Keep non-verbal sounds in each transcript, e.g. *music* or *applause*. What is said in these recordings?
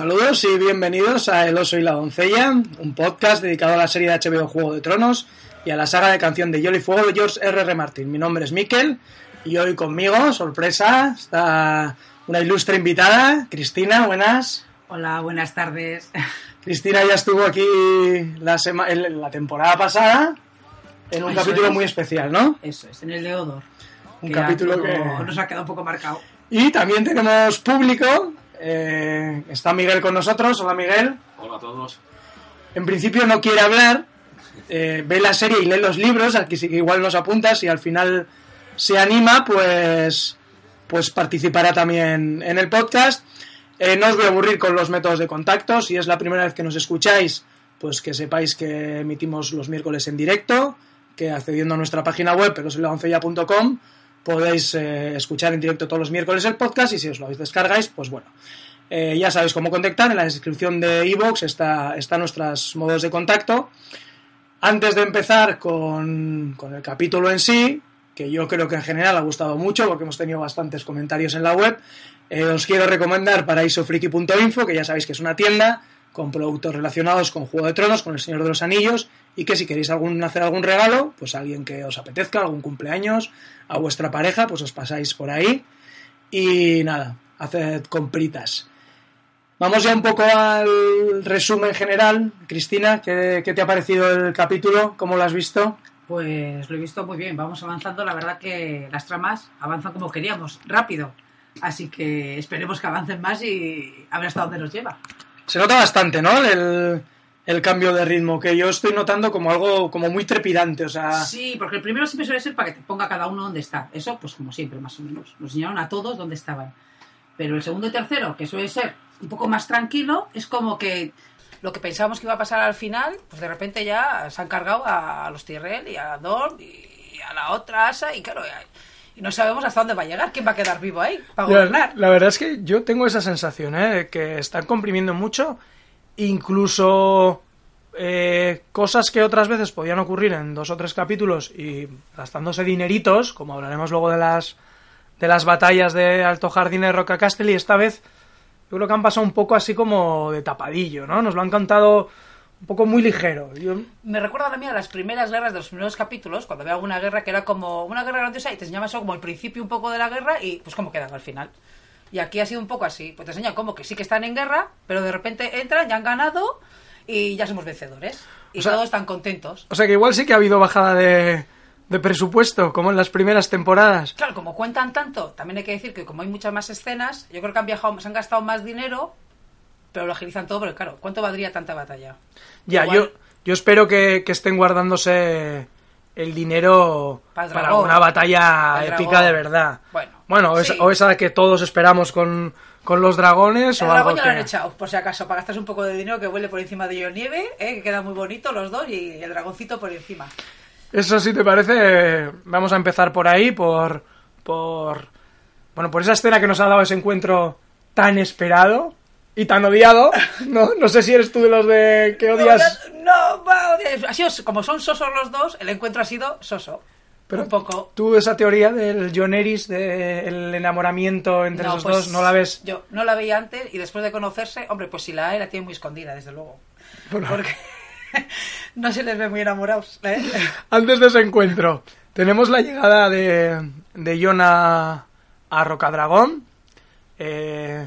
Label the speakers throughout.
Speaker 1: Saludos y bienvenidos a El oso y la doncella, un podcast dedicado a la serie de HBO Juego de Tronos y a la saga de canción de Hielo y Fuego de George R. R. Martin. Mi nombre es Mikel y hoy conmigo, sorpresa, está una ilustre invitada, Cristina, buenas.
Speaker 2: Hola, buenas tardes. *laughs*
Speaker 1: Cristina ya estuvo aquí la, sema- en la temporada pasada en un
Speaker 2: Eso
Speaker 1: capítulo
Speaker 2: es.
Speaker 1: muy especial, ¿no?
Speaker 2: Eso es, en el de Odor.
Speaker 1: Un
Speaker 2: que
Speaker 1: capítulo que...
Speaker 2: como Nos ha quedado un poco marcado.
Speaker 1: Y también tenemos público. eh, está Miguel con nosotros. Hola Miguel.
Speaker 3: Hola a todos.
Speaker 1: En principio no quiere hablar. eh, ve la serie y lee los libros. Aquí sí que igual nos apuntas y al final se anima, pues, pues participará también en el podcast. Eh, no os voy a aburrir con los métodos de contacto. Si es la primera vez que nos escucháis, pues que sepáis que emitimos los miércoles en directo, que accediendo a nuestra página web, pelosenladoncella.com, podéis eh, escuchar en directo todos los miércoles el podcast y si os lo descargáis, pues bueno. Eh, ya sabéis cómo contactar, en la descripción de iVoox está, están nuestros modos de contacto. Antes de empezar con, con el capítulo en sí, que yo creo que en general ha gustado mucho porque hemos tenido bastantes comentarios en la web, eh, os quiero recomendar paraisofriki.info, que ya sabéis que es una tienda con productos relacionados con Juego de Tronos, con El Señor de los Anillos, y que si queréis algún, hacer algún regalo, pues a alguien que os apetezca, algún cumpleaños, a vuestra pareja, pues os pasáis por ahí. Y nada, haced compritas. Vamos ya un poco al resumen general. Cristina, ¿qué, qué te ha parecido el capítulo? ¿Cómo lo has visto?
Speaker 2: Pues lo he visto muy bien, vamos avanzando. La verdad que las tramas avanzan como queríamos, rápido. Así que esperemos que avancen más y a ver hasta dónde nos lleva.
Speaker 1: Se nota bastante, ¿no? El, el cambio de ritmo, que yo estoy notando como algo como muy trepidante. O sea,
Speaker 2: Sí, porque el primero siempre suele ser para que te ponga cada uno donde está. Eso, pues como siempre, más o menos. Nos enseñaron a todos dónde estaban. Pero el segundo y tercero, que suele ser un poco más tranquilo, es como que lo que pensábamos que iba a pasar al final, pues de repente ya se han cargado a, los Tyrell y a Dorn y a la otra Asa y claro, y, y no sabemos hasta dónde va a llegar, quién va a quedar vivo ahí para gobernar.
Speaker 1: La verdad es que yo tengo esa sensación, ¿eh? Que están comprimiendo mucho, incluso eh, cosas que otras veces podían ocurrir en dos o tres capítulos y gastándose dineritos, como hablaremos luego de las de las batallas de Alto Jardín y Roca Castelli, esta vez yo creo que han pasado un poco así como de tapadillo, ¿no? Nos lo han cantado un poco muy ligero. Yo-
Speaker 2: Me recuerda a las primeras guerras de los primeros capítulos, cuando había alguna guerra que era como una guerra grandiosa y te enseñaba eso como el principio un poco de la guerra y pues cómo quedan al final. Y aquí ha sido un poco así, pues te enseñan como que sí que están en guerra, pero de repente entran, ya han ganado y ya somos vencedores. Y
Speaker 1: O sea-
Speaker 2: todos están contentos.
Speaker 1: O sea que igual sí que ha habido bajada de, de presupuesto, como en las primeras temporadas.
Speaker 2: Claro, como cuentan tanto, también hay que decir que como hay muchas más escenas, yo creo que han viajado, se han gastado más dinero, pero lo agilizan todo, porque claro, ¿cuánto valdría tanta batalla?
Speaker 1: Ya,
Speaker 2: Igual-
Speaker 1: yo, yo espero que, que estén guardándose el dinero
Speaker 2: Para el
Speaker 1: para
Speaker 2: dragón.
Speaker 1: una batalla épica de verdad.
Speaker 2: Bueno,
Speaker 1: Bueno, o, esa,
Speaker 2: sí.
Speaker 1: o esa que todos esperamos con, con los dragones
Speaker 2: El
Speaker 1: o algo
Speaker 2: dragón ya lo han echado, por si acaso, para gastarse un poco de dinero que huele por encima de ello nieve, ¿eh? que queda muy bonito los dos y el dragoncito por encima.
Speaker 1: Eso sí te parece, vamos a empezar por ahí, por, por, bueno, por esa escena que nos ha dado ese encuentro tan esperado y tan odiado. *laughs* No, no sé si eres tú de los de que odias...
Speaker 2: No, no, va, odias. ha sido, como son sosos los dos, el encuentro ha sido soso.
Speaker 1: Pero
Speaker 2: un poco.
Speaker 1: tú esa teoría del John Eris, del enamoramiento entre
Speaker 2: No,
Speaker 1: esos
Speaker 2: pues,
Speaker 1: dos, ¿no la ves?
Speaker 2: Yo no la veía antes y después de conocerse, hombre, pues si la hay, la tiene muy escondida, desde luego.
Speaker 1: Bueno.
Speaker 2: Porque *laughs* no se les ve muy enamorados. ¿eh? *laughs*
Speaker 1: Antes de ese encuentro, tenemos la llegada de, de Jon a, a Rocadragón. Eh,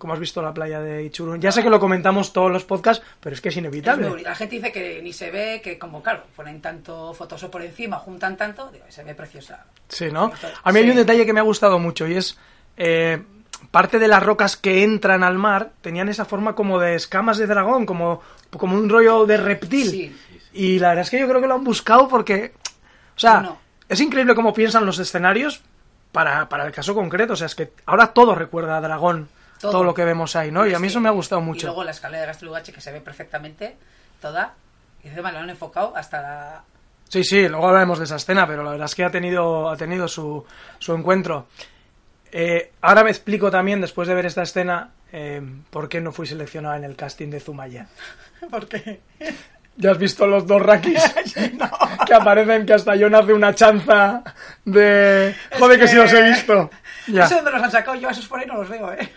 Speaker 1: como has visto la playa de Ichurun. Ya sé que lo comentamos todos los podcasts, pero es que es
Speaker 2: Es muy
Speaker 1: inevitable.
Speaker 2: La gente dice que ni se ve, que como, claro, ponen tanto fotoso por encima, juntan tanto, digo, se ve preciosa.
Speaker 1: Sí, ¿no? A mí hay un detalle que me ha gustado mucho y es eh, parte de las rocas que entran al mar tenían esa forma como de escamas de dragón, como, como un rollo de reptil.
Speaker 2: Sí.
Speaker 1: Y la verdad es que yo creo que lo han buscado porque, o sea,
Speaker 2: No.
Speaker 1: es increíble cómo piensan los escenarios para, para el caso concreto. O sea, es que ahora todo recuerda a dragón, todo,
Speaker 2: Todo.
Speaker 1: lo que vemos ahí, ¿no? Y a mí
Speaker 2: Sí.
Speaker 1: eso me ha gustado
Speaker 2: Y
Speaker 1: mucho.
Speaker 2: luego la escalera de Gastrolugache que se ve perfectamente, toda. Y encima la han enfocado hasta la...
Speaker 1: Sí, sí, luego hablaremos de esa escena, pero la verdad es que ha tenido, ha tenido su, su encuentro. Eh, ahora me explico también, después de ver esta escena, eh, por qué no fui seleccionado en el casting de Zumaya. *laughs*
Speaker 2: ¿Por qué?
Speaker 1: ¿Ya has visto los dos rakis? *laughs* *laughs* Que aparecen que hasta John hace una chanza de... Joder, que,
Speaker 2: que-
Speaker 1: si los he visto. Ya.
Speaker 2: No sé dónde los han sacado, yo a esos por ahí no los veo, ¿eh?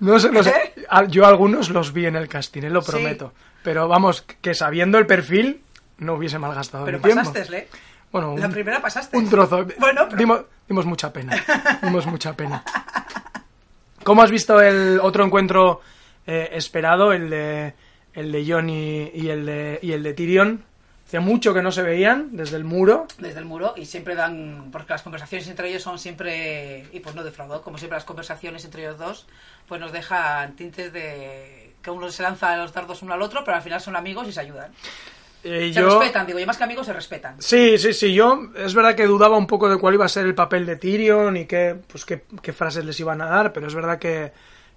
Speaker 1: No sé, no sé.
Speaker 2: ¿Qué?
Speaker 1: A- Yo algunos los vi en el casting, eh, lo
Speaker 2: Sí.
Speaker 1: prometo. Pero vamos, que sabiendo el perfil, no hubiese malgastado
Speaker 2: Pero
Speaker 1: mi tiempo.
Speaker 2: pasaste, ¿eh?
Speaker 1: Bueno,
Speaker 2: La
Speaker 1: un-
Speaker 2: primera pasaste.
Speaker 1: Un trozo.
Speaker 2: Bueno, pero-
Speaker 1: dimos, dimos mucha pena. Dimos mucha pena. ¿Cómo has visto el otro encuentro eh, esperado, el de el de Jon y, y el de y el de Tyrion? Hacía mucho que no se veían desde el muro.
Speaker 2: desde el muro y siempre dan porque las conversaciones entre ellos son siempre y pues no defraudó como siempre las conversaciones entre ellos dos pues nos dejan tintes de que uno se lanza los dardos uno al otro pero al final son amigos y se ayudan
Speaker 1: Eh,
Speaker 2: se
Speaker 1: yo,
Speaker 2: respetan digo yo más que amigos se respetan
Speaker 1: Sí, sí, sí. Yo es verdad que dudaba un poco de cuál iba a ser el papel de Tyrion y qué, pues qué, qué frases les iban a dar, pero es verdad que,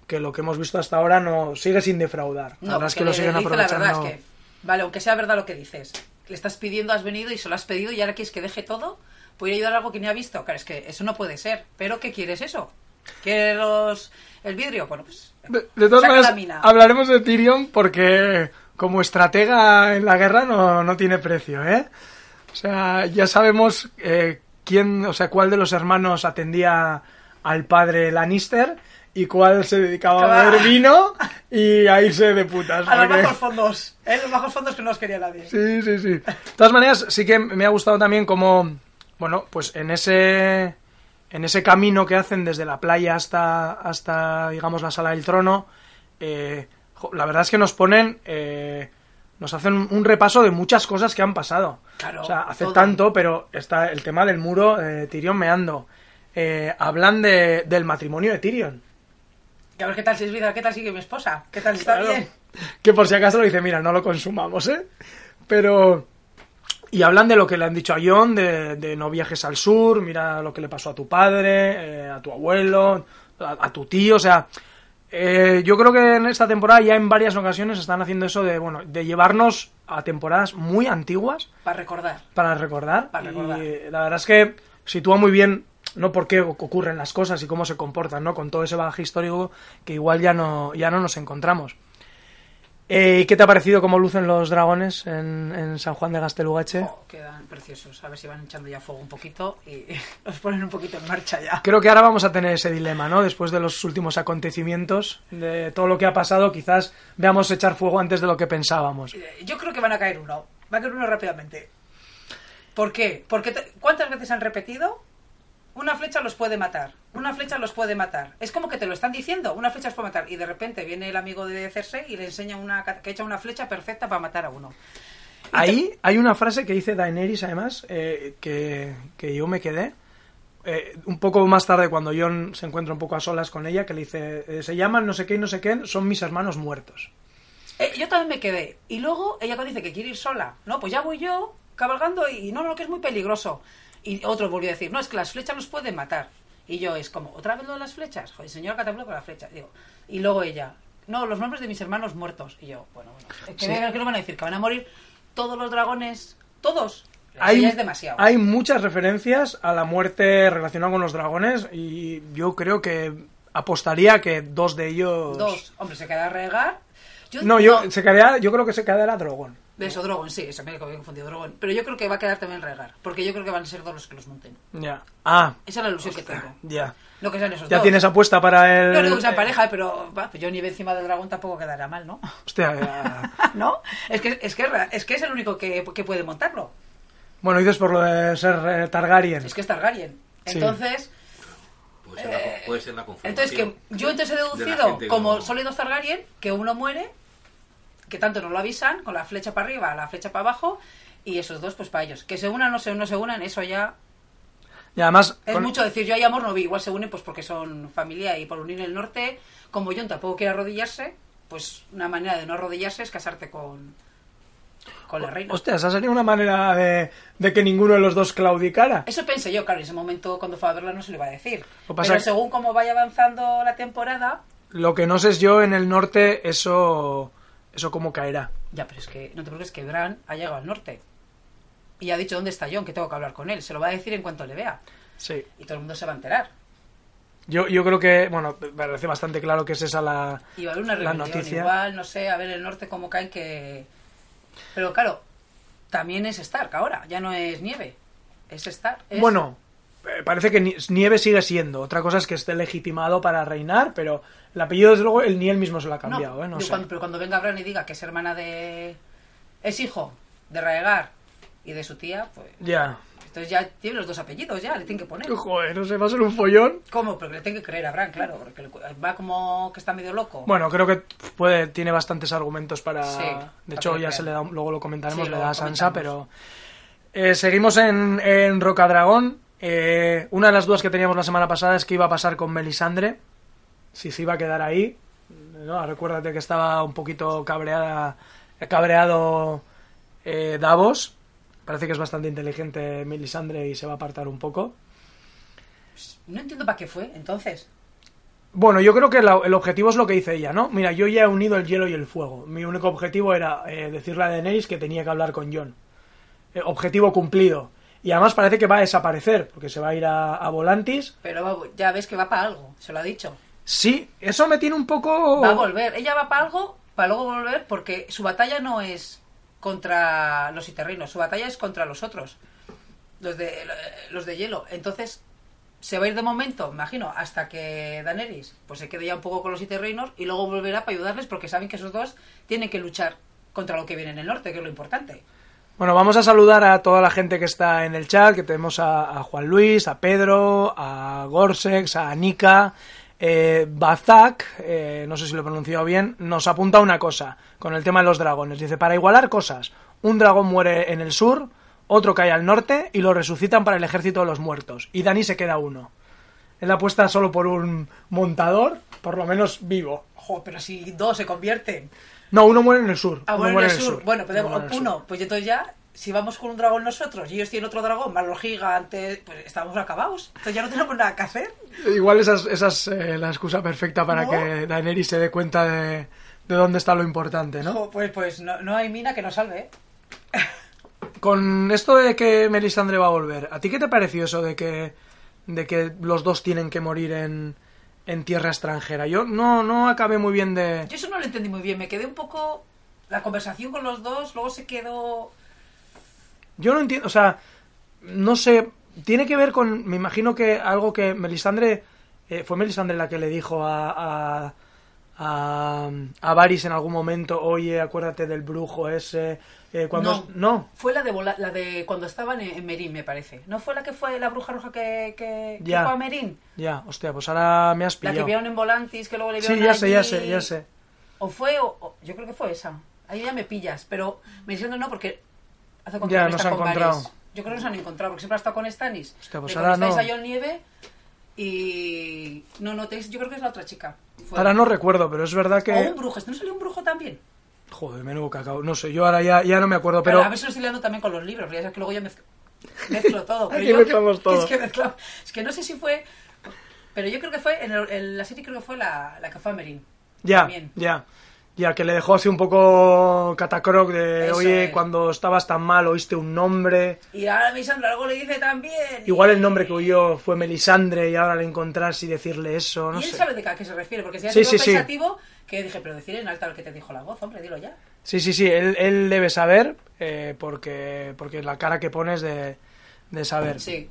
Speaker 1: que lo que hemos visto hasta ahora no sigue sin defraudar. La
Speaker 2: no
Speaker 1: verdad es que lo siguen
Speaker 2: dice la
Speaker 1: aprovechando.
Speaker 2: verdad es que vale aunque sea verdad lo que dices le estás pidiendo has venido y se lo has pedido y ahora quieres que deje todo. Puede ayudar a algo que ni ha visto. Claro es que eso no puede ser. Pero qué quieres eso ¿Quieres los el vidrio bueno pues
Speaker 1: De, de todas maneras, hablaremos de Tyrion porque como estratega en la guerra no, no tiene precio, ¿eh? O sea, ya sabemos eh, quién, o sea, cuál de los hermanos atendía al padre Lannister y cuál se dedicaba a beber vino y a irse de putas.
Speaker 2: a los bajos fondos ¿eh? los bajos fondos que no los quería nadie
Speaker 1: Sí, sí, sí. De todas maneras, sí que me ha gustado también como, bueno, pues en ese, en ese camino que hacen desde la playa hasta, hasta digamos, la sala del trono, eh, la verdad es que nos ponen, eh, nos hacen un, un repaso de muchas cosas que han pasado.
Speaker 2: Claro,
Speaker 1: o sea, hace
Speaker 2: todo.
Speaker 1: tanto, pero está el tema del muro, eh, Tyrion meando. Eh, hablan de, del matrimonio de Tyrion.
Speaker 2: Que a ver qué tal si es vida, qué tal sigue mi esposa, qué tal si está
Speaker 1: Claro.
Speaker 2: bien.
Speaker 1: Que por si acaso lo dice, mira, no lo consumamos, ¿eh? Pero... Y hablan de lo que le han dicho a John, de, de no viajes al sur, mira lo que le pasó a tu padre, eh, a tu abuelo, a, a tu tío, o sea... eh, yo creo que en esta temporada ya en varias ocasiones están haciendo eso de, bueno, de llevarnos a temporadas muy antiguas
Speaker 2: Para recordar.
Speaker 1: para recordar.
Speaker 2: Para recordar.
Speaker 1: Y la verdad es que sitúa muy bien, no por qué ocurren las cosas y cómo se comportan, ¿no? Con todo ese bagaje histórico que igual ya no, ya no nos encontramos. Eh, ¿y ¿Qué te ha parecido cómo lucen los dragones en, en San Juan de Gastelugache?
Speaker 2: Oh, quedan preciosos. A ver si van echando ya fuego un poquito y *laughs* los ponen un poquito en marcha ya.
Speaker 1: Creo que ahora vamos a tener ese dilema, ¿no? Después de los últimos acontecimientos, de todo lo que ha pasado, quizás veamos echar fuego antes de lo que pensábamos.
Speaker 2: Eh, Yo creo que van a caer uno. Va a caer uno rápidamente. ¿Por qué? Porque ¿cuántas veces han repetido? Una flecha los puede matar. Una flecha los puede matar. Es como que te lo están diciendo. Una flecha los puede matar. Y de repente viene el amigo de Cersei y le enseña una que echa una flecha perfecta para matar a uno.
Speaker 1: Ahí hay una frase que dice Daenerys, además, eh, que, que yo me quedé. eh, un poco más tarde, cuando Jon se encuentra un poco a solas con ella, que le dice: eh, Se llaman no sé qué y no sé qué, son mis hermanos muertos.
Speaker 2: Yo también me quedé. Y luego ella cuando dice que quiere ir sola, no, pues ya voy yo cabalgando y no, no, que es muy peligroso. Y otro volvió a decir, no, es que las flechas nos pueden matar. Y yo es como, ¿otra vez lo de las flechas? Joder, señor Catapulto con las flechas. Digo, y luego ella, no, los nombres de mis hermanos muertos. Y yo, bueno, bueno, que,
Speaker 1: Sí.
Speaker 2: ¿qué nos van a decir? Que van a morir todos los dragones, todos.
Speaker 1: Hay,
Speaker 2: es demasiado.
Speaker 1: hay muchas referencias a la muerte relacionada con los dragones y yo creo que apostaría que dos de ellos.
Speaker 2: Dos. Hombre, se queda a regar. Yo,
Speaker 1: No, yo, se quedaría, yo creo que se quedará Drogon.
Speaker 2: De eso, Drogon, sí, eso me he confundido, Drogon. Pero yo creo que va a quedar también regar. Porque yo creo que van a ser dos los que los monten.
Speaker 1: Ya. Ah,
Speaker 2: Esa es la ilusión que tengo.
Speaker 1: ya.
Speaker 2: No que sean esos
Speaker 1: Ya
Speaker 2: dos.
Speaker 1: tienes apuesta para el.
Speaker 2: No digo que sean pareja, pero va, pues yo ni encima del dragón tampoco quedará mal, ¿no? *laughs*
Speaker 1: Hostia, ya. *laughs*
Speaker 2: ¿No? Es que es, que, es que es el único que, que puede montarlo.
Speaker 1: Bueno, dices por lo de ser eh, Targaryen.
Speaker 2: Es que es Targaryen.
Speaker 1: Sí.
Speaker 2: Entonces,
Speaker 3: Puede ser, la, puede ser la conformación.
Speaker 2: entonces que yo entonces he
Speaker 3: de la
Speaker 2: deducido,
Speaker 3: gente
Speaker 2: como
Speaker 3: no-
Speaker 2: solo hay dos Targaryen, que uno muere, que tanto no lo avisan, con la flecha para arriba, la flecha para abajo, y esos dos, pues para ellos. Que se unan o no se, no se unan, eso ya
Speaker 1: Y además.
Speaker 2: Es
Speaker 1: con-
Speaker 2: mucho decir, yo hay amor no vi, igual se unen pues porque son familia y por unir el norte, como John tampoco quiere arrodillarse, pues una manera de no arrodillarse es casarte con, con la reina.
Speaker 1: Hostia, esa sería una manera de, de que ninguno de los dos claudicara.
Speaker 2: Eso pensé yo, claro, en ese momento cuando fue a verla no se lo iba a decir.
Speaker 1: Pasa
Speaker 2: Pero según como vaya avanzando la temporada,
Speaker 1: Lo que no sé es yo en el norte, eso. Eso cómo caerá.
Speaker 2: ya, pero es que no te preocupes que Bran ha llegado al norte. Y ha dicho dónde está John, que tengo que hablar con él. Se lo va a decir en cuanto le vea.
Speaker 1: Sí.
Speaker 2: Y todo el mundo se va a enterar.
Speaker 1: Yo, yo creo que, bueno, me parece bastante claro que es esa la,
Speaker 2: Y va a haber una
Speaker 1: la
Speaker 2: rebelión.
Speaker 1: noticia.
Speaker 2: Igual, no sé, a ver el norte cómo caen que... Pero claro, también es Stark ahora, ya no es nieve. Es Stark. es-
Speaker 1: Bueno, parece que Ni- Nieve sigue siendo. Otra cosa es que esté legitimado para reinar, pero el apellido, desde luego, el ni él mismo se lo ha cambiado,
Speaker 2: no,
Speaker 1: ¿eh? No sé.
Speaker 2: cuando- pero cuando venga Bran y diga que es hermana de... Es hijo de Raegar y de su tía, pues...
Speaker 1: Ya.
Speaker 2: Entonces ya tiene los dos apellidos, ya, le tienen que poner.
Speaker 1: Joder, no sé, va a ser un follón.
Speaker 2: ¿Cómo? Porque le tengo que creer a Bran, claro, porque va como que está medio loco.
Speaker 1: Bueno, creo que puede, tiene bastantes argumentos para.
Speaker 2: Sí,
Speaker 1: de hecho, ya se le da, luego lo comentaremos,
Speaker 2: Sí,
Speaker 1: le da a Sansa, pero. eh, seguimos en, en Rocadragón. Eh, una de las dudas que teníamos la semana pasada es qué iba a pasar con Melisandre. Si se iba a quedar ahí. ¿no? Recuérdate que estaba un poquito cabreada, cabreado eh, Davos. Parece que es bastante inteligente Melisandre y se va a apartar un poco.
Speaker 2: No entiendo para qué fue, entonces.
Speaker 1: Bueno, yo creo que la- el objetivo es lo que dice ella, ¿no? Mira, yo ya he unido el hielo y el fuego. Mi único objetivo era eh, decirle a Daenerys que tenía que hablar con Jon. Eh, objetivo cumplido. Y además parece que va a desaparecer, porque se va a ir a, a Volantis.
Speaker 2: Pero ya ves que va para algo, se lo ha dicho.
Speaker 1: Sí, eso me tiene un poco...
Speaker 2: Va a volver. Ella va para algo, para luego volver, porque su batalla no es contra los iterrinos, su batalla es contra los otros, los de, los de hielo. Entonces, se va a ir de momento, me imagino, hasta que Daenerys pues se quede ya un poco con los iterrinos y luego volverá para ayudarles porque saben que esos dos tienen que luchar contra lo que viene en el norte, que es lo importante.
Speaker 1: Bueno, vamos a saludar a toda la gente que está en el chat, que tenemos a, Juan Luis, a Pedro, a Gorsex, a Anika, eh, Bazak, eh, no sé si lo he pronunciado bien, nos apunta una cosa con el tema de los dragones. Dice, para igualar cosas, un dragón muere en el sur, otro cae al norte y lo resucitan para el ejército de los muertos. Y Dani se queda uno. Él apuesta solo por un montador, por lo menos vivo.
Speaker 2: Pero si dos se convierten.
Speaker 1: No, uno muere en el sur.
Speaker 2: Ah,
Speaker 1: uno
Speaker 2: bueno, en
Speaker 1: muere
Speaker 2: el sur. Bueno, pues
Speaker 1: uno muere sur.
Speaker 2: uno, pues entonces ya, si vamos con un dragón nosotros y ellos tienen otro dragón, más los gigantes, pues estamos acabados. Entonces ya no tenemos nada que hacer.
Speaker 1: Igual esa es, esa es, eh, la excusa perfecta para
Speaker 2: ¿No?
Speaker 1: que Daenerys se dé cuenta de, de dónde está lo importante, ¿no?
Speaker 2: Jo, Pues, pues no, no hay mina que nos salve, ¿eh?
Speaker 1: Con esto de que Melisandre va a volver, ¿a ti qué te pareció eso de que, de que los dos tienen que morir en, en tierra extranjera? Yo no, no acabé muy bien de...
Speaker 2: Yo eso no lo entendí muy bien. Me quedé un poco. La conversación con los dos, luego se quedó.
Speaker 1: Yo no entiendo, o sea, no sé, tiene que ver con, me imagino que algo que Melisandre, eh, fue Melisandre la que le dijo a, a, a, a Varys en algún momento, oye, acuérdate del brujo ese, eh, cuando...
Speaker 2: No.
Speaker 1: no,
Speaker 2: Fue la de, vola- la de cuando estaban en, en Merín, me parece. ¿No fue la que fue la bruja roja que, que, que
Speaker 1: Ya.
Speaker 2: fue a Merín?
Speaker 1: ya, hostia, pues ahora me has
Speaker 2: La que
Speaker 1: pillado.
Speaker 2: vieron en Volantis, que luego le
Speaker 1: Sí,
Speaker 2: vieron
Speaker 1: ya sé, ya sé, ya sé.
Speaker 2: O fue, o, o- yo creo que fue esa. Ahí ya me pillas, pero me diciendo no porque hace cuánto
Speaker 1: Ya, nos
Speaker 2: está
Speaker 1: han
Speaker 2: con
Speaker 1: encontrado.
Speaker 2: Yo creo que nos han encontrado porque siempre ha estado con Stannis.
Speaker 1: Hostia, pues ahora no.
Speaker 2: a John Nieve y no, no, te- yo creo que es la otra chica. Fue-
Speaker 1: Ahora no recuerdo, pero es verdad
Speaker 2: O un
Speaker 1: que...
Speaker 2: brujo, ¿este no salió un brujo también?
Speaker 1: Joder, menudo cacao. No sé, yo ahora ya, ya no me acuerdo,
Speaker 2: Pero,
Speaker 1: pero...
Speaker 2: a ver si lo estoy liando también con los libros, ya sabes que luego ya mezclo, mezclo todo. *laughs* Pero
Speaker 1: Aquí
Speaker 2: yo
Speaker 1: mezclamos todo.
Speaker 2: Es que, mezclamos- es que no sé si fue... Pero yo creo que fue, en, el- en la serie creo que fue la, la que Merín.
Speaker 1: Ya,
Speaker 2: También.
Speaker 1: ya. Ya, que le dejó así un poco catacroc de,
Speaker 2: Eso
Speaker 1: oye,
Speaker 2: es.
Speaker 1: cuando estabas tan mal oíste un nombre.
Speaker 2: Y ahora mi Sandra algo le dice también.
Speaker 1: Igual el
Speaker 2: y-
Speaker 1: nombre que oyó fue Melisandre y ahora le encontrarse y decirle eso, no
Speaker 2: y él
Speaker 1: sé.
Speaker 2: sabe de a qué se refiere, porque si
Speaker 1: Sí,
Speaker 2: sí,
Speaker 1: sí, sí.
Speaker 2: pensativo, que dije, pero decir en alta lo que te dijo la voz, hombre, dilo ya.
Speaker 1: Sí, sí, sí, él, él debe saber eh, porque, porque la cara que pones de, de saber.
Speaker 2: Sí.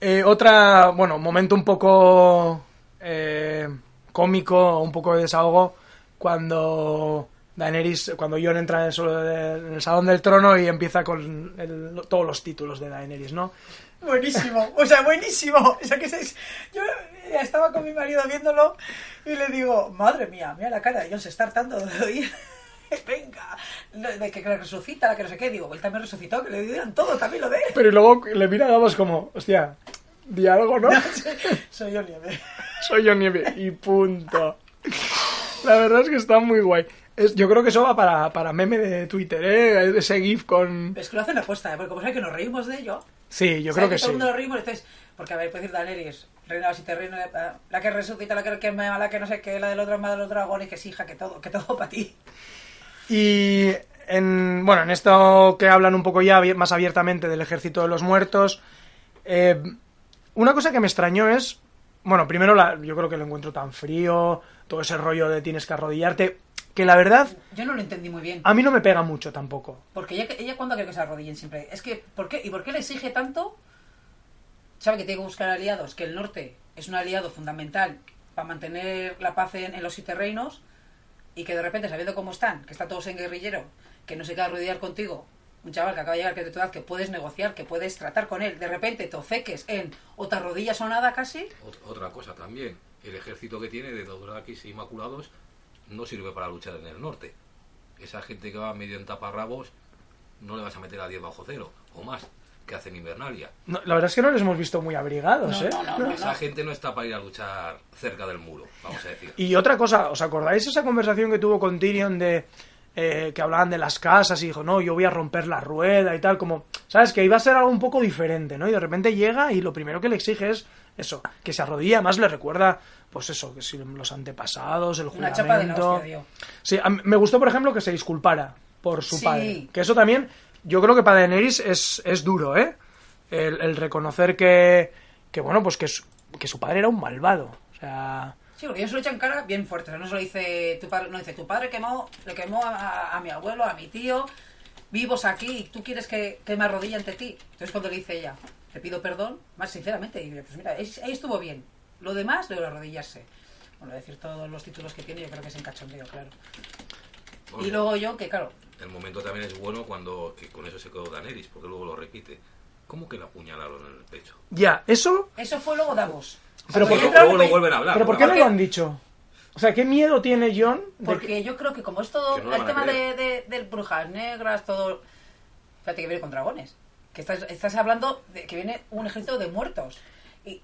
Speaker 1: Eh, otra, bueno, momento un poco eh, cómico, un poco de desahogo, cuando Daenerys, cuando Jon entra en el, de- en el salón del trono y empieza con el- todos los títulos de Daenerys, ¿no?
Speaker 2: Buenísimo, o sea, buenísimo. O sea, que se- yo estaba con mi marido viéndolo y le digo, madre mía, mira la cara de John se está hartando de oír. *laughs* Venga, de que que resucita, la que no sé qué. Digo, él también resucitó, que le dieron todo, también lo de.
Speaker 1: Pero luego le mira a Davos como, hostia, di algo, ¿no? *laughs*
Speaker 2: Soy yo, Nieve.
Speaker 1: Soy yo nieve y punto. *laughs* La verdad es que está muy guay. Es- yo creo que eso va para, para meme de Twitter, ¿eh? Ese GIF con...
Speaker 2: Es que lo hacen aposta, ¿eh? porque como saben que nos reímos de ello.
Speaker 1: Sí, yo creo que
Speaker 2: todo
Speaker 1: sí.
Speaker 2: el mundo nos reímos, entonces, porque a ver, puede decir Daenerys, reina de siete reinos, eh, la que resucita, la que quema, la que no sé qué, la del otro más de los dragones, que es hija, que todo, que todo para ti.
Speaker 1: Y en, bueno, en esto que hablan un poco ya más abiertamente del ejército de los muertos, eh, una cosa que me extrañó es Bueno, primero la- yo creo que lo encuentro tan frío, todo ese rollo de tienes que arrodillarte, que la verdad
Speaker 2: Yo no lo entendí muy bien.
Speaker 1: a mí no me pega mucho tampoco.
Speaker 2: Porque ella, ella cuando quiere que se arrodillen siempre. Es que, ¿por qué? ¿Y por qué le exige tanto? Sabe que tiene que buscar aliados, que el norte es un aliado fundamental para mantener la paz en, en los siete reinos y que de repente, sabiendo cómo están, que está todos en guerrillero, que no se queda arrodillar contigo, un chaval que acaba de llegar, que de tu edad, que puedes negociar, que puedes tratar con él, de repente te ofeques en o te arrodillas o nada casi,
Speaker 3: Ot- Otra cosa también, el ejército que tiene de Dodorakis e Inmaculados no sirve para luchar en el norte. Esa gente que va medio en taparrabos no le vas a meter a 10 bajo cero o más que hacen Invernalia.
Speaker 1: No, la verdad es que no les hemos visto muy abrigados,
Speaker 2: No,
Speaker 1: ¿eh?
Speaker 2: no, no, no.
Speaker 3: Esa gente no está para ir a luchar cerca del muro, vamos a decir.
Speaker 1: Y otra cosa, ¿os acordáis esa conversación que tuvo con Tyrion de eh, que hablaban de las casas y dijo, no, yo voy a romper la rueda y tal, como, ¿sabes? Que iba a ser algo un poco diferente, ¿no? Y de repente llega y lo primero que le exige es eso, que se arrodilla, además le recuerda, pues eso, que si los antepasados, el
Speaker 2: una chapa de la hostia.
Speaker 1: Sí, a mí- me gustó, por ejemplo, que se disculpara por su
Speaker 2: Sí.
Speaker 1: padre. Que eso también, yo creo que para Daenerys es, es duro, ¿eh? El, el reconocer que, que, bueno, pues que su, que su padre era un malvado. O sea,
Speaker 2: Sí, porque ellos se lo echan cara bien fuerte. O sea, no se lo dice tu padre, no dice tu padre quemó, le quemó a, a- a mi abuelo, a mi tío, vivos aquí, y tú quieres que, que me arrodille ante ti. Entonces cuando le dice ella, le pido perdón, más sinceramente, y pues mira, es- ahí estuvo bien. Lo demás, lo de arrodillarse. Bueno, decir todos los títulos que tiene, yo creo que es en cachondeo, claro.
Speaker 3: Bueno,
Speaker 2: Y luego yo, que claro,
Speaker 3: El momento también es bueno cuando que con eso se quedó Daenerys, porque luego lo repite. ¿Cómo que la apuñalaron en el pecho?
Speaker 1: ya, eso
Speaker 2: eso fue luego Davos.
Speaker 1: Pero
Speaker 2: Cuando
Speaker 1: ¿por
Speaker 2: yo
Speaker 1: qué
Speaker 2: entraba
Speaker 3: luego
Speaker 2: en
Speaker 3: lo vuelven a hablar?
Speaker 1: ¿Pero por qué no
Speaker 3: Porque-
Speaker 1: lo han dicho? O sea, ¿qué miedo tiene John? de
Speaker 2: Porque
Speaker 1: que-
Speaker 2: yo creo que como es todo
Speaker 3: no
Speaker 2: el tema de,
Speaker 3: creer.
Speaker 2: de, de brujas negras, todo... Fíjate que viene con dragones. Que estás, estás hablando de que viene un ejército de muertos. Y,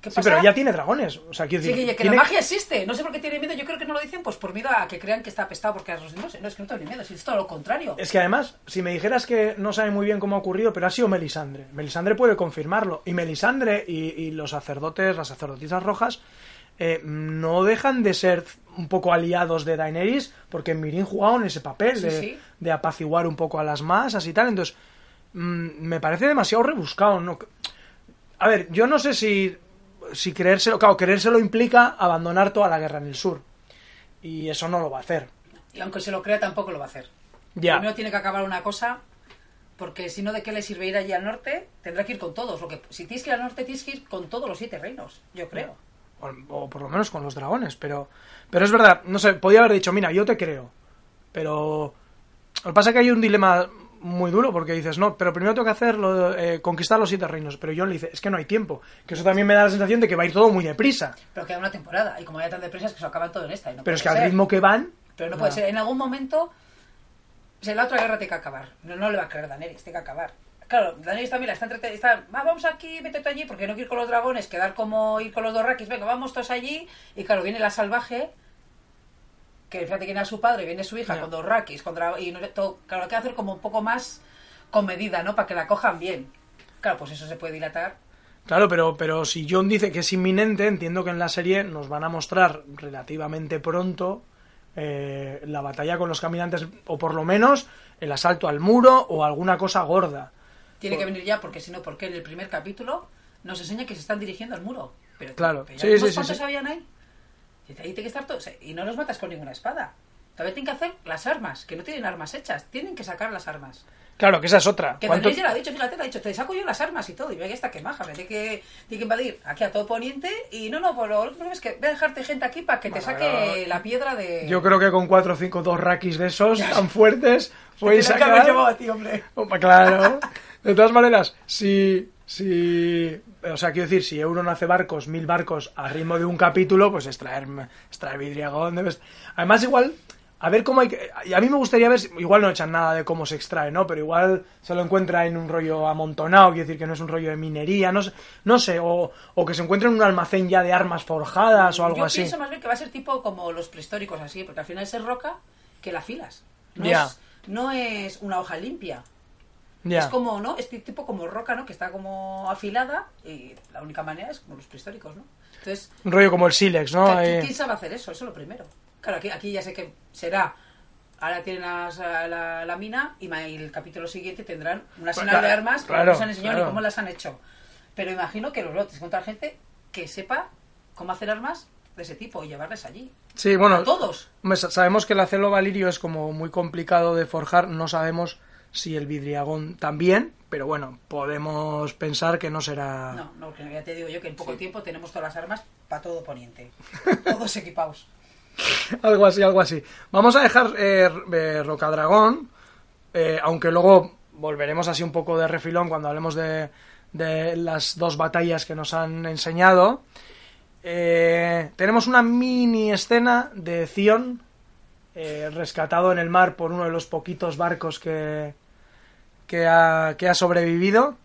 Speaker 2: ¿Qué
Speaker 1: Sí,
Speaker 2: pasa?
Speaker 1: pero ya tiene dragones. O sea, quiero
Speaker 2: Sí,
Speaker 1: decir...
Speaker 2: que, que
Speaker 1: tiene-
Speaker 2: la magia existe. No sé por qué tiene miedo. Yo creo que no lo dicen pues por miedo a que crean que está apestado porque a los no no es que no ni miedo, es todo lo contrario.
Speaker 1: Es que además, si me dijeras que no sabe muy bien cómo ha ocurrido, pero ha sido Melisandre. Melisandre puede confirmarlo. Y Melisandre y, y los sacerdotes, las sacerdotisas rojas, eh, no dejan de ser un poco aliados de Daenerys, porque Mirin jugaban ese papel
Speaker 2: Sí,
Speaker 1: de,
Speaker 2: sí.
Speaker 1: de apaciguar un poco a las masas y tal. Entonces, mm, me parece demasiado rebuscado. ¿no? A ver, yo no sé si, si creérselo, claro, creérselo implica abandonar toda la guerra en el sur. Y eso no lo va a hacer.
Speaker 2: Y aunque se lo crea, tampoco lo va a hacer.
Speaker 1: Ya.
Speaker 2: Primero tiene que acabar una cosa, porque si no, ¿de qué le sirve ir allí al norte? Tendrá que ir con todos. Lo que, si tienes que ir al norte, tienes que ir con todos los siete reinos, yo creo.
Speaker 1: o, o por lo menos con los dragones, pero pero es verdad, no sé, podía haber dicho, mira, yo te creo, pero lo que pasa es que hay un dilema muy duro porque dices, no, pero primero tengo que hacerlo, eh, conquistar los siete reinos, pero John le dice, es que no hay tiempo, que eso también me da la sensación de que va a ir todo muy deprisa,
Speaker 2: Pero queda una temporada, y como vaya tan deprisa, es que se acaban todo en esta. y no
Speaker 1: pero es que al ritmo que van,
Speaker 2: Pero no puede ser. En algún momento, la otra guerra tiene que acabar. No, no le va a creer Daenerys, tiene que acabar. Claro, Daenerys también la está entretenida. Está, "Va, vamos aquí, vete tú allí, porque no quiero ir con los dragones, quedar como ir con los dorrakis. Venga, vamos todos allí. Y claro, viene la salvaje, que fíjate que viene a su padre, viene su hija
Speaker 1: Ya.
Speaker 2: con dorrakis, con dra- y no, todo, claro, hay que hacer como un poco más con medida, ¿no? Para que la cojan bien. Claro, pues eso se puede dilatar.
Speaker 1: Claro, pero, pero si John dice que es inminente, entiendo que en la serie nos van a mostrar relativamente pronto eh, la batalla con los caminantes, o por lo menos el asalto al muro o alguna cosa gorda.
Speaker 2: Tiene
Speaker 1: Por-
Speaker 2: que venir ya, porque si no, porque en el primer capítulo nos enseña que se están dirigiendo al muro. Pero,
Speaker 1: Claro,
Speaker 2: pero ya
Speaker 1: sí,
Speaker 2: vimos
Speaker 1: sí, sí,
Speaker 2: cuántos
Speaker 1: sí.
Speaker 2: habían ahí. Dice, ahí tiene que estar todo. Y no los matas con ninguna espada. Todavía tienen que hacer las armas, que no tienen armas hechas. Tienen que sacar las armas.
Speaker 1: Claro, que esa es otra.
Speaker 2: Que
Speaker 1: ¿Cuánto-
Speaker 2: ya lo ha dicho, fíjate, le ha dicho, te saco yo las armas y todo. Y ve esta que maja, me tiene que, tiene que invadir aquí a todo poniente. Y no, no, pues lo único que es que voy a dejarte gente aquí para que te
Speaker 1: Bueno,
Speaker 2: saque la piedra de.
Speaker 1: Yo creo que con cuatro o cinco dos rakis de esos tan fuertes
Speaker 2: Te
Speaker 1: puedes
Speaker 2: tenía que
Speaker 1: sacar...
Speaker 2: llevado a ti, hombre.
Speaker 1: Hombre, Claro. De todas maneras, si, si... O sea, quiero decir, si Euron hace barcos, mil barcos a ritmo de un capítulo, pues extraer, extraer vidriagón... debes- Además, igual... A ver cómo hay que... y A mí me gustaría ver... si- Igual no echan nada de cómo se extrae, ¿no? Pero igual se lo encuentra en un rollo amontonado, quiero decir que no es un rollo de minería, no sé, no sé o, o que se encuentre en un almacén ya de armas forjadas o algo
Speaker 2: Yo
Speaker 1: así.
Speaker 2: pienso más bien que va a ser tipo como los prehistóricos así, porque al final es roca que la filas. No, es, no es una hoja limpia.
Speaker 1: Ya.
Speaker 2: Es como, ¿no? Es tipo como roca, ¿no? Que está como afilada y la única manera es como los prehistóricos, ¿no? Entonces,
Speaker 1: Un rollo como el sílex, ¿no?
Speaker 2: ¿qui-
Speaker 1: Eh,
Speaker 2: ¿quién sabe hacer eso? Eso es lo primero. Claro, aquí, aquí ya sé que será... Ahora tienen las- la, la mina y el capítulo siguiente tendrán un arsenal
Speaker 1: Claro,
Speaker 2: de armas que
Speaker 1: claro,
Speaker 2: no han enseñado
Speaker 1: claro.
Speaker 2: ni cómo las han hecho. Pero imagino que los lotes contra gente que sepa cómo hacer armas de ese tipo y llevarles allí.
Speaker 1: Sí, bueno,
Speaker 2: A todos.
Speaker 1: sabemos que el acero valirio es como muy complicado de forjar, no sabemos si el vidriagón también, pero bueno, podemos pensar que no será...
Speaker 2: No, no, que ya te digo yo que en poco
Speaker 3: Sí.
Speaker 2: tiempo tenemos todas las armas para todo Poniente. *laughs* Todos equipados.
Speaker 1: Algo así, algo así. Vamos a dejar eh, eh, Rocadragón, eh, aunque luego volveremos así un poco de refilón cuando hablemos de, de las dos batallas que nos han enseñado. Eh, tenemos una mini escena de Zion eh, rescatado en el mar por uno de los poquitos barcos que, que, ha, que ha sobrevivido.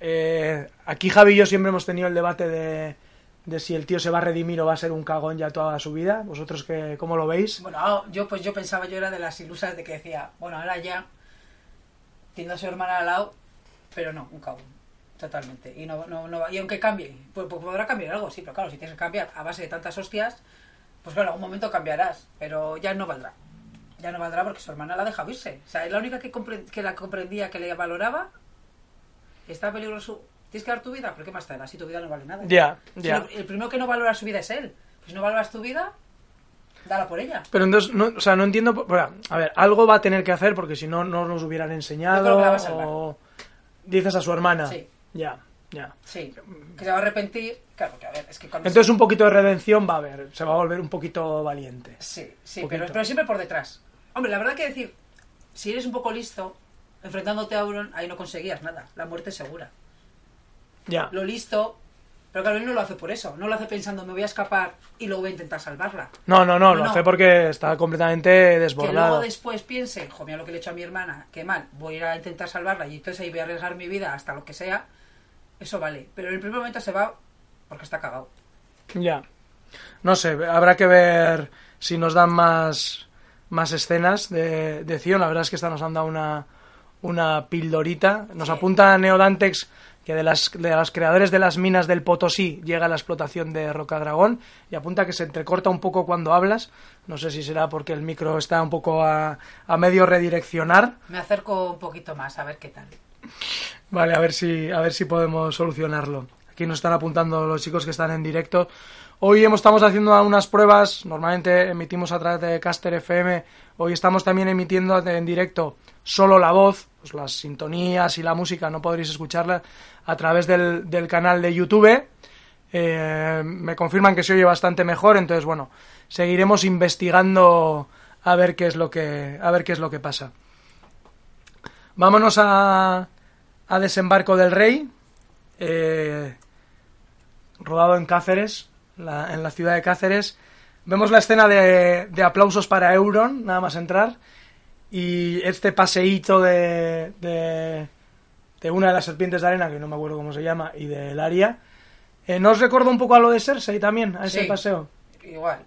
Speaker 1: Eh, aquí Javi y yo siempre hemos tenido el debate de, si el tío se va a redimir o va a ser un cagón ya toda su vida. ¿Vosotros qué, cómo lo veis?
Speaker 2: Bueno, ah, yo pues yo pensaba, yo era de las ilusas de que decía, bueno, ahora ya tiene a su hermana al lado, pero no, un cabo. Totalmente. Y no, no, no y aunque cambie, pues, pues podrá cambiar algo, sí, pero claro, si tienes que cambiar a base de tantas hostias, pues claro, en algún momento cambiarás, pero ya no valdrá. Ya no valdrá porque su hermana la deja irse. O sea, es la única que, que la comprendía, que le valoraba, está peligroso. Tienes que dar tu vida, pero ¿qué más te da? Si tu vida no vale nada.
Speaker 1: Ya, ya.
Speaker 2: lo- el primero que no valora su vida es él. Pues si no valoras tu vida, dala por ella.
Speaker 1: Pero entonces, no, o sea, no entiendo. bueno, a ver, algo va a tener que hacer porque si no, no nos hubieran enseñado.
Speaker 2: Yo creo que la va a salvar.
Speaker 1: o dices a su hermana.
Speaker 2: Sí.
Speaker 1: Ya, ya.
Speaker 2: Sí, que se va a arrepentir. Claro, que a ver, es que cuando.
Speaker 1: Entonces, un poquito de redención va a haber. Se va a volver un poquito valiente.
Speaker 2: Sí, sí, pero, pero siempre por detrás. Hombre, la verdad que decir, si eres un poco listo, enfrentándote a Auron, ahí no conseguías nada. La muerte es segura.
Speaker 1: Ya.
Speaker 2: Lo listo. Pero claro, él no lo hace por eso. No lo hace pensando, me voy a escapar y luego voy a intentar salvarla.
Speaker 1: No, no, no,
Speaker 2: No,
Speaker 1: lo
Speaker 2: no.
Speaker 1: hace porque está completamente
Speaker 2: Que luego
Speaker 1: desbordado.
Speaker 2: después piense, jo, mira lo que le he hecho a mi hermana, qué mal, voy a ir a intentar salvarla y entonces ahí voy a arriesgar mi vida hasta lo que sea. Eso vale. Pero en el primer momento se va porque está cagado.
Speaker 1: Ya. No sé, habrá que ver si nos dan más, más escenas de, de Zion. La verdad es que esta nos han dado una, una pildorita. Nos apunta Neodantex que de las, de los creadores de las minas del Potosí llega la explotación de Rocadragón y apunta que se entrecorta un poco cuando hablas. No sé si será porque el micro está un poco a, a medio redireccionar.
Speaker 2: Me acerco un poquito más a ver qué tal.
Speaker 1: Vale, a ver si, a ver si podemos solucionarlo. Aquí nos están apuntando los chicos que están en directo. Hoy estamos haciendo unas pruebas, normalmente emitimos a través de Caster FM, hoy estamos también emitiendo en directo solo la voz, pues las sintonías y la música no podréis escucharla a través del, del canal de YouTube. Eh, me confirman que se oye bastante mejor, entonces bueno, seguiremos investigando a ver qué es lo que, a ver qué es lo que pasa. Vámonos a, a Desembarco del Rey, eh, rodado en Cáceres, la- en la ciudad de Cáceres. Vemos la escena de, de aplausos para Euron, nada más entrar, y este paseíto de, de, de una de las serpientes de arena, que no me acuerdo cómo se llama, y del Aria. Eh, ¿No os recuerda un poco a lo de Cersei también, a ese
Speaker 2: Sí.
Speaker 1: paseo?
Speaker 2: Igual.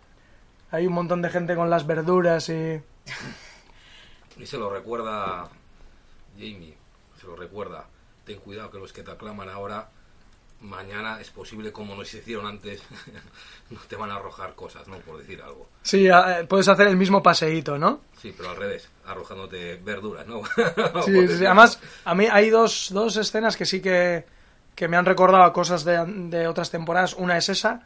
Speaker 1: Hay un montón de gente con las verduras y... *laughs*
Speaker 3: Y se lo recuerda Jamie, se lo recuerda. Ten cuidado que los que te aclaman ahora, mañana es posible, como nos hicieron antes, *laughs* no te van a arrojar cosas, ¿no? Por decir algo.
Speaker 1: Sí, a- puedes hacer el mismo paseíto, ¿no?
Speaker 3: Sí, pero al revés, arrojándote verduras, ¿no? *laughs*
Speaker 1: Sí, sí, Además, a mí hay dos, dos escenas que sí que, que me han recordado a cosas de, de otras temporadas. Una es esa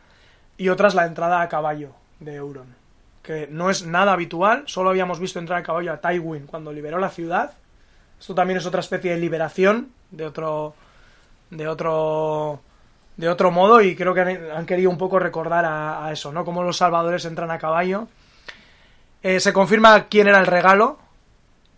Speaker 1: y otra es la entrada a caballo de Euron. Que no es nada habitual, solo habíamos visto entrar a caballo a Tywin cuando liberó la ciudad. Esto también es otra especie de liberación de otro de otro de otro modo y creo que han, han querido un poco recordar a, a eso, ¿no? Como los salvadores entran a caballo. Eh, se confirma quién era el regalo.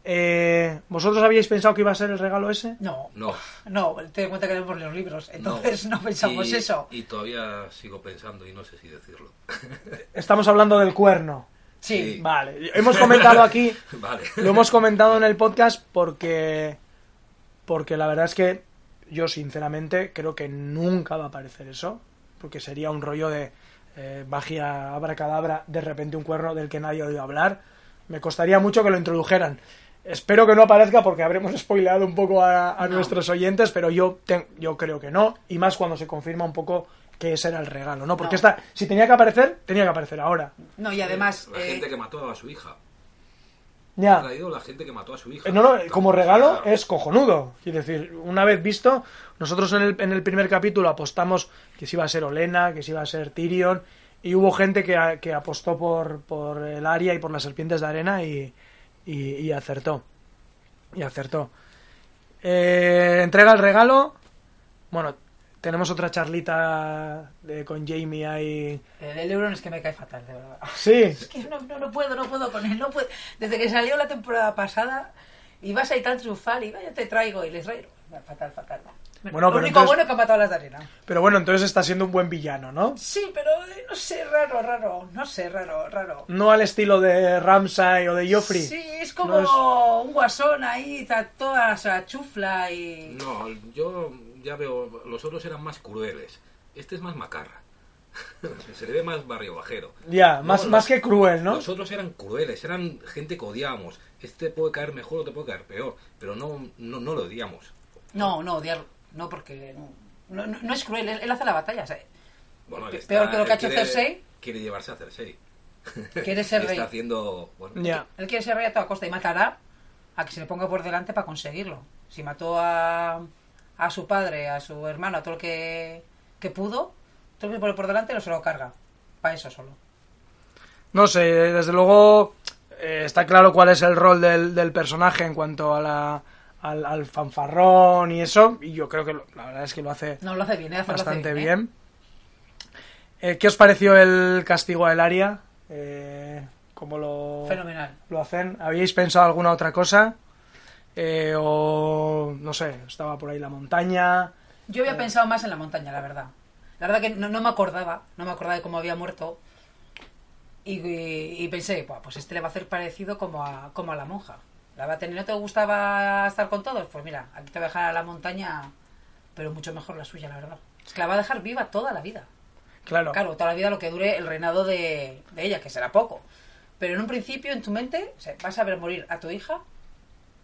Speaker 1: Eh, ¿Vosotros habíais pensado que iba a ser el regalo ese?
Speaker 2: No,
Speaker 3: No.
Speaker 2: no, te das cuenta que leemos los libros, entonces no, pensamos
Speaker 3: Y-
Speaker 2: eso.
Speaker 3: Y todavía sigo pensando y no sé si decirlo. *laughs*
Speaker 1: Estamos hablando del cuerno.
Speaker 2: Sí,
Speaker 3: Sí.
Speaker 1: Vale, hemos comentado aquí, *laughs*
Speaker 3: vale.
Speaker 1: lo hemos comentado en el podcast porque porque la verdad es que yo sinceramente creo que nunca va a aparecer eso, porque sería un rollo de eh, magia abracadabra, de repente un cuerno del que nadie ha oído hablar. Me costaría mucho que lo introdujeran. Espero que no aparezca porque habremos *laughs* spoileado un poco a, a
Speaker 2: No.
Speaker 1: nuestros oyentes, pero yo, yo creo que no, y más cuando se confirma un poco que ese era el regalo, ¿no? Porque
Speaker 2: No.
Speaker 1: esta, si tenía que aparecer, tenía que aparecer ahora.
Speaker 2: no, y además,
Speaker 3: La
Speaker 2: eh,
Speaker 3: gente que mató a su hija.
Speaker 1: Ya.
Speaker 3: Ha traído la gente que mató a su hija.
Speaker 1: Eh, No, no, como regalo es cojonudo. Quiero decir, una vez visto, nosotros en el, en el primer capítulo apostamos que si iba a ser Olena, que si iba a ser Tyrion, y hubo gente que, que apostó por, por el Aria y por las serpientes de arena y, y- y acertó. Y acertó. Eh, entrega el regalo. Bueno, tenemos otra charlita de- con Jamie ahí.
Speaker 2: El, el Euron es que me cae fatal, de verdad.
Speaker 1: Sí, *laughs*
Speaker 2: Es que no, no, no puedo, no puedo con él, no puedo. Desde que salió la temporada pasada, y vas ahí tan triunfal, y vaya, te traigo, y les traigo. Fatal, fatal.
Speaker 1: Bueno,
Speaker 2: Lo
Speaker 1: pero
Speaker 2: único
Speaker 1: entonces-
Speaker 2: bueno es que ha matado a las de arena.
Speaker 1: pero bueno, entonces está siendo un buen villano, ¿no?
Speaker 2: Sí, pero eh, no sé, raro, raro. No sé, raro, raro.
Speaker 1: No al estilo de Ramsay o de Joffrey.
Speaker 2: Sí, es como
Speaker 1: No es-
Speaker 2: un guasón ahí, está toda esa chufla y...
Speaker 3: No, yo ya veo, los otros eran más crueles. Este es más macarra. *laughs* Se le ve más barrio bajero.
Speaker 1: Ya, más,
Speaker 3: No,
Speaker 1: más
Speaker 3: los-
Speaker 1: que cruel, ¿no?
Speaker 3: Los otros eran crueles, eran gente que odiábamos. Este puede caer mejor o te puede caer peor, pero no, no, no lo odiamos.
Speaker 2: No, no, odiar, no, porque no, no, no es cruel, él, él hace la batalla, o sea,
Speaker 3: Bueno, está-
Speaker 2: peor que lo que ha hecho
Speaker 3: quiere-
Speaker 2: Cersei.
Speaker 3: Quiere llevarse a Cersei. *laughs*
Speaker 2: quiere ser
Speaker 3: Está
Speaker 2: rey.
Speaker 3: haciendo... Bueno,
Speaker 1: Ya.
Speaker 2: Él quiere ser rey a toda costa y matará a que se le ponga por delante para conseguirlo. Si mató a, a su padre, a su hermano, a todo lo que, que pudo, todo lo que pone por delante lo se lo carga. Para eso solo.
Speaker 1: No sé, desde luego eh, está claro cuál es el rol del, del personaje en cuanto a la, al, al fanfarrón y eso. Y yo creo que lo- la verdad es que lo hace
Speaker 2: No lo hace bien, ¿eh? Hace
Speaker 1: bastante bien. Eh, ¿Qué os pareció el castigo a Elaria? Eh, ¿Cómo lo,
Speaker 2: Fenomenal.
Speaker 1: lo hacen? ¿Habíais pensado alguna otra cosa? Eh, o no sé, estaba por ahí la montaña.
Speaker 2: Yo había pensado más en la montaña, la verdad. La verdad que no, no me acordaba, no me acordaba de cómo había muerto. Y, y- y pensé, "Buah, pues este le va a hacer parecido como a, como a la monja. La va a tener, ¿no te gustaba estar con todos? Pues mira, aquí te voy a dejar a la montaña, pero mucho mejor la suya, la verdad. Es que la va a dejar viva toda la vida.
Speaker 1: Claro.
Speaker 2: Claro, toda la vida lo que dure el reinado de, de ella, que será poco. Pero en un principio, en tu mente, o sea, vas a ver morir a tu hija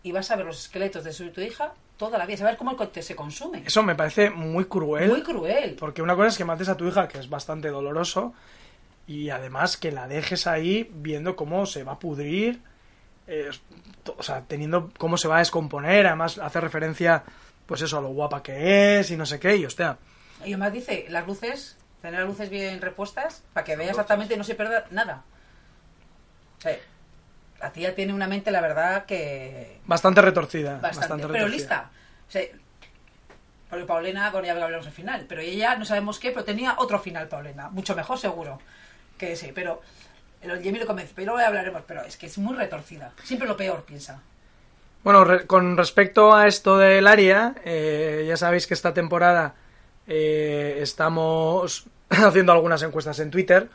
Speaker 2: y vas a ver los esqueletos de su, tu hija toda la vida. Saber cómo el cote se consume.
Speaker 1: Eso me parece muy cruel.
Speaker 2: Muy cruel.
Speaker 1: Porque una cosa es que mates a tu hija, que es bastante doloroso, y además que la dejes ahí viendo cómo se va a pudrir, eh, o sea, teniendo cómo se va a descomponer, además hace referencia, pues eso, a lo guapa que es y no sé qué, y hostia,
Speaker 2: Y además dice, las luces, tener las luces bien repuestas para que vea exactamente y no se pierda nada. Sea, la tía tiene una mente, la verdad, que
Speaker 1: bastante retorcida.
Speaker 2: bastante,
Speaker 1: Bastante,
Speaker 2: pero
Speaker 1: retorcida.
Speaker 2: lista. O sea, porque Paulina, bueno, ya hablamos del final, pero ella no sabemos qué, pero tenía otro final, Paulina, mucho mejor seguro que ese, pero el Jamie lo convence, pero hablaremos, pero es que es muy retorcida, siempre lo peor piensa.
Speaker 1: Bueno, re- con respecto a esto del área, eh, ya sabéis que esta temporada eh, estamos *laughs* haciendo algunas encuestas en Twitter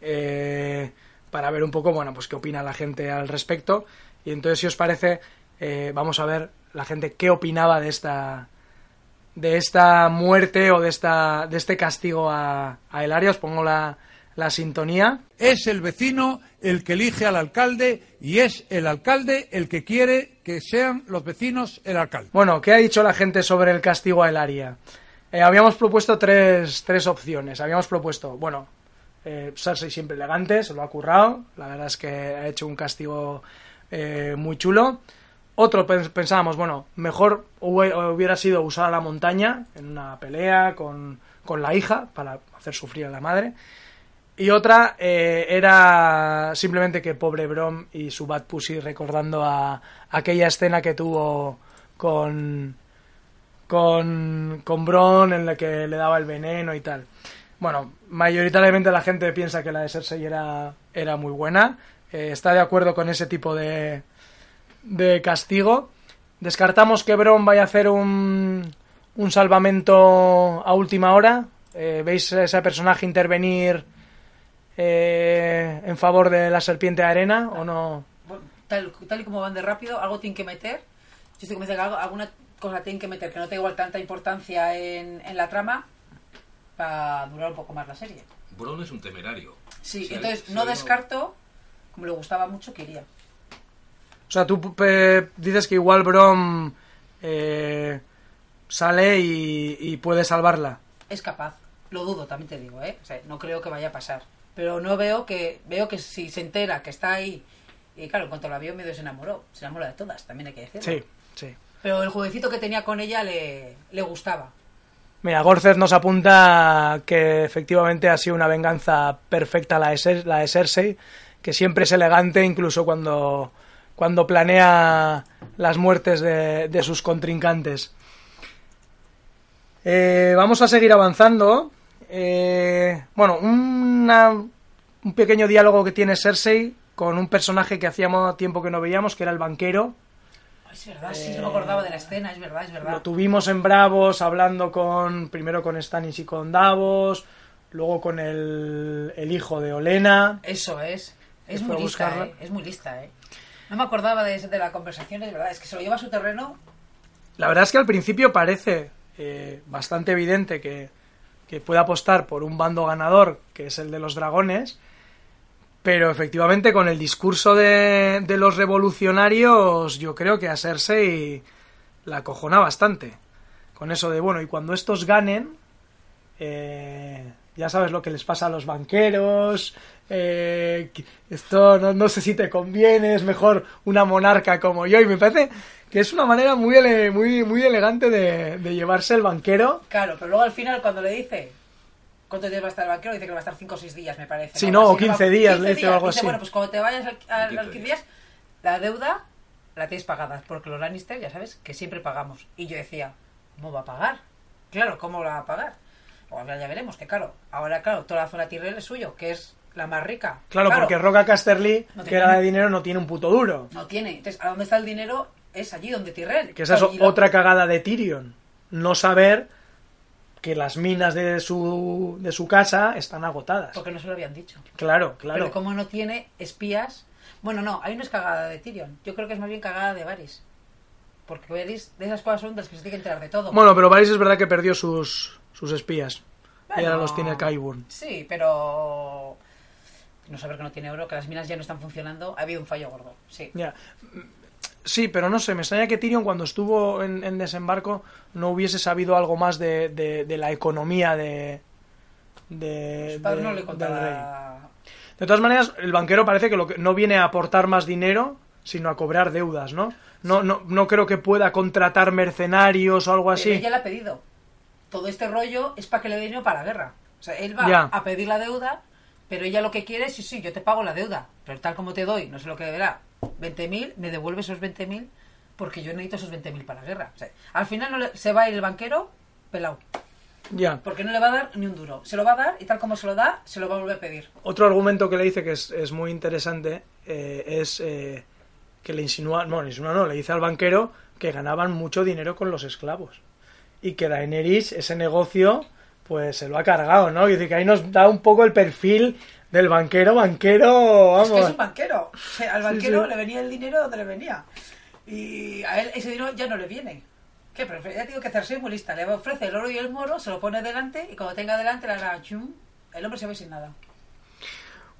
Speaker 1: eh, para ver un poco, bueno, pues qué opina la gente al respecto. Y entonces, si os parece, eh, vamos a ver la gente qué opinaba de esta de esta muerte o de esta de este castigo a, a Elaria. Os pongo la, la sintonía.
Speaker 4: Es el vecino el que elige al alcalde y es el alcalde el que quiere que sean los vecinos el alcalde.
Speaker 1: Bueno, ¿qué ha dicho la gente sobre el castigo a Elaria? Eh, habíamos propuesto tres, tres opciones. Habíamos propuesto, bueno, eh, siempre elegante, se lo ha currado. La verdad es que ha hecho un castigo eh, muy chulo. Otro pens- pensábamos, bueno, mejor hubie- hubiera sido usar a la montaña en una pelea con, con la hija para hacer sufrir a la madre. Y otra eh, era simplemente que pobre Brom y su Bad Pussy recordando a aquella escena que tuvo con con, con Bron en la que le daba el veneno y tal. Bueno, mayoritariamente la gente piensa que la de Cersei era, era muy buena. eh, está de acuerdo con ese tipo de, de castigo. Descartamos que Bron vaya a hacer un, un salvamento a última hora. Eh, ¿Veis a ese personaje intervenir eh, en favor de la serpiente de arena o no?
Speaker 2: Tal, tal y como van de rápido, algo tienen que meter. Yo estoy convencida que algo- alguna cosa tienen que meter que no tenga igual tanta importancia en, en la trama para durar un poco más la serie.
Speaker 3: Bron es un temerario.
Speaker 2: Sí, entonces no descarto, como le gustaba mucho, que iría.
Speaker 1: O sea, tú pe- dices que igual Brom eh, sale y, y puede salvarla.
Speaker 2: Es capaz. Lo dudo, también te digo, ¿eh? O sea, no creo que vaya a pasar. Pero no veo que... Veo que si se entera que está ahí Y claro, en cuanto la vio, medio se enamoró. Se enamora de todas, también hay que decirlo.
Speaker 1: Sí, sí.
Speaker 2: Pero el jueguecito que tenía con ella le, le gustaba.
Speaker 1: Mira, nos apunta que efectivamente ha sido una venganza perfecta la de, la Cersei, que siempre es elegante incluso cuando, cuando planea las muertes de, de sus contrincantes. Eh, vamos a seguir avanzando. Eh, bueno, una- un pequeño diálogo que tiene Cersei con un personaje que hacíamos tiempo que no veíamos, que era el banquero.
Speaker 2: Es verdad, sí, no me acordaba de la escena, es verdad, es verdad.
Speaker 1: Lo tuvimos en Bravos hablando con primero con Stannis y con Davos, luego con el, el hijo de Olena.
Speaker 2: Eso es. Es muy lista. ¿eh? Es muy lista, ¿eh? No me acordaba de, de la conversación, es verdad. Es que se lo lleva a su terreno.
Speaker 1: La verdad es que al principio parece eh, bastante evidente que, que puede apostar por un bando ganador, que es el de los dragones, pero efectivamente con el discurso de, los revolucionarios yo creo que a Cersei la acojona bastante. Con eso de, bueno, y cuando estos ganen, eh, ya sabes lo que les pasa a los banqueros, eh, esto no, sé si te conviene, es mejor una monarca como yo, y me parece que es una manera muy elegante de, de llevarse el banquero.
Speaker 2: Claro, pero luego al final cuando le dice cuántos días va a estar el banquero, dice que va a estar 5 o 6 días, me parece.
Speaker 1: Sí, no, o
Speaker 2: Así,
Speaker 1: 15
Speaker 2: va-
Speaker 1: días, le dice o algo
Speaker 2: Dice,
Speaker 1: así.
Speaker 2: Bueno, pues cuando te vayas al, al-
Speaker 3: 15
Speaker 2: al 15 días, la deuda la tienes pagada, porque los Lannister, ya sabes, que siempre pagamos. Y yo decía, ¿cómo va a pagar? Claro, ¿cómo la va a pagar? O ahora ya veremos, que claro, ahora claro, toda la zona Tyrell es suyo, que es la más rica.
Speaker 1: Claro, porque Roca Casterly,
Speaker 2: No
Speaker 1: que era de dinero, no tiene un puto duro.
Speaker 2: No tiene. Entonces, ¿a dónde está el dinero? Es allí donde Tyrell.
Speaker 1: Que esa es
Speaker 2: Claro, lo-
Speaker 1: otra cagada de Tyrion. No saber que las minas de su, de su casa están agotadas.
Speaker 2: Porque no se lo habían dicho.
Speaker 1: Claro, claro.
Speaker 2: Pero como no tiene espías... Bueno, no, ahí no es cagada de Tyrion. Yo creo que es más bien cagada de Varys. Porque Varys, de esas cosas son de las que se tiene que enterar de todo.
Speaker 1: Bueno, pero Varys es verdad que perdió sus, sus espías. Y ahora los tiene Qyburn.
Speaker 2: Sí, pero... No saber que no tiene oro, que las minas ya no están funcionando. Ha habido un fallo gordo, sí.
Speaker 1: Ya. Sí, pero no sé, me extraña que Tyrion cuando estuvo en, en desembarco no hubiese sabido algo más de, de- de la economía de, de,
Speaker 2: Su padre
Speaker 1: de-
Speaker 2: no le
Speaker 1: del rey. De todas maneras, el banquero parece que, lo que no viene a aportar más dinero, sino a cobrar deudas, ¿no? No, no, no creo que pueda contratar mercenarios o algo
Speaker 2: Pero
Speaker 1: así.
Speaker 2: ella le ha pedido. Todo este rollo es para que le dé dinero para la guerra. O sea, él va
Speaker 1: Ya.
Speaker 2: a pedir la deuda, pero ella lo que quiere es, sí, sí, yo te pago la deuda. Pero tal como te doy, no sé lo que verá, 20.000, me devuelve esos 20.000 porque yo necesito esos 20.000 para la guerra. O sea, al final no le- se va a ir el banquero pelado.
Speaker 1: Ya.
Speaker 2: Porque no le va a dar ni un duro. Se lo va a dar y tal como se lo da, se lo va a volver a pedir.
Speaker 1: Otro argumento que le dice que es, es muy interesante eh, es eh, que le insinúa, no, le insinúa no, le dice al banquero que ganaban mucho dinero con los esclavos y que Daenerys ese negocio pues se lo ha cargado, ¿no? Y dice que ahí nos da un poco el perfil del banquero, banquero,
Speaker 2: Es que es
Speaker 1: vamos.
Speaker 2: un banquero. O sea, al banquero
Speaker 1: sí.
Speaker 2: le venía el dinero donde le venía. Y a él ese dinero ya no le viene. ¿Qué? Pero ya digo que es muy lista. Le ofrece el oro y el moro, se lo pone delante y cuando tenga delante le hará chum. El hombre se ve sin nada.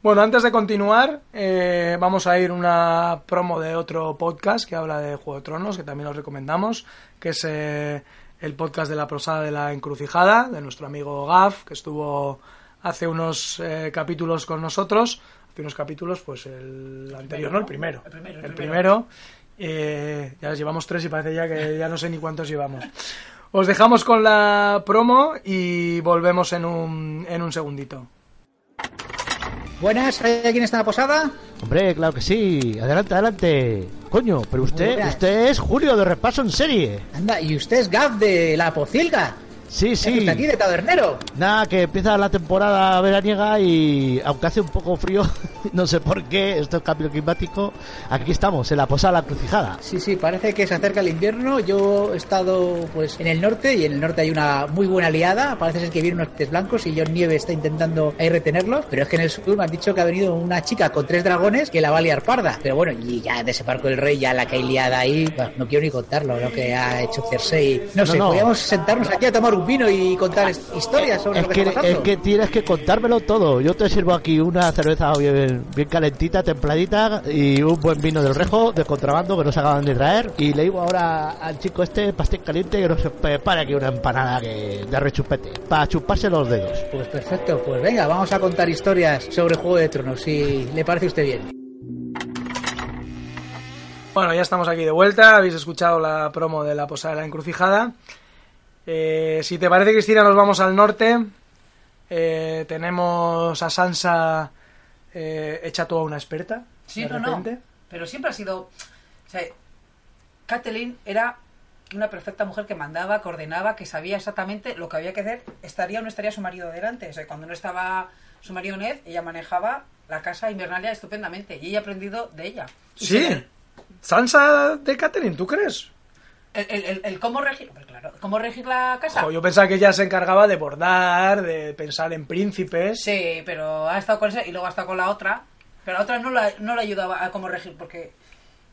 Speaker 1: Bueno, antes de continuar, eh, vamos a ir una promo de otro podcast que habla de Juego de Tronos, que también os recomendamos, que es eh, el podcast de la prosada de la encrucijada, de nuestro amigo Gaf, que estuvo hace unos eh, capítulos con nosotros. Hace unos capítulos, pues el anterior, ¿no? El primero.
Speaker 2: El primero, el
Speaker 1: El
Speaker 2: primero.
Speaker 1: primero. Eh, ya les llevamos tres y parece ya que *laughs* ya no sé ni cuántos llevamos. Os dejamos con la promo y volvemos en un, en un segundito.
Speaker 5: Buenas, ¿hay alguien está en la posada?
Speaker 6: Hombre, claro que sí. Adelante, adelante. Coño, pero usted, usted es Julio de Repaso en Serie.
Speaker 5: Anda, y usted es Gav de la Pocilga.
Speaker 6: Sí, sí.
Speaker 5: Está aquí de tabernero.
Speaker 6: Nada, que empieza la temporada veraniega y aunque hace un poco frío, *laughs* no sé por qué, esto es cambio climático, aquí estamos, en la posada La Crucijada.
Speaker 5: Sí, sí, parece que se acerca el invierno. Yo he estado pues en el norte y en el norte hay una muy buena aliada. Parece ser que vienen unos peces blancos y John Nieve está intentando ahí retenerlos. Pero es que en el sur me han dicho que ha venido una chica con tres dragones que la va a liar parda. Pero bueno, y ya desembarco el rey, ya la que hay liada ahí, bueno, no quiero ni contarlo, lo que ha hecho Cersei. No,
Speaker 6: No,
Speaker 5: sé,
Speaker 6: no.
Speaker 5: podríamos sentarnos aquí a tomar un vino y contar historias sobre
Speaker 6: Es
Speaker 5: lo que,
Speaker 6: que,
Speaker 5: está pasando.
Speaker 6: es que tienes que contármelo todo. Yo te sirvo aquí una cerveza bien, bien calentita, templadita y un buen vino del rejo de contrabando que nos acaban de traer. Y le digo ahora al chico este, pastel caliente, que nos prepare aquí una empanada que, de rechupete, para chuparse los dedos.
Speaker 5: Pues perfecto, pues venga, vamos a contar historias sobre Juego de Tronos, si le parece a usted bien.
Speaker 1: Bueno, ya estamos aquí de vuelta. Habéis escuchado la promo de la Posada de la Encrucijada. Eh, si te parece, Cristina, nos vamos al norte. Eh, tenemos a Sansa eh, hecha toda una experta.
Speaker 2: Sí,
Speaker 1: de
Speaker 2: no, no. Pero siempre ha sido. O sea, Catelyn era una perfecta mujer que mandaba, que ordenaba, que sabía exactamente lo que había que hacer. Estaría o no estaría su marido delante. O sea, cuando no estaba su marido Ned, ella manejaba la casa Invernalia estupendamente. Y ella ha aprendido de ella.
Speaker 1: Sí.
Speaker 2: se-
Speaker 1: Sansa de Catherine, ¿tú crees?
Speaker 2: El, el- el- el cómo regir. hombre, claro, cómo regir la casa.
Speaker 1: Jo, yo pensaba que ella se encargaba de bordar, de pensar en príncipes.
Speaker 2: Sí, pero ha estado con esa y luego ha estado con la otra. Pero la otra no la, no la ayudaba a cómo regir, porque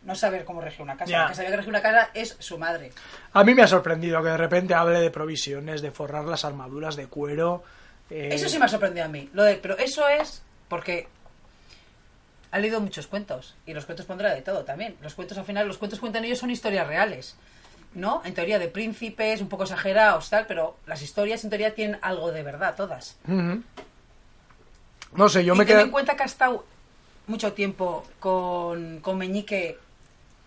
Speaker 2: no saber cómo regir una casa.
Speaker 1: Ya.
Speaker 2: La que sabía que regir una casa es su madre.
Speaker 1: A mí me ha sorprendido que de repente hable de provisiones, de forrar las armaduras de cuero. eh,
Speaker 2: Eso sí me ha sorprendido a mí. Lo de, pero eso es porque ha leído muchos cuentos. Y los cuentos pondrá de todo también. Los cuentos al final, los cuentos cuentan ellos son historias reales. ¿No? En teoría de príncipes, un poco exagerados, tal, pero las historias en teoría tienen algo de verdad, todas.
Speaker 1: No sé, yo
Speaker 2: y
Speaker 1: me quedo...
Speaker 2: en cuenta que ha estado mucho tiempo con, con Meñique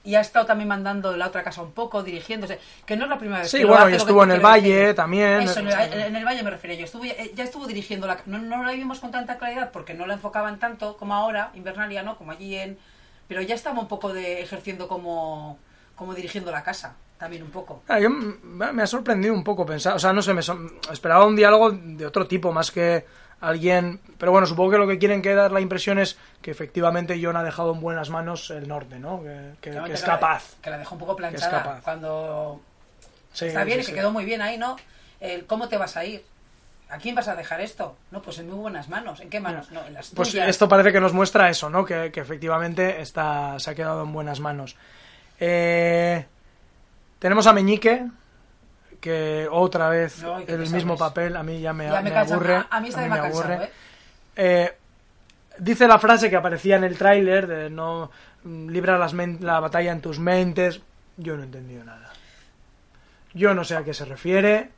Speaker 2: y ha estado también mandando la otra casa un poco, dirigiéndose, que no es la primera vez
Speaker 1: Sí,
Speaker 2: que lo
Speaker 1: bueno,
Speaker 2: hace,
Speaker 1: y
Speaker 2: lo
Speaker 1: estuvo en el Valle también.
Speaker 2: Eso, en el, en el Valle me refiero yo. Estuvo, eh, ya estuvo dirigiendo la... No, no la vimos con tanta claridad porque no la enfocaban tanto como ahora, Invernalia, ¿no? Como allí en... Pero ya estaba un poco de ejerciendo como, como dirigiendo la casa, también un poco.
Speaker 1: Ah, yo, me ha sorprendido un poco pensar, o sea, no sé, me esperaba un diálogo de otro tipo más que alguien, pero bueno, supongo que lo que quieren que dar la impresión es que efectivamente John ha dejado en buenas manos el norte, ¿no? Que, que-
Speaker 2: Realmente
Speaker 1: que es capaz.
Speaker 2: Que la dejó un poco planchada
Speaker 1: capaz.
Speaker 2: cuando
Speaker 1: Sí,
Speaker 2: Está bien,
Speaker 1: sí,
Speaker 2: y que
Speaker 1: sí.
Speaker 2: quedó muy bien ahí, ¿no? El cómo te vas a ir. ¿A quién vas a dejar esto? No, pues en muy buenas manos. ¿En qué manos? No, en las
Speaker 1: Pues esto parece que nos muestra eso, ¿no? Que, que efectivamente está, se ha quedado en buenas manos. Eh, tenemos a Meñique, que otra vez
Speaker 2: qué
Speaker 1: el mismo papel, a mí ya me,
Speaker 2: Ya me
Speaker 1: aburre.
Speaker 2: A, a mí vez
Speaker 1: mí
Speaker 2: me ha
Speaker 1: me aburre.
Speaker 2: ¿eh?
Speaker 1: Eh, dice la frase que aparecía en el tráiler de no mm, libra las la batalla en tus mentes. Yo no he entendido nada. Yo no sé a qué se refiere.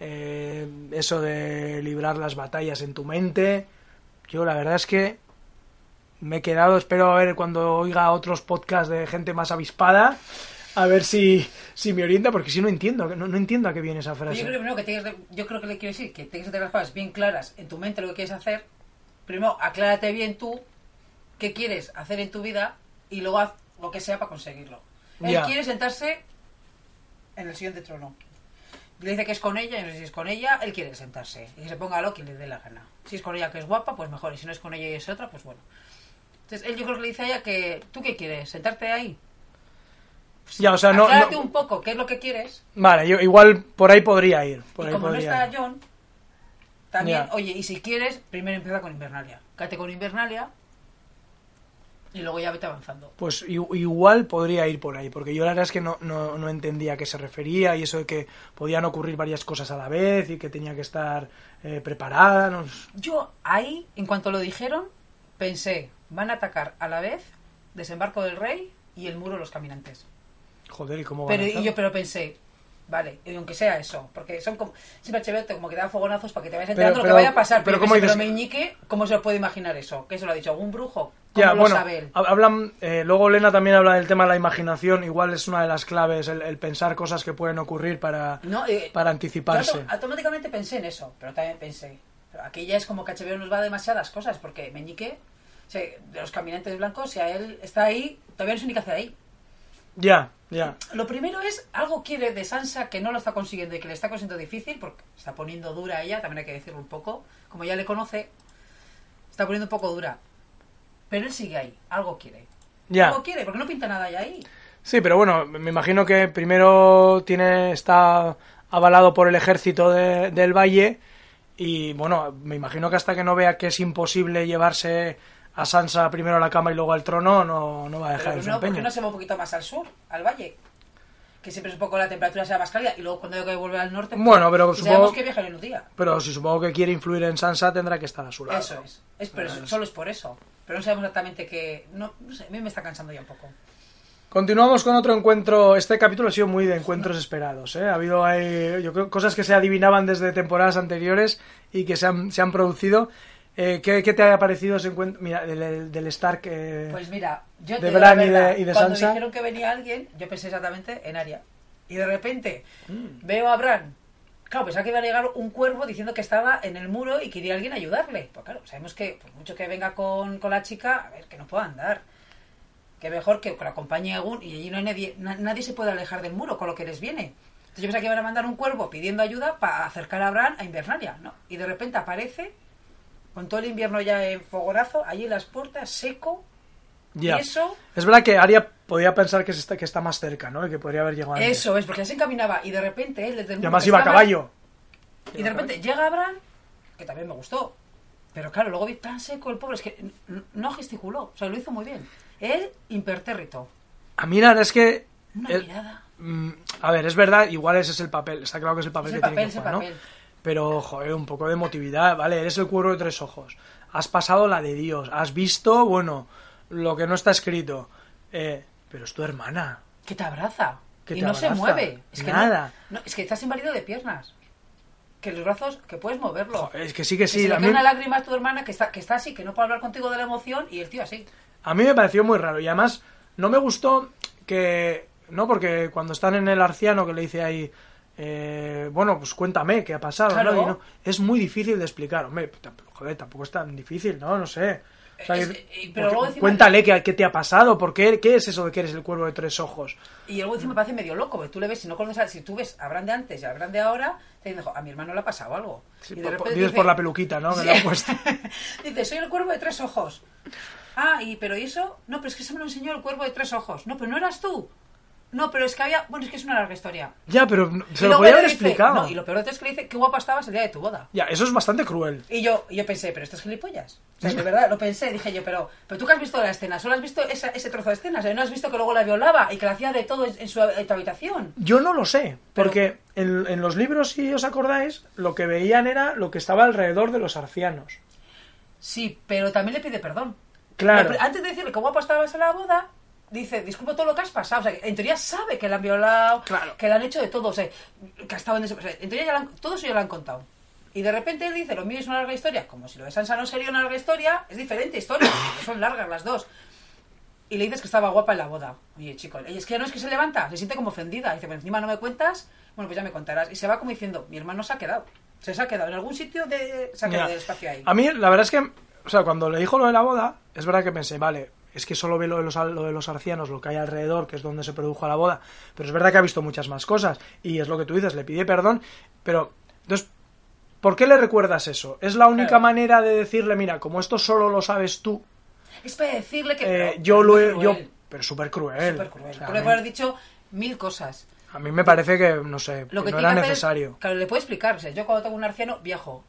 Speaker 1: eh, eso de librar las batallas en tu mente. Yo la verdad es que me he quedado, espero a ver cuando oiga otros podcasts de gente más avispada, a ver si, si me orienta, porque si no entiendo, no, no entiendo a qué viene esa frase.
Speaker 2: yo creo, primero que tienes de- yo creo que le quiero decir que tienes que tener las cosas bien claras en tu mente lo que quieres hacer. Primero, aclárate bien tú qué quieres hacer en tu vida y luego haz lo que sea para conseguirlo. Él quiere sentarse en el siguiente trono. Le dice que es con ella, y no sé si es con ella, él quiere sentarse y que se ponga lo que le dé la gana. Si es con ella que es guapa, pues mejor, y si no es con ella y es otra, pues bueno. Entonces, él yo creo que le dice a ella que, ¿tú qué quieres? ¿Sentarte ahí?
Speaker 1: Ya, o sea, no,
Speaker 2: Aclárate
Speaker 1: no-
Speaker 2: un poco qué es lo que quieres
Speaker 1: Vale, yo igual por ahí podría ir. Por
Speaker 2: y
Speaker 1: ahí
Speaker 2: como no está
Speaker 1: ir.
Speaker 2: John, también,
Speaker 1: Ya.
Speaker 2: oye, y si quieres, primero empieza con Invernalia. Cállate con Invernalia y luego ya vete avanzando.
Speaker 1: Pues igual podría ir por ahí, porque yo la verdad es que no, no, no entendía a qué se refería y eso de que podían ocurrir varias cosas a la vez y que tenía que estar eh, preparada. no
Speaker 2: Yo ahí, en cuanto lo dijeron, pensé, van a atacar a la vez Desembarco del Rey y el Muro de los Caminantes.
Speaker 1: Joder, ¿y cómo van
Speaker 2: Pero,
Speaker 1: a
Speaker 2: y
Speaker 1: hacer?
Speaker 2: yo pero pensé, vale, y aunque sea eso, porque son como, siempre HBO te como que te da fogonazos para que te vayas enterando lo
Speaker 1: pero-
Speaker 2: que vaya a pasar.
Speaker 1: pero
Speaker 2: Pero,
Speaker 1: ¿cómo
Speaker 2: pensé,
Speaker 1: dices
Speaker 2: pero
Speaker 1: que-
Speaker 2: Meñique, ¿cómo se lo puede imaginar eso? ¿Qué se lo ha dicho? ¿Algún brujo? ¿Cómo
Speaker 1: Ya,
Speaker 2: lo
Speaker 1: bueno,
Speaker 2: sabe él?
Speaker 1: hab- hablan, eh, luego Lena también habla del tema de la imaginación, igual es una de las claves el, el pensar cosas que pueden ocurrir para,
Speaker 2: No, eh,
Speaker 1: para anticiparse.
Speaker 2: auto- automáticamente pensé en eso, pero también pensé, pero aquí ya es como que HBO nos va a demasiadas cosas, porque Meñique, o sea, de los caminantes blancos, si a él está ahí, todavía no sé ni qué hacer ahí.
Speaker 1: Ya, ya.
Speaker 2: Lo primero es, algo quiere de Sansa que no lo está consiguiendo y que le está consiguiendo difícil, porque está poniendo dura a ella, también hay que decirlo un poco, como ya le conoce, está poniendo un poco dura. Pero él sigue ahí, algo quiere.
Speaker 1: Ya.
Speaker 2: Algo quiere, porque no pinta nada ya ahí.
Speaker 1: Sí, pero bueno, me imagino que primero tiene está avalado por el ejército de- del Valle y bueno, me imagino que hasta que no vea que es imposible llevarse a Sansa primero a la cama y luego al trono, no, no va a dejar
Speaker 2: Pero
Speaker 1: su
Speaker 2: no, ¿por qué
Speaker 1: empeño.
Speaker 2: no se va un poquito más al sur, al valle? Que siempre poco la temperatura sea más cálida y luego cuando hay que volver al norte. pues,
Speaker 1: Bueno, pero supongo-
Speaker 2: que viajan en un día.
Speaker 1: Pero si supongo que quiere influir en Sansa, tendrá que estar a su lado.
Speaker 2: Eso es. es pero solo es por eso. Pero no sabemos exactamente que. No, no sé, a mí me está cansando ya un poco.
Speaker 1: Continuamos con otro encuentro. Este capítulo ha sido muy de encuentros esperados. ¿eh? Ha habido ahí, yo creo, cosas que se adivinaban desde temporadas anteriores y que se han, se han producido. Eh, ¿qué, qué te ha parecido ese encuentro? Mira, del, del Stark. eh,
Speaker 2: Pues mira, yo
Speaker 1: de Bran
Speaker 2: la
Speaker 1: y de- y de
Speaker 2: cuando
Speaker 1: Sansa.
Speaker 2: dijeron que venía alguien, yo pensé exactamente en Aria. Y de repente
Speaker 1: Mm.
Speaker 2: veo a Bran. Claro, pensaba que iba a llegar un cuervo diciendo que estaba en el muro y quería alguien ayudarle. Pues claro, sabemos que por mucho que venga con, con la chica, a ver, que no pueda andar. Que mejor que, que lo acompañe a Gun y allí no hay nadie, na- nadie se puede alejar del muro con lo que les viene. Entonces yo pensaba que iban a mandar un cuervo pidiendo ayuda para acercar a Bran a Invernalia, ¿no? Y de repente aparece con todo el invierno ya en fogorazo, allí en las puertas, seco,
Speaker 1: ya.
Speaker 2: y eso,
Speaker 1: Es verdad que Aria podía pensar que, se está, que está más cerca, ¿no? Y que podría haber llegado antes.
Speaker 2: eso es, porque ya se encaminaba y de repente él desde el
Speaker 1: Y además
Speaker 2: que
Speaker 1: iba a caballo.
Speaker 2: Y de repente llega Abraham, que también me gustó. Pero claro, luego vi tan seco el pobre, es que no gesticuló, o sea, lo hizo muy bien. Él, impertérrito.
Speaker 1: A verdad es que.
Speaker 2: Una mirada.
Speaker 1: mm, a ver, es verdad, igual ese es el papel. Está claro que es el papel
Speaker 2: Es
Speaker 1: que
Speaker 2: el
Speaker 1: tiene
Speaker 2: papel,
Speaker 1: que
Speaker 2: es el
Speaker 1: jugar, ¿no?
Speaker 2: papel.
Speaker 1: Pero, joder, un poco de emotividad. Vale, eres el cuervo de tres ojos. Has pasado la de Dios. Has visto, bueno, lo que no está escrito. Eh, pero es tu hermana.
Speaker 2: Que te abraza.
Speaker 1: Que
Speaker 2: y
Speaker 1: te
Speaker 2: no se mueve. Es que
Speaker 1: Nada.
Speaker 2: no, es que estás inválido de piernas. Que los brazos, que puedes moverlo.
Speaker 1: Joder, es que sí que
Speaker 2: Que
Speaker 1: sí.
Speaker 2: se le cae una lágrima a tu hermana que está, que está así, que no puede hablar contigo de la emoción, y el tío así.
Speaker 1: A mí me pareció muy raro y además no me gustó que... No, porque cuando están en el arciano que le dice ahí... eh, bueno, pues cuéntame qué ha pasado,
Speaker 2: Claro.
Speaker 1: ¿no? Y no- Es muy difícil de explicar, hombre, tamp- joder, tampoco es tan difícil, ¿no? No sé. O sea,
Speaker 2: Es-
Speaker 1: que-
Speaker 2: y- pero
Speaker 1: porque-
Speaker 2: luego encima-
Speaker 1: cuéntale qué, qué te ha pasado, ¿por qué, qué es eso de que eres el cuervo de tres ojos?
Speaker 2: Y luego encima me parece medio loco, porque tú le ves, si no conoces a- si tú ves a Bran de antes y a Bran de ahora, te dicen, "Jo, a mi hermano le ha pasado algo.
Speaker 1: Sí,
Speaker 2: y de
Speaker 1: por- dices
Speaker 2: dice-
Speaker 1: por la peluquita, ¿no? Que le han puesto. *laughs*
Speaker 2: dice, soy el cuervo de tres ojos. Ah, y pero ¿y eso? No, pero es que se me lo enseñó el cuervo de tres ojos. No, pero no eras tú. No, pero es que había... Bueno, es que es una larga historia.
Speaker 1: Ya, pero se lo podía haber
Speaker 2: dice-
Speaker 1: explicado.
Speaker 2: No, y lo peor de todo es que le dice, qué guapa estabas el día de tu boda.
Speaker 1: Ya, eso es bastante cruel.
Speaker 2: Y yo, yo pensé, pero esto es gilipollas. O sea, de verdad, lo pensé, dije yo, pero, pero tú que has visto la escena, solo has visto esa- ese trozo de escena, o sea, no has visto que luego la violaba y que la hacía de todo en, su en habitación.
Speaker 1: Yo no lo sé, porque en, en los libros, si os acordáis, lo que veían era lo que estaba alrededor de los arcianos.
Speaker 2: Sí, pero también le pide perdón.
Speaker 1: Claro.
Speaker 2: Antes de decirle que guapo estabas en la boda, dice, disculpa todo lo que has pasado. O sea, en teoría sabe que la han violado,
Speaker 1: Claro.
Speaker 2: que le han hecho de todo. O sea, que ha estado en ese... o sea, en teoría ya la han- todo eso ya lo han contado. Y de repente él dice, lo mío es una larga historia. Como si lo de Sansa no sería una larga historia, es diferente historia, porque son largas las dos. Y le dices que estaba guapa en la boda. Oye, chico, ella es que ya no es que se levanta, se siente como ofendida. Dice, pues encima no me cuentas, bueno, pues ya me contarás. Y se va como diciendo, mi hermano se ha quedado. Se, se ha quedado en algún sitio de... Se ha quedado del espacio ahí.
Speaker 1: A mí, la verdad es que, o sea, cuando le dijo lo de la boda, es verdad que pensé, vale, es que solo ve lo de los, lo de los arcianos, lo que hay alrededor, que es donde se produjo la boda, pero es verdad que ha visto muchas más cosas, y es lo que tú dices, le pide perdón, pero, entonces, ¿por qué le recuerdas eso? ¿Es la única
Speaker 2: Claro.
Speaker 1: manera de decirle, mira, como esto solo lo sabes tú,
Speaker 2: Es para decirle que...
Speaker 1: eh,
Speaker 2: pero-
Speaker 1: yo lo he... Yo, pero súper cruel.
Speaker 2: súper cruel.
Speaker 1: O sea,
Speaker 2: puede haber dicho mil cosas.
Speaker 1: a mí me parece que, no sé,
Speaker 2: Lo que
Speaker 1: no era
Speaker 2: es-
Speaker 1: necesario.
Speaker 2: claro, le puedo explicar. O sea, yo cuando tengo un arciano viajo.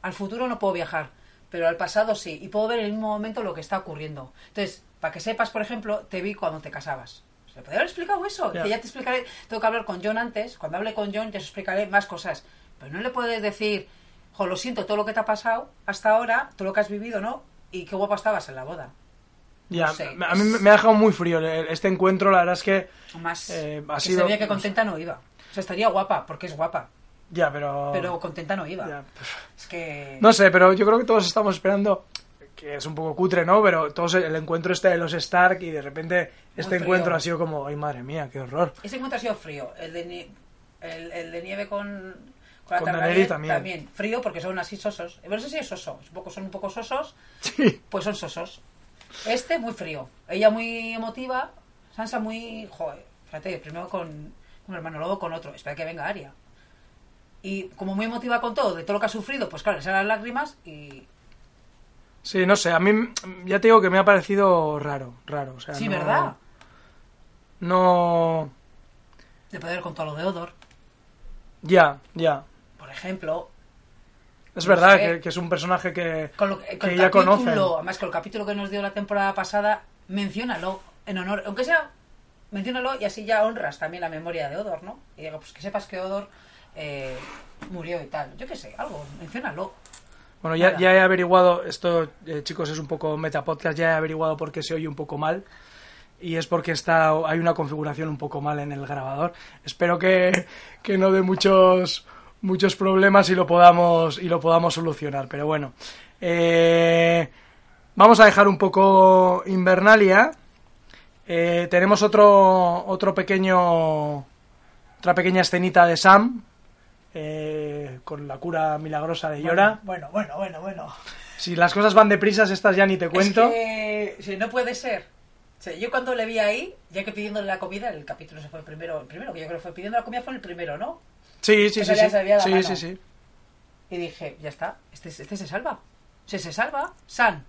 Speaker 2: Al futuro no puedo viajar, pero al pasado sí. Y puedo ver en el mismo momento lo que está ocurriendo. Entonces, para que sepas, por ejemplo, te vi cuando te casabas. Se podría haber explicado eso.
Speaker 1: Ya.
Speaker 2: Que ya te explicaré. Tengo que hablar con John antes. Cuando hable con John, os explicaré más cosas. Pero no le puedes decir, jo, lo siento, todo lo que te ha pasado hasta ahora, todo lo que has vivido, ¿no? Y qué guapa estabas en la boda.
Speaker 1: Ya,
Speaker 2: no sé,
Speaker 1: a mí
Speaker 2: es-
Speaker 1: me ha dejado muy frío este encuentro, la verdad es que...
Speaker 2: Más
Speaker 1: Eh, ha
Speaker 2: que
Speaker 1: sido-
Speaker 2: se veía que
Speaker 1: sé.
Speaker 2: contenta no iba. O sea, estaría guapa, porque es guapa.
Speaker 1: Ya, pero...
Speaker 2: Pero contenta no iba.
Speaker 1: Ya.
Speaker 2: Es que...
Speaker 1: No sé, pero yo creo que todos estamos esperando, que es un poco cutre, ¿no? Pero todos el encuentro este de los Stark y de repente este encuentro ha sido como, ay madre mía, qué horror.
Speaker 2: Ese encuentro ha sido frío. El de, nie- el, el de nieve con, con la
Speaker 1: Con Daenerys también.
Speaker 2: Frío porque son así sosos. Pero eso sí es soso. Un poco, son un poco sosos,
Speaker 1: Sí.
Speaker 2: pues son sosos. Este muy frío. Ella muy emotiva. Sansa muy... Joder, fíjate, primero con un hermano, luego con otro. Espera que venga Aria. Y como muy emotiva con todo, de todo lo que ha sufrido, pues claro, le salen las lágrimas y...
Speaker 1: Sí, no sé, a mí ya te digo que me ha parecido raro, raro. O sea,
Speaker 2: Sí,
Speaker 1: no-
Speaker 2: ¿verdad?
Speaker 1: No...
Speaker 2: De poder con todo lo de Odor,
Speaker 1: Ya, ya.
Speaker 2: por ejemplo.
Speaker 1: Es
Speaker 2: No
Speaker 1: verdad que, que es un personaje que,
Speaker 2: Con lo, con
Speaker 1: que
Speaker 2: el
Speaker 1: ya
Speaker 2: capítulo,
Speaker 1: conocen.
Speaker 2: además con el capítulo que nos dio la temporada pasada, menciónalo en honor, aunque sea, menciónalo y así ya honras también la memoria de Odor, ¿no? Y digo, pues que sepas que Odor eh, murió y tal. Yo qué sé, algo, menciónalo.
Speaker 1: Bueno, ya, ya he averiguado, esto eh, chicos es un poco metapodcast, ya he averiguado por qué se oye un poco mal. Y es porque está, hay una configuración un poco mal en el grabador. Espero que, que no dé muchos, muchos problemas y lo podamos, y lo podamos solucionar. Pero bueno, Eh, vamos a dejar un poco Invernalia. Eh, tenemos otro, otro pequeño, otra pequeña escenita de Sam eh, con la cura milagrosa de Yora.
Speaker 5: Bueno, bueno, bueno, bueno.
Speaker 1: Si las cosas van deprisas, estas ya ni te cuento.
Speaker 2: Es que, sí, no puede ser. O sea, yo cuando le vi ahí, ya que pidiéndole la comida, el capítulo se fue el primero, el primero que yo creo que fue pidiendo la comida fue el primero, ¿no?
Speaker 1: Sí, sí,
Speaker 2: que
Speaker 1: sí, sí. Sí, sí, sí.
Speaker 2: Y dije, ya está, este, este se salva. Se se salva, San.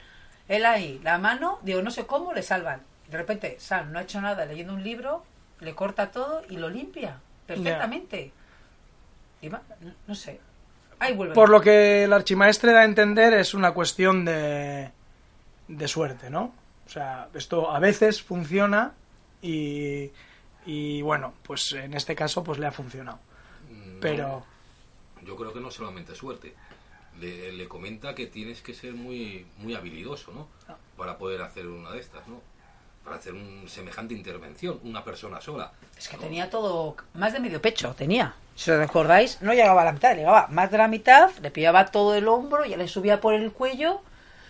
Speaker 2: Él ahí, la mano, digo, no sé cómo, le salvan. De repente, San no ha hecho nada leyendo un libro, le corta todo y lo limpia perfectamente. Va, no, no sé. Ahí vuelve.
Speaker 1: Por lo que el archimaestre da a entender es una cuestión de, de suerte, ¿no? O sea, esto a veces funciona y, y bueno, pues en este caso pues le ha funcionado. Pero
Speaker 3: Yo creo que no solamente suerte. Le, le comenta que tienes que ser muy, muy habilidoso, ¿no? Para poder hacer una de estas, ¿no? Para hacer un semejante intervención, una persona sola.
Speaker 2: Es que tenía todo, más de medio pecho, tenía. Si os recordáis, no llegaba a la mitad, llegaba más de la mitad, le pillaba todo el hombro, ya le subía por el cuello.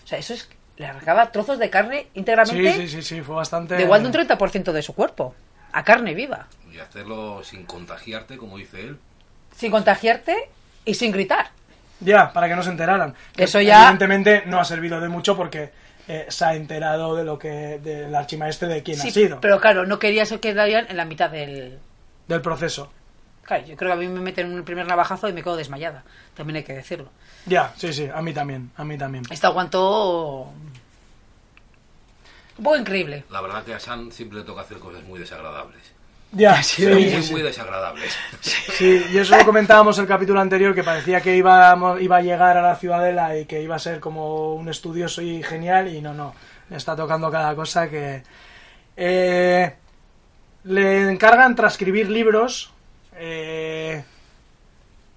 Speaker 2: O sea, eso es, le arrancaba trozos de carne
Speaker 1: sí,
Speaker 2: íntegramente,
Speaker 1: sí, sí, sí, fue bastante...
Speaker 2: de igual de un 30% de su cuerpo, a carne viva,
Speaker 3: Y hacerlo sin contagiarte, como dice él.
Speaker 2: sin contagiarte y sin gritar.
Speaker 1: Ya, para que no se enteraran.
Speaker 2: Eso ya-
Speaker 1: Evidentemente no ha servido de mucho porque eh, se ha enterado de lo que del archimaestre de quién
Speaker 2: Sí,
Speaker 1: ha sido,
Speaker 2: pero claro, no quería ser que darían en la mitad del...
Speaker 1: del proceso.
Speaker 2: Claro, yo creo que a mí me meten un primer navajazo y me quedo desmayada, también hay que decirlo.
Speaker 1: Ya, sí, sí, a mí también, a mí también.
Speaker 2: Este aguantó... Un poco increíble.
Speaker 3: La verdad que a San siempre le toca hacer cosas muy desagradables.
Speaker 1: Ya, sí,
Speaker 3: muy,
Speaker 1: sí, sí.
Speaker 3: muy desagradables.
Speaker 1: Sí, y eso lo comentábamos el capítulo anterior, que parecía que iba, iba a llegar a la ciudadela y que iba a ser como un estudioso y genial, y no, no, le está tocando cada cosa que... Eh, le encargan transcribir libros. eh,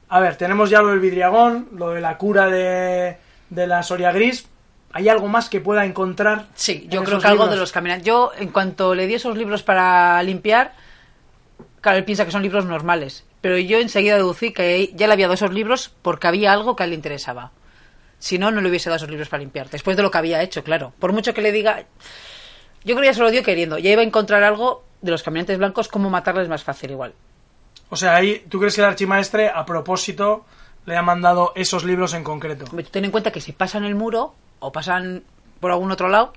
Speaker 1: a ver, tenemos ya lo del vidriagón, lo de la cura de, de la Soria Gris. ¿Hay algo más que pueda encontrar?
Speaker 2: Sí,
Speaker 1: en
Speaker 2: yo creo que algo
Speaker 1: libros?
Speaker 2: de los caminantes. Yo, en cuanto le di esos libros para limpiar, claro, él piensa que son libros normales. Pero yo enseguida deducí que ya le había dado esos libros porque había algo que a él le interesaba. Si no, no le hubiese dado esos libros para limpiar. Después de lo que había hecho, claro. Por mucho que le diga. Yo creo que ya se lo dio queriendo. Ya iba a encontrar algo de los caminantes blancos, cómo matarles más fácil igual.
Speaker 1: O sea, ahí, ¿tú crees que el archimaestre, a propósito, le ha mandado esos libros en concreto?
Speaker 2: Ten en cuenta que si pasan el muro o pasan por algún otro lado,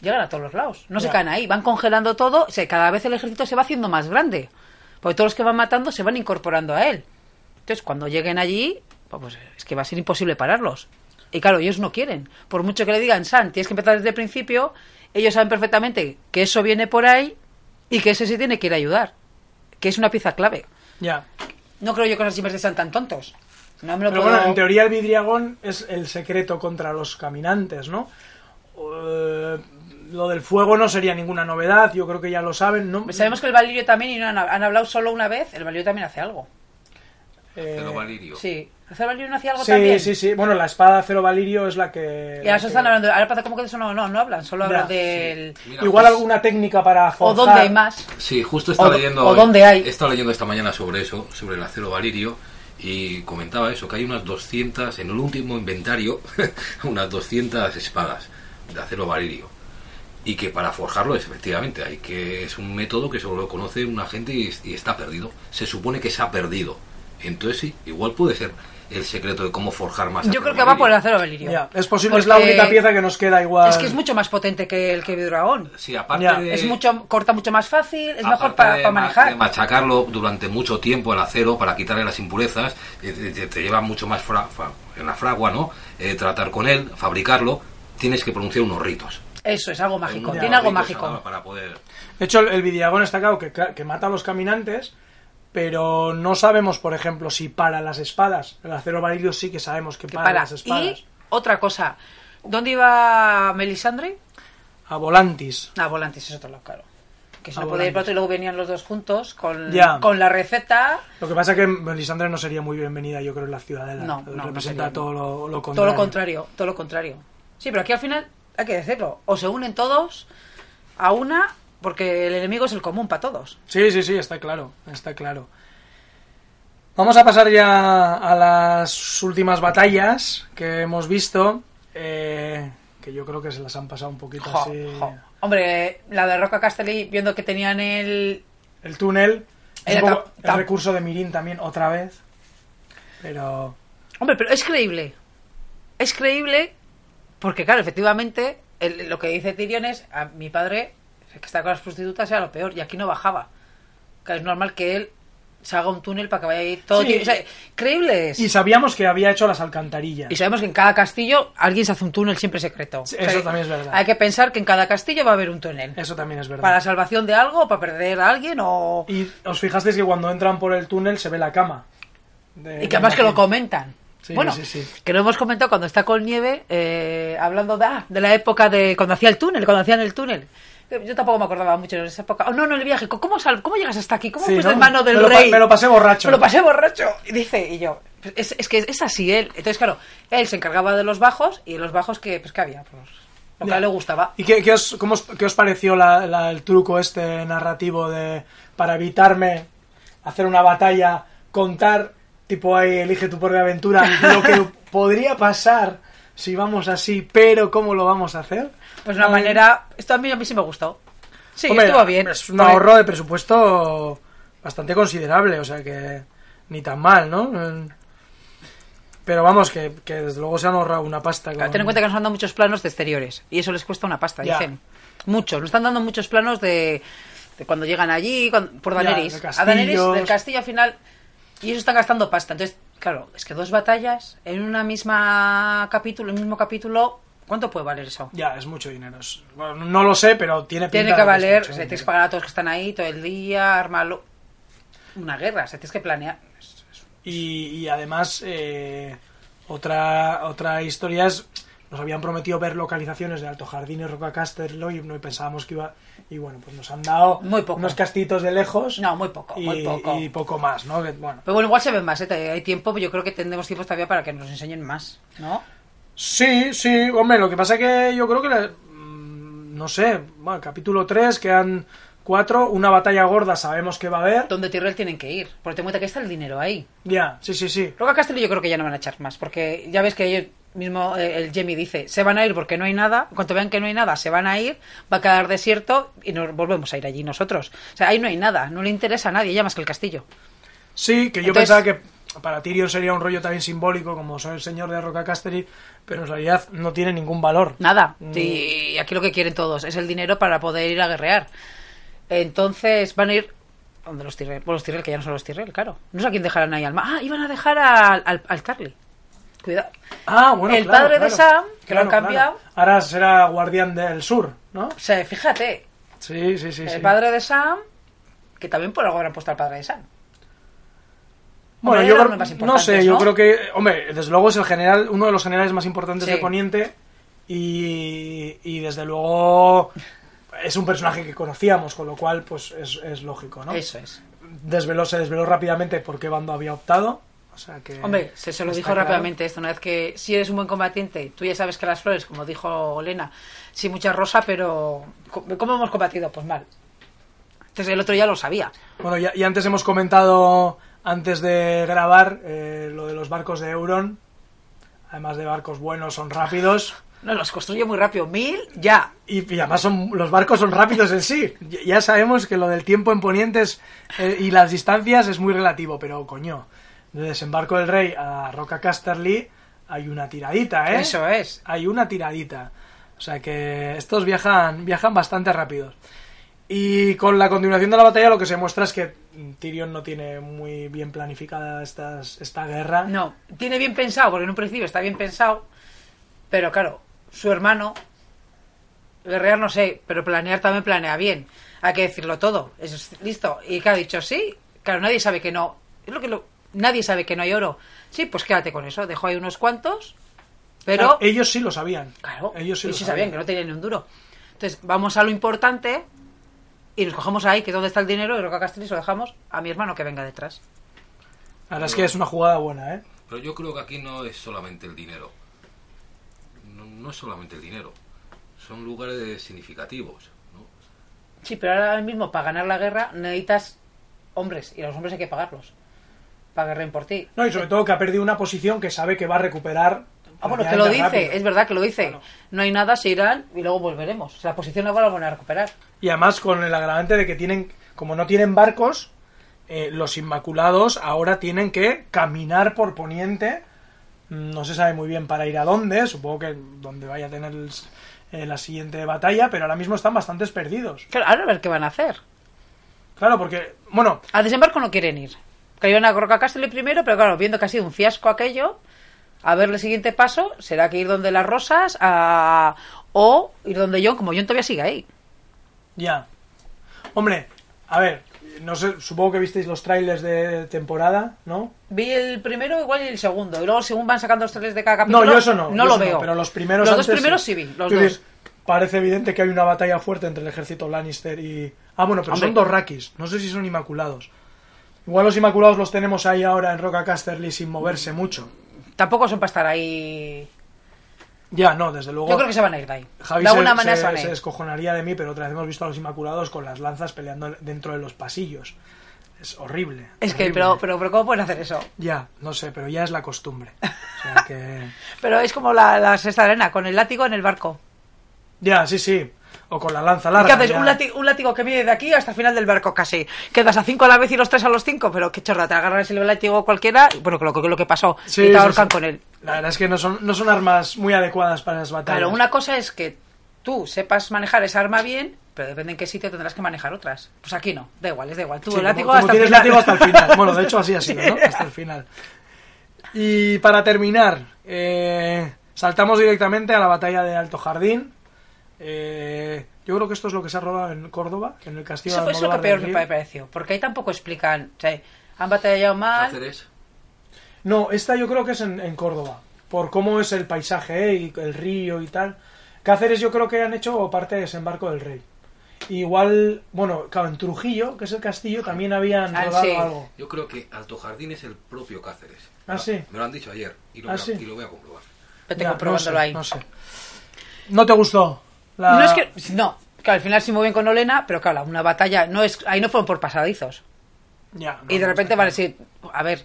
Speaker 2: llegan a todos los lados. No se caen ahí, van congelando todo. O sea, cada vez el ejército se va haciendo más grande. Porque todos los que van matando se van incorporando a él. Entonces, cuando lleguen allí, pues es que va a ser imposible pararlos. Y claro, ellos no quieren. Por mucho que le digan, San, tienes que empezar desde el principio, ellos saben perfectamente que eso viene por ahí y que ese sí tiene que ir a ayudar. Que es una pieza clave.
Speaker 1: Ya.
Speaker 2: No creo yo que los archimaestres sean tan tontos. No me lo
Speaker 1: Pero
Speaker 2: puedo-
Speaker 1: bueno, en teoría el vidriagón es el secreto contra los caminantes, ¿no? Eh, lo del fuego no sería ninguna novedad, yo creo que ya lo saben, ¿no?
Speaker 2: Pues Sabemos que el Valirio también, y no han, han hablado solo una vez, el Valirio también hace algo.
Speaker 1: Eh,
Speaker 3: Cero Valirio.
Speaker 2: Sí. ¿El Valirio no hacía algo
Speaker 1: sí,
Speaker 2: también?
Speaker 1: sí, sí. Bueno, la espada Cero Valirio es la que...
Speaker 2: Y ahora
Speaker 1: que-
Speaker 2: están hablando, ahora pasa como que de eso no, no, no hablan, solo hablan del...
Speaker 3: Mira,
Speaker 1: Igual
Speaker 3: pues-
Speaker 1: alguna técnica para
Speaker 2: O dónde hay más.
Speaker 3: Sí, justo estaba
Speaker 2: O-
Speaker 3: leyendo.
Speaker 2: o dónde hay.
Speaker 3: He estado leyendo esta mañana sobre eso, sobre el acero valirio, y comentaba eso, que hay unas 200, en el último inventario, *laughs* unas 200 espadas de acero valirio. Y que para forjarlo es efectivamente, hay que es un método que solo lo conoce una gente y, y está perdido. Se supone que se ha perdido. Entonces sí, igual puede ser el secreto de cómo forjar más
Speaker 2: Yo creo que va por el acero Valirio.
Speaker 1: Ya, es posible, es la única pieza que nos queda igual...
Speaker 2: Es que es mucho más potente que el que Vidragón.
Speaker 3: Sí, aparte de...
Speaker 2: Es mucho, corta mucho más fácil, es mejor para manejar.
Speaker 3: de machacarlo durante mucho tiempo el acero para quitarle las impurezas, eh, te, te- te lleva mucho más fra- fra- en la fragua, ¿no? Eh, tratar con él, fabricarlo, tienes que pronunciar unos ritos.
Speaker 2: Eso es algo mágico, tiene algo mágico.
Speaker 3: para- poder...
Speaker 1: De hecho, el, el vidriagón está claro que, que mata a los caminantes, pero no sabemos, por ejemplo, si para las espadas. El acero valirio sí que sabemos que,
Speaker 2: Que
Speaker 1: para,
Speaker 2: para.
Speaker 1: las espadas.
Speaker 2: Y otra cosa, ¿dónde iba Melisandre?
Speaker 1: A Volantis.
Speaker 2: Ah, Volantis es otro lado, claro. Que se
Speaker 1: Ah,
Speaker 2: no podía ir otro y luego venían los dos juntos con,
Speaker 1: Ya.
Speaker 2: con la receta.
Speaker 1: Lo que pasa es que Melisandre no sería muy bienvenida, yo creo, en la ciudadela.
Speaker 2: No, no, no
Speaker 1: Representa
Speaker 2: sería,
Speaker 1: todo
Speaker 2: no.
Speaker 1: lo, lo
Speaker 2: Todo
Speaker 1: contrario.
Speaker 2: lo contrario, todo lo contrario. Sí, pero aquí al final hay que decirlo. O se unen todos a una, porque el enemigo es el común para todos.
Speaker 1: Sí, sí, sí, está claro, está claro. Vamos a pasar ya a las últimas batallas que hemos visto, eh, que yo creo que se las han pasado un poquito
Speaker 2: Jo,
Speaker 1: así.
Speaker 2: jo. Hombre, la de Roca Castelli, viendo que tenían el...
Speaker 1: El túnel, poco el recurso de Mirin también otra vez, pero
Speaker 2: Hombre, pero es creíble. Es creíble porque, claro, efectivamente, el- lo que dice Tyrion es, a mi padre, que está con las prostitutas, era lo peor, y aquí no bajaba. Claro, es normal que él se haga un túnel para que vaya a ir todo...
Speaker 1: Sí.
Speaker 2: o sea, creíble es.
Speaker 1: y sabíamos que había hecho las alcantarillas.
Speaker 2: Y sabemos que en cada castillo alguien se hace un túnel siempre secreto.
Speaker 1: Sí, eso también es verdad.
Speaker 2: Hay que pensar que en cada castillo va a haber un túnel.
Speaker 1: Eso también es verdad.
Speaker 2: Para la salvación de algo, o para perder a alguien, o...
Speaker 1: Y os fijasteis que cuando entran por el túnel se ve la cama. de-
Speaker 2: Y que además que lo comentan.
Speaker 1: Sí,
Speaker 2: bueno,
Speaker 1: sí, sí.
Speaker 2: que lo hemos comentado cuando está con nieve, eh, hablando de, ah, de la época de cuando hacía el túnel, cuando hacían el túnel. Yo tampoco me acordaba mucho de esa época. Oh, no, no, el viaje. ¿Cómo, sal- cómo llegas hasta aquí? ¿Cómo fuiste
Speaker 1: ¿no?
Speaker 2: en mano del
Speaker 1: Me lo pa-
Speaker 2: rey?
Speaker 1: me lo pasé borracho.
Speaker 2: Me lo pasé borracho. Y dice, y yo, es, es que es así él. Entonces, claro, él se encargaba de los bajos y en los bajos que, pues, que había, pues, lo que a él le gustaba.
Speaker 1: ¿Y qué, qué os, cómo os- qué os pareció la- la- el truco este narrativo de para evitarme hacer una batalla, contar, tipo ahí, elige tu propia aventura, *laughs* lo que podría pasar si vamos así, pero cómo lo vamos a hacer?
Speaker 2: Pues una manera, esto a mí, a mí sí me gustó. Sí,
Speaker 1: hombre,
Speaker 2: estuvo bien.
Speaker 1: Es un ahorro de presupuesto bastante considerable, o sea que ni tan mal, ¿no? Pero vamos, que, que desde luego se han ahorrado una pasta.
Speaker 2: Claro,
Speaker 1: con-
Speaker 2: Ten en cuenta que nos han dado muchos planos de exteriores y eso les cuesta una pasta,
Speaker 1: Ya.
Speaker 2: dicen. Muchos. Nos están dando muchos planos de, de cuando llegan allí, cuando- por Daenerys. a Daenerys, del castillo al final. Y eso están gastando pasta. Entonces, claro, es que dos batallas en una misma capítulo, en un mismo capítulo, ¿cuánto puede valer eso?
Speaker 1: Ya, es mucho dinero. es- bueno, no lo sé, pero tiene pinta
Speaker 2: Tiene que
Speaker 1: es
Speaker 2: valer,
Speaker 1: mucho
Speaker 2: o sea, tienes que pagar a todos los que están ahí todo el día, armarlo. Una guerra, o sea, tienes que planear.
Speaker 1: Y, y además, eh, otra, otra historia es, nos habían prometido ver localizaciones de Alto Jardín y Roca Casterlo y no pensábamos que iba... Y bueno, pues nos han dado
Speaker 2: Muy poco.
Speaker 1: unos castitos de lejos
Speaker 2: No, muy poco,
Speaker 1: y,
Speaker 2: muy poco.
Speaker 1: y poco más, ¿no? Que, bueno,
Speaker 2: Pero bueno, igual se ven más, ¿eh? hay tiempo, pero yo creo que tendremos tiempo todavía para que nos enseñen más, ¿no?
Speaker 1: Sí, sí, hombre, lo que pasa que yo creo que, la- mm, no sé, bueno, capítulo 3, quedan cuatro, una batalla gorda sabemos que va a haber.
Speaker 2: Donde Tyrell tienen que ir, porque en cuenta que está el dinero ahí.
Speaker 1: Ya, sí, sí, sí.
Speaker 2: Roca Castello yo creo que ya no van a echar más, porque ya ves que ellos mismo, eh, el Jemmy dice, se van a ir porque no hay nada, en cuanto vean que no hay nada, se van a ir, va a quedar desierto y nos volvemos a ir allí nosotros. O sea, ahí no hay nada, no le interesa a nadie, ya más que el castillo.
Speaker 1: Sí, que yo
Speaker 2: Entonces-
Speaker 1: pensaba que para Tyrion sería un rollo también simbólico, como soy el señor de Roca Casterly, pero en realidad no tiene ningún valor.
Speaker 2: Nada.
Speaker 1: Mm.
Speaker 2: Y aquí lo que quieren todos es el dinero para poder ir a guerrear. Entonces van a ir... ¿Dónde los Tyrell? Bueno, los Tyrell, que ya no son los Tyrell, claro. No sé a quién dejarán ahí al. Ah, iban a dejar al, al, al Carly. Cuidado.
Speaker 1: Ah, bueno,
Speaker 2: El
Speaker 1: claro,
Speaker 2: padre de. Sam, que lo han cambiado.
Speaker 1: Ahora será guardián del sur, ¿no?
Speaker 2: O sea, fíjate,
Speaker 1: Sí, sí, sí.
Speaker 2: el
Speaker 1: sí.
Speaker 2: padre de Sam, que también por algo habrán puesto al padre de Sam.
Speaker 1: Bueno,
Speaker 2: Hombre,
Speaker 1: yo creo-
Speaker 2: más
Speaker 1: no sé, yo creo que, hombre, desde luego es el general, uno de los generales más importantes
Speaker 2: Sí.
Speaker 1: de Poniente y, y desde luego es un personaje que conocíamos, con lo cual pues es, es lógico, ¿no?
Speaker 2: Eso es.
Speaker 1: Desveló, se desveló rápidamente por qué bando había optado, o sea que...
Speaker 2: Hombre, se, se lo dijo
Speaker 1: claro.
Speaker 2: rápidamente esto, una vez que si eres un buen combatiente, tú ya sabes que las flores, como dijo Lena, sí mucha rosa, pero ¿cómo hemos combatido? Pues mal. Entonces el otro ya lo sabía.
Speaker 1: Bueno, ya, y antes hemos comentado, antes de grabar, eh, lo de los barcos de Euron, además de barcos buenos, son rápidos. *laughs*
Speaker 2: No, los construye muy rápido. Mil, ya.
Speaker 1: Y, y además son, los barcos son rápidos en sí. Ya- Ya sabemos que lo del tiempo en ponientes eh, y las distancias es muy relativo, pero coño, de desembarco del rey a Roca Casterly hay una tiradita, ¿eh?
Speaker 2: Eso es.
Speaker 1: Hay una tiradita. O sea que estos viajan, viajan bastante rápidos. Y con la continuación de la batalla lo que se muestra es que Tyrion no tiene muy bien planificada estas, esta guerra.
Speaker 2: No, tiene bien pensado, porque en un principio está bien pensado, pero claro, su hermano, guerrear no sé, pero planear también planea bien. Hay que decirlo todo. Es listo. Y que ha dicho sí. Claro, nadie sabe que no. Es lo que lo- nadie sabe que no hay oro. Sí, pues quédate con eso. Dejo ahí unos cuantos, pero
Speaker 1: Claro, ellos sí lo sabían.
Speaker 2: Claro,
Speaker 1: ellos sí, lo
Speaker 2: sabían que no tenían ni un duro. Entonces, vamos a lo importante y nos cogemos ahí, que es donde está el dinero, y Roca Castells lo dejamos a mi hermano que venga detrás.
Speaker 1: La verdad es que es una jugada buena, ¿eh?
Speaker 3: Pero yo creo que aquí no es solamente el dinero. No, no es solamente el dinero. Son lugares significativos. ¿no?
Speaker 2: Sí, pero ahora mismo para ganar la guerra necesitas hombres y a los hombres hay que pagarlos. Para que guerreen por ti.
Speaker 1: No, y sobre todo que ha perdido una posición que sabe que va a recuperar.
Speaker 2: Ah, bueno, que lo dice,
Speaker 1: rápido.
Speaker 2: es verdad que lo dice. No hay nada, se irán y luego volveremos. O sea, la posición la van a volver a recuperar.
Speaker 1: Y además con el agravante de que tienen, como no tienen barcos, eh, los Inmaculados ahora tienen que caminar por Poniente. Mm, No se sabe muy bien para ir a dónde, supongo que donde vaya a tener el eh, la siguiente batalla, pero ahora mismo están bastante perdidos.
Speaker 2: Claro, ahora a ver qué van a hacer.
Speaker 1: Claro, porque, bueno,
Speaker 2: Al desembarco no quieren ir. Que iban a Roca Castelli primero, pero claro, viendo que ha sido un fiasco aquello, a ver el siguiente paso, será que ir donde las rosas a... o ir donde John, como John todavía sigue ahí.
Speaker 1: ya. Hombre, a ver, no sé, supongo que visteis los trailers de temporada, ¿no?
Speaker 2: Vi el primero igual y el segundo. Y luego según van sacando los trailers de cada capítulo...
Speaker 1: No, yo eso no.
Speaker 2: No
Speaker 1: yo
Speaker 2: lo
Speaker 1: eso
Speaker 2: veo.
Speaker 1: pero los primeros
Speaker 2: Los dos primeros sí vi, los dos.
Speaker 1: parece evidente que hay una batalla fuerte entre el ejército Lannister y... Ah, bueno, pero
Speaker 2: Hombre.
Speaker 1: son dos Rakis. No sé si son Inmaculados. Igual los Inmaculados los tenemos ahí ahora en Roca Casterly sin moverse mucho.
Speaker 2: Tampoco son para estar ahí...
Speaker 1: Ya, no, desde luego...
Speaker 2: Yo creo que se van a ir de ahí.
Speaker 1: Javi
Speaker 2: de alguna
Speaker 1: se,
Speaker 2: manera
Speaker 1: se-
Speaker 2: se van a
Speaker 1: se
Speaker 2: ir.
Speaker 1: descojonaría de mí, pero otra vez hemos visto a los Inmaculados con las lanzas peleando dentro de los pasillos. Es horrible.
Speaker 2: Es que,
Speaker 1: horrible.
Speaker 2: pero, pero, pero ¿cómo pueden hacer eso?
Speaker 1: Ya, no sé, pero ya es la costumbre. O sea *laughs* que...
Speaker 2: Pero es como la, la sexta arena, con el látigo en el barco.
Speaker 1: Ya, sí, sí. O con la lanza
Speaker 2: ¿Y
Speaker 1: larga.
Speaker 2: ¿Qué haces? Un, látigo, un látigo que viene de aquí hasta el final del barco casi. Quedas a cinco a la vez y los tres a los cinco, pero qué chorra, te agarras el látigo cualquiera, bueno, que lo, que lo que pasó,
Speaker 1: Sí,
Speaker 2: y te ahorcan
Speaker 1: sí.
Speaker 2: con él.
Speaker 1: La verdad es que no son, no son armas muy adecuadas para las batallas.
Speaker 2: Claro, una cosa es que tú sepas manejar esa arma bien, pero depende en qué sitio tendrás que manejar otras. Pues aquí no, da igual, es da igual. Tú el
Speaker 1: como-
Speaker 2: látigo
Speaker 1: como
Speaker 2: hasta el
Speaker 1: tienes
Speaker 2: final.
Speaker 1: látigo hasta el final. Bueno, de hecho así ha *laughs* sido, ¿no? Hasta el final. Y para terminar, eh, saltamos directamente a la batalla de Alto Jardín. Eh, yo creo que esto es lo que se ha rodado en Córdoba, en el castillo
Speaker 2: Eso
Speaker 1: de
Speaker 2: fue eso lo que peor me pareció, porque ahí tampoco explican, o sea, han batallado mal,
Speaker 3: Cáceres.
Speaker 1: No, esta yo creo que es en, en Córdoba, por cómo es el paisaje ¿eh? y el río y tal. Cáceres yo creo que han hecho parte de desembarco del rey. Igual, bueno, claro, en Trujillo, que es el castillo, también habían
Speaker 2: Ah,
Speaker 1: rodado
Speaker 2: sí.
Speaker 1: algo.
Speaker 3: Yo creo que Alto Jardín es el propio Cáceres.
Speaker 1: Ah,
Speaker 3: Me lo-
Speaker 1: sí.
Speaker 3: Me lo han dicho ayer y lo,
Speaker 1: Ah,
Speaker 3: voy, a,
Speaker 1: sí.
Speaker 3: y lo voy a comprobar.
Speaker 2: vete
Speaker 1: Ya,
Speaker 2: comprobándolo
Speaker 1: no sé,
Speaker 2: ahí.
Speaker 1: No sé. ¿No te gustó? La-
Speaker 2: No es que, no, que al final sí muy bien con Olena, pero claro, una batalla, no es, ahí no fueron por pasadizos.
Speaker 1: Ya, no,
Speaker 2: y de repente van a decir, a ver,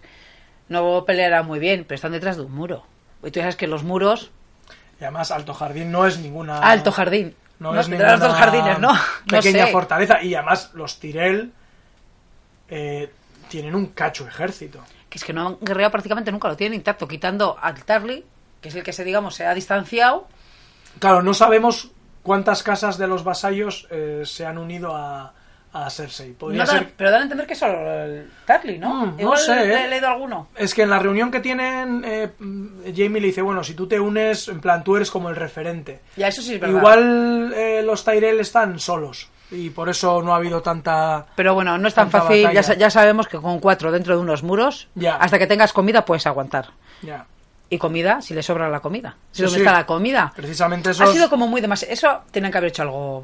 Speaker 2: no peleará muy bien, pero están detrás de un muro. Y tú sabes que los muros,
Speaker 1: Y además, Alto Jardín no es ninguna.
Speaker 2: alto jardín.
Speaker 1: No,
Speaker 2: No,
Speaker 1: es
Speaker 2: de
Speaker 1: ninguna
Speaker 2: los dos jardines, *laughs* ¿no?
Speaker 1: Pequeña
Speaker 2: sé.
Speaker 1: fortaleza. Y además, los Tyrell eh, tienen un cacho ejército.
Speaker 2: Que es que no han guerreado prácticamente nunca, lo tienen intacto, quitando al Tarly, que es el que se, digamos, se ha distanciado.
Speaker 1: Claro, no sabemos cuántas casas de los vasallos eh, se han unido a, a Cersei. Podría
Speaker 2: No
Speaker 1: ser.
Speaker 2: Pero dan a entender que solo el Tarly, ¿no?
Speaker 1: Mm, no
Speaker 2: Igual
Speaker 1: sé,
Speaker 2: le-
Speaker 1: ¿eh?
Speaker 2: he leído alguno.
Speaker 1: Es que en la reunión que tienen, eh, Jamie le dice: Bueno, si tú te unes, en plan, tú eres como el referente.
Speaker 2: Ya, eso sí es verdad.
Speaker 1: Igual eh, los Tyrell están solos. Y por eso no ha habido tanta.
Speaker 2: Pero bueno, no es tan fácil. Ya, sabemos que con cuatro dentro de unos muros,
Speaker 1: Ya.
Speaker 2: hasta que tengas comida puedes aguantar.
Speaker 1: Ya.
Speaker 2: Y comida, si le sobra la comida. Si
Speaker 1: Sí, sí.
Speaker 2: está la comida.
Speaker 1: Precisamente eso.
Speaker 2: Ha sido como muy demasiado. Eso tienen que haber hecho algo.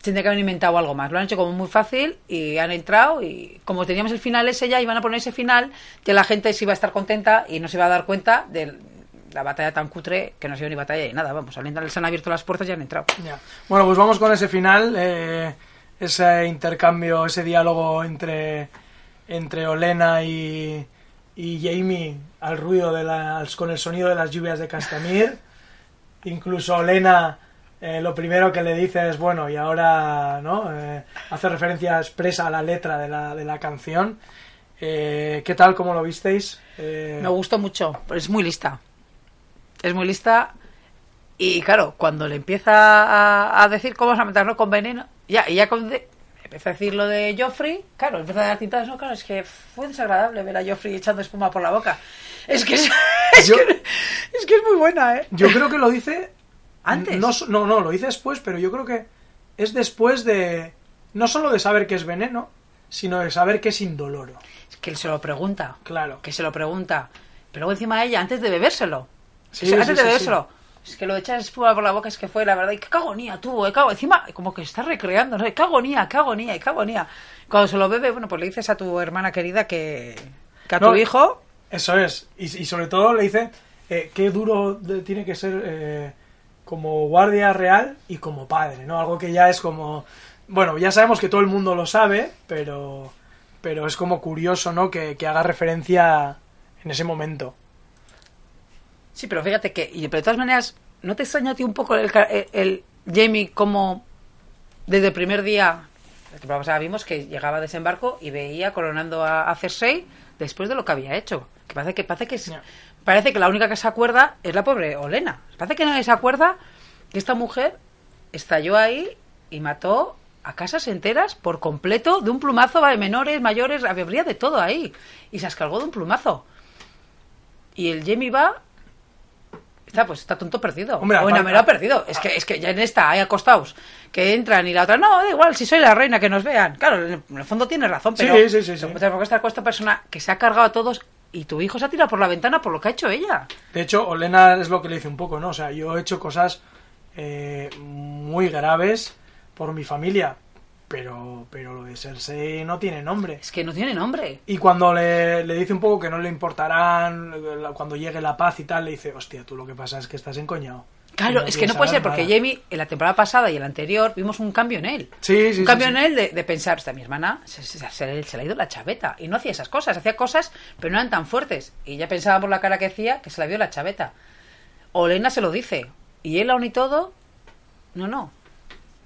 Speaker 2: Tendrían que haber inventado algo más. Lo han hecho como muy fácil y han entrado. Y como teníamos el final ese ya, iban a poner ese final, que la gente se iba a estar contenta y no se iba a dar cuenta de la batalla tan cutre que no ha sido ni batalla ni nada. Vamos, al entrar, se han abierto las puertas y han entrado.
Speaker 1: Ya. Bueno, pues vamos con ese final, eh, ese intercambio, ese diálogo entre, entre Olena y, y Jamie al ruido de las, con el sonido de las lluvias de Castamir. *laughs* Incluso Olena eh, lo primero que le dice es, bueno, y ahora ¿no? Eh, hace referencia expresa a la letra de la, de la canción. Eh, ¿Qué tal? ¿Cómo lo visteis?
Speaker 2: Me gustó mucho, es muy lista. Es muy lista. Y claro, cuando le empieza a, a decir cómo vas a matarlo con veneno, ya, y ya con de- empieza a decir lo de Joffrey, claro, empieza a dar tintadas, no, claro, es que fue desagradable ver a Joffrey echando espuma por la boca. Es que es, *laughs* es
Speaker 1: Yo-
Speaker 2: que, es que es muy buena, ¿eh?
Speaker 1: Yo creo que lo dice
Speaker 2: Antes.
Speaker 1: No, no, no, lo dice después, pero yo creo que es después de. No solo de saber que es veneno, sino de saber que es indoloro.
Speaker 2: Es que él se lo pregunta.
Speaker 1: Claro.
Speaker 2: Que se lo pregunta. Pero luego encima ella, antes de bebérselo.
Speaker 1: Sí,
Speaker 2: O sea,
Speaker 1: sí,
Speaker 2: antes
Speaker 1: sí,
Speaker 2: de bebérselo. Es que lo de echar espuma por la boca es que fue, la verdad, y qué agonía tuvo, eh, qué ago- Encima, como que está recreando, ¿no? Qué agonía, qué agonía, qué agonía. Cuando se lo bebe, bueno, pues le dices a tu hermana querida que, que a
Speaker 1: No,
Speaker 2: tu hijo,
Speaker 1: Eso es. Y, y sobre todo le dice eh, qué duro de- tiene que ser eh, como guardia real y como padre, ¿no? Algo que ya es como. Bueno, ya sabemos que todo el mundo lo sabe, pero. pero es como curioso, ¿no? Que, que haga referencia en ese momento.
Speaker 2: Sí, pero fíjate que, y, pero de todas maneras, ¿no te extraña a ti un poco el, el, el Jamie como desde el primer día, temporada pasada vimos que llegaba a desembarco y veía coronando a, a Cersei después de lo que había hecho? Que parece que, parece que, es- parece que la única que se acuerda es la pobre Olena. Parece que nadie se acuerda que esta mujer estalló ahí y mató a casas enteras por completo de un plumazo, vale, menores, mayores, habría de todo ahí. Y se escargó de un plumazo. Y el Jamie va Está, pues está tonto perdido.
Speaker 1: Hombre,
Speaker 2: o enamorado perdido. Es que, es que ya en esta hay acostados que entran y la otra, no, da igual, si soy la reina, que nos vean. Claro, en el fondo tiene razón, pero.
Speaker 1: Sí, sí, sí,
Speaker 2: está con esta persona que se ha cargado a todos y tu hijo se ha tirado por la ventana por lo que ha hecho ella.
Speaker 1: De hecho, Olena es lo que le dice un poco, ¿no? O sea, yo he hecho cosas eh, muy graves por mi familia, pero, pero lo de Cersei no tiene nombre.
Speaker 2: Es que no tiene nombre.
Speaker 1: Y cuando le, le dice un poco que no le importarán cuando llegue la paz y tal, le dice, hostia, tú lo que pasa es que estás encoñado.
Speaker 2: Claro, es que no puede ser, porque
Speaker 1: nada".
Speaker 2: Jamie, en la temporada pasada y en la anterior, vimos un cambio en él.
Speaker 1: Sí, sí,
Speaker 2: un cambio
Speaker 1: sí.
Speaker 2: en él de, de pensar, hostia, mi hermana se, se- se le- se le ha ido la chaveta. Y no hacía esas cosas, hacía cosas, pero no eran tan fuertes. Y ya pensaba por la cara que hacía que se le había ido la chaveta. Olena se lo dice. Y él aún y todo, no, no.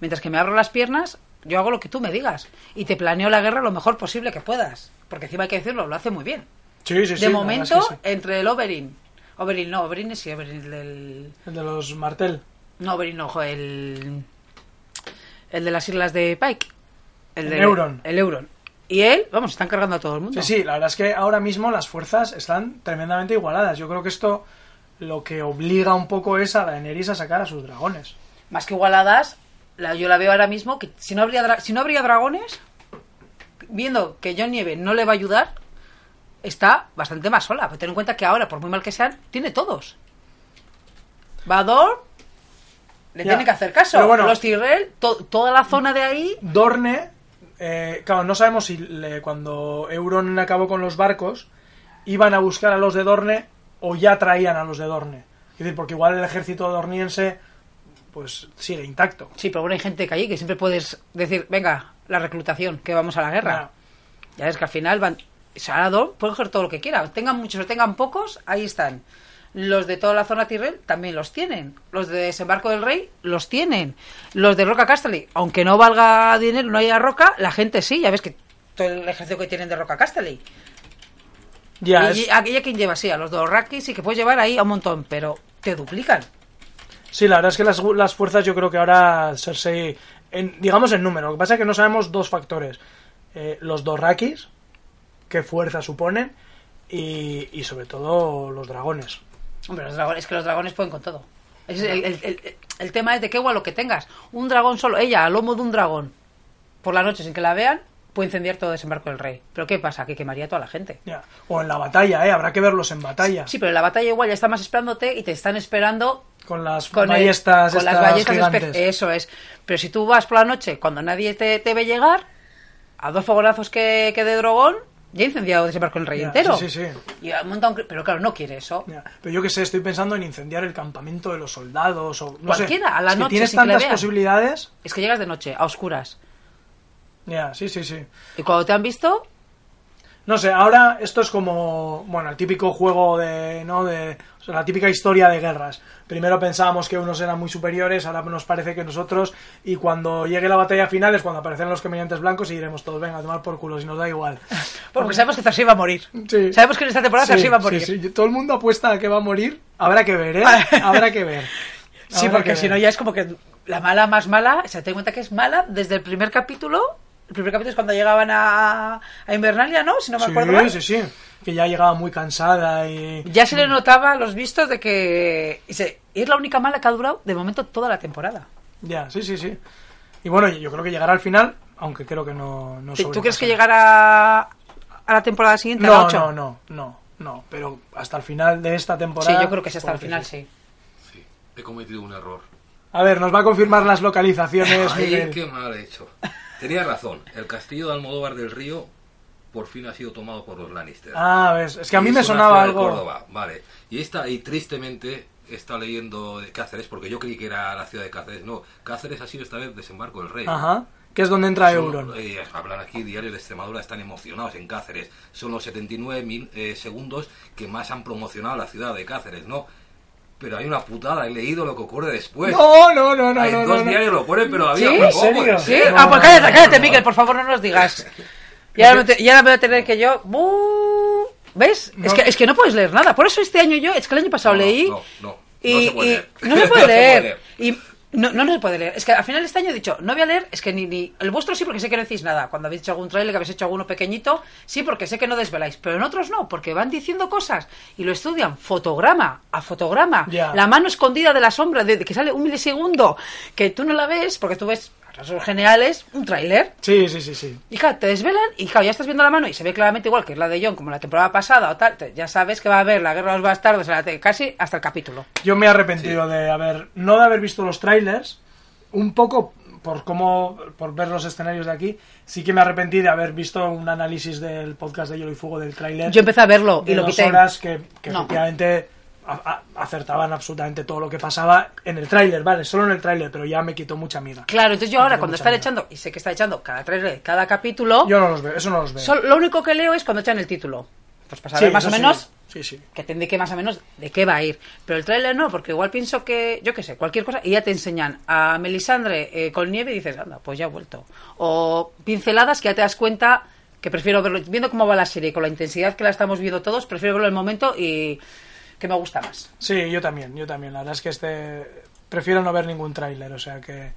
Speaker 2: Mientras que me abro las piernas, yo hago lo que tú me digas. Y te planeo la guerra lo mejor posible que puedas. Porque encima hay que decirlo, lo hace muy bien.
Speaker 1: Sí, sí, sí.
Speaker 2: de momento,
Speaker 1: es que
Speaker 2: entre el Oberyn. Oberyn no, Oberyn es sí, Oberyn el del...
Speaker 1: El de los Martel.
Speaker 2: No, Oberyn no, ojo, el... El de las islas de Pike. El,
Speaker 1: El
Speaker 2: de,
Speaker 1: Euron.
Speaker 2: El Euron. Y él, vamos, están cargando a todo el mundo.
Speaker 1: Sí, sí, la verdad es que ahora mismo las fuerzas están tremendamente igualadas. Yo creo que esto lo que obliga un poco es a Daenerys a sacar a sus dragones.
Speaker 2: Más que igualadas, la- yo la veo ahora mismo que si no habría, si no habría dragones, viendo que John Nieve no le va a ayudar, está bastante más sola. Pero ten en cuenta que ahora, por muy mal que sean, tiene todos. Vador le
Speaker 1: Ya.
Speaker 2: tiene que hacer caso.
Speaker 1: Pero bueno.
Speaker 2: Los Tyrell, to- toda la zona de ahí,
Speaker 1: Dorne, eh, claro, no sabemos si le- cuando Euron acabó con los barcos, iban a buscar a los de Dorne o ya traían a los de Dorne. Es decir, porque igual el ejército dorniense pues sigue intacto.
Speaker 2: Sí, pero bueno, hay gente que allí que siempre puedes decir, venga, la reclutación, que vamos a la guerra. Ya ves que al final van. Sarador puede coger todo lo que quiera. Tengan muchos o tengan pocos, ahí están. Los de toda la zona Tyrell también los tienen. Los de Desembarco del Rey los tienen. Los de Roca Casterly, aunque no valga dinero, no haya roca, la gente sí. Ya ves que todo el ejército que tienen de Roca Casterly.
Speaker 1: Ya,
Speaker 2: y
Speaker 1: es-
Speaker 2: aquella quien lleva, sí, a los dos Rakis sí que puedes llevar ahí a un montón, pero te duplican.
Speaker 1: Sí, la verdad es que las, las fuerzas yo creo que ahora Cersei, en, digamos en número, lo que pasa es que no sabemos dos factores. Eh, los Dorrakis, qué fuerza suponen, y, y sobre todo los dragones.
Speaker 2: Hombre, los dragones, es que los dragones pueden con todo. Es el, el- el- el tema es de qué igual lo que tengas. Un dragón solo, ella, al lomo de un dragón, por la noche sin que la vean, puede incendiar todo desembarco del rey. Pero ¿qué pasa? Que quemaría a toda la gente.
Speaker 1: Ya. O en la batalla, ¿eh? Habrá que verlos en batalla.
Speaker 2: Sí, pero en la batalla igual ya está más esperándote y te están esperando
Speaker 1: Con las
Speaker 2: con, el-
Speaker 1: ballestas
Speaker 2: con las
Speaker 1: estas
Speaker 2: ballestas
Speaker 1: gigantes.
Speaker 2: Eso es. Pero si tú vas por la noche, cuando nadie te, te ve llegar, a dos fogonazos que, que de dragón, ya ha incendiado desembarco del rey entero.
Speaker 1: sí, sí, sí.
Speaker 2: Y ha montado un Pero claro, no quiere eso.
Speaker 1: Pero yo que sé, estoy pensando en incendiar el campamento de los soldados o no sé.
Speaker 2: Cualquiera, a la
Speaker 1: Es que
Speaker 2: noche,
Speaker 1: tienes
Speaker 2: sin que le
Speaker 1: tantas posibilidades.
Speaker 2: Es que llegas de noche, a oscuras.
Speaker 1: Ya, sí, sí, sí.
Speaker 2: Y cuando te han visto,
Speaker 1: No sé, ahora esto es como, bueno, el típico juego de, ¿no? De, o sea, la típica historia de guerras. Primero pensábamos que unos eran muy superiores, ahora nos parece que nosotros, y cuando llegue la batalla final es cuando aparecerán los caminantes blancos y diremos todos, venga, a tomar por culo, si nos da igual.
Speaker 2: porque sabemos que Cersei va a morir.
Speaker 1: Sí.
Speaker 2: Sabemos que en esta temporada
Speaker 1: Sí,
Speaker 2: Cersei va a morir.
Speaker 1: sí. Todo el mundo apuesta a que va a morir. Habrá que ver, ¿eh? Habrá que ver.
Speaker 2: Sí, porque
Speaker 1: que
Speaker 2: si no ya es como que la mala más mala, se ten en cuenta que es mala desde el primer capítulo. El primer capítulo es cuando llegaban a, a Invernalia, ¿no? Si no me acuerdo mal.
Speaker 1: Sí, sí, sí. Que ya llegaba muy cansada y...
Speaker 2: Ya se le notaba los vistos de que es la única mala que ha durado de momento toda la temporada.
Speaker 1: Ya, sí, sí, sí. Y bueno, yo creo que llegará al final, aunque creo que no... no
Speaker 2: ¿Tú crees que llegará a la temporada siguiente? a la
Speaker 1: No, no, no, no, no. Pero hasta el final de esta temporada...
Speaker 2: Sí, yo creo que es hasta el final,
Speaker 1: sí.
Speaker 2: sí.
Speaker 3: Sí, he cometido un error.
Speaker 1: A ver, nos va a confirmar las localizaciones,
Speaker 3: Ay,
Speaker 1: Miguel.
Speaker 3: qué mal he hecho. Tenía razón. El castillo de Almodóvar del Río por fin ha sido tomado por los Lannister.
Speaker 1: Ah, ves, es que a mí
Speaker 3: Y
Speaker 1: me sonaba algo...
Speaker 3: Córdoba, vale. Y esta, y tristemente está leyendo de Cáceres, porque yo creí que era la ciudad de Cáceres. No, Cáceres ha sido esta vez desembarco del rey.
Speaker 1: Ajá. que es donde entra
Speaker 3: Son-
Speaker 1: Euron.
Speaker 3: eh, hablan aquí diarios de Extremadura, están emocionados en Cáceres. Son los 79 mil eh, segundos que más han promocionado la ciudad de Cáceres, ¿no? Pero hay una putada, he leído lo que ocurre después.
Speaker 1: No, no, no, no,
Speaker 3: hay
Speaker 1: no,
Speaker 3: dos
Speaker 1: no, no.
Speaker 3: diarios lo ponen, pero había
Speaker 2: ¿Sí?
Speaker 1: ¿En
Speaker 3: poco,
Speaker 1: serio?
Speaker 2: ¿Sí?
Speaker 1: No,
Speaker 2: ah, pues
Speaker 1: no,
Speaker 2: cállate,
Speaker 1: no,
Speaker 2: cállate,
Speaker 1: no.
Speaker 2: Miguel, por favor, no nos digas. Y ahora, me te- y ahora me voy a tener que yo... ¡Bu! ¿Ves?
Speaker 1: No.
Speaker 2: Es, que, es que no puedes leer nada. Por eso este año yo, es que el año pasado
Speaker 3: No, no,
Speaker 2: leí...
Speaker 3: no, no, no
Speaker 2: y,
Speaker 3: se puede
Speaker 2: y-
Speaker 3: leer.
Speaker 2: no se *laughs*
Speaker 3: No se
Speaker 2: leer.
Speaker 3: puede leer.
Speaker 2: Y no, no, no se puede leer. Es que al final de este año he dicho, no voy a leer, es que ni, ni el vuestro sí, porque sé que no decís nada. Cuando habéis hecho algún trailer, que habéis hecho alguno pequeñito, sí, porque sé que no desveláis. Pero en otros no, porque van diciendo cosas y lo estudian fotograma a fotograma. La mano escondida de la sombra, de, de que sale un milisegundo, que tú no la ves, porque tú ves, rasgos generales, un tráiler.
Speaker 1: Sí, sí, sí, sí.
Speaker 2: Y claro, te desvelan y claro, ya estás viendo la mano y se ve claramente igual que es la de John, como la temporada pasada o tal. te- ya sabes que va a haber la guerra de los bastardos en la te- casi hasta el capítulo.
Speaker 1: Yo me he arrepentido de haber, no de haber visto los trailers, un poco por cómo, por ver los escenarios de aquí, sí que me arrepentí de haber visto un análisis del podcast de Hielo y Fuego del tráiler.
Speaker 2: Yo empecé a verlo
Speaker 1: de
Speaker 2: y lo
Speaker 1: dos
Speaker 2: quité.
Speaker 1: horas que, que
Speaker 2: No.
Speaker 1: efectivamente a- a- acertaban absolutamente todo lo que pasaba en el tráiler, vale, solo en el tráiler, pero ya me quitó mucha amiga.
Speaker 2: Claro, entonces yo ahora cuando están echando, y sé que está echando cada trailer, cada capítulo,
Speaker 1: Yo no los veo, eso no los veo.
Speaker 2: lo único que leo es cuando echan el título. Pues para
Speaker 1: Sí,
Speaker 2: saber más o
Speaker 1: sí.
Speaker 2: menos
Speaker 1: Sí, sí.
Speaker 2: que te indique más o menos de qué va a ir. Pero el tráiler no, porque igual pienso que, yo qué sé, cualquier cosa, y ya te enseñan a Melisandre eh, con nieve y dices, anda, pues ya ha vuelto. O pinceladas que ya te das cuenta que prefiero verlo, viendo cómo va la serie, con la intensidad que la estamos viendo todos, prefiero verlo en el momento y que me gusta más.
Speaker 1: Sí, yo también, yo también. La verdad es que este prefiero no ver ningún tráiler, o sea que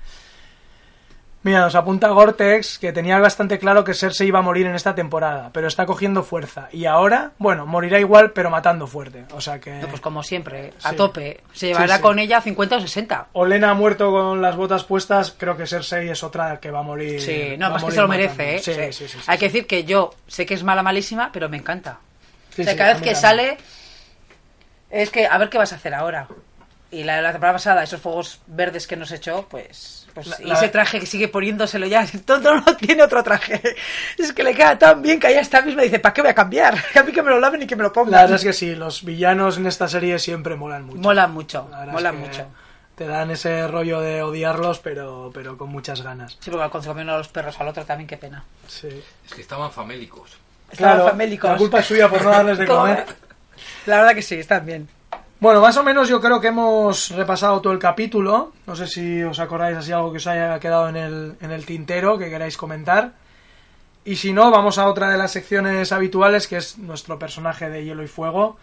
Speaker 1: Mira, nos apunta Gortex que tenía bastante claro que Cersei iba a morir en esta temporada, pero está cogiendo fuerza. Y ahora, bueno, morirá igual, pero matando fuerte. O sea que.
Speaker 2: No, pues como siempre, a
Speaker 1: Sí.
Speaker 2: tope. Se llevará
Speaker 1: Sí, sí.
Speaker 2: con ella 50 o 60.
Speaker 1: Olena ha muerto con las botas puestas, creo que Cersei es otra que va a morir.
Speaker 2: Sí, no, más que
Speaker 1: morir
Speaker 2: se lo
Speaker 1: matando.
Speaker 2: merece, ¿eh?
Speaker 1: Sí,
Speaker 2: Sí.
Speaker 1: sí, sí, sí,
Speaker 2: Hay que decir que yo sé que es mala, malísima, pero me encanta. O sea, cada vez que
Speaker 1: también.
Speaker 2: sale, es que a ver qué vas a hacer ahora. Y la, la temporada pasada, esos fuegos verdes que nos echó, pues. pues
Speaker 1: La-
Speaker 2: y
Speaker 1: la-
Speaker 2: ese traje que sigue poniéndoselo ya, *laughs* todo no tiene otro traje. Es que le queda tan bien que ella está misma y dice, ¿para qué voy a cambiar? *laughs* A mí que me lo laven y que me lo pongan.
Speaker 1: La verdad es que sí, los villanos en esta serie siempre molan mucho.
Speaker 2: Mola mucho,
Speaker 1: La verdad
Speaker 2: mola
Speaker 1: es que
Speaker 2: mucho.
Speaker 1: Te dan ese rollo de odiarlos, pero, pero con muchas ganas.
Speaker 2: Sí, porque cuando se comieron a los perros al otro también, qué pena.
Speaker 1: Sí.
Speaker 3: Es que estaban famélicos.
Speaker 2: Estaban
Speaker 1: Claro,
Speaker 2: famélicos.
Speaker 1: la culpa es suya por no darles de *laughs* comer.
Speaker 2: La verdad que sí, están bien.
Speaker 1: Bueno, más o menos yo creo que hemos repasado todo el capítulo. No sé si os acordáis así algo que os haya quedado en el, en el tintero que queráis comentar. Y si no, vamos a otra de las secciones habituales, que es nuestro personaje de Hielo y Fuego.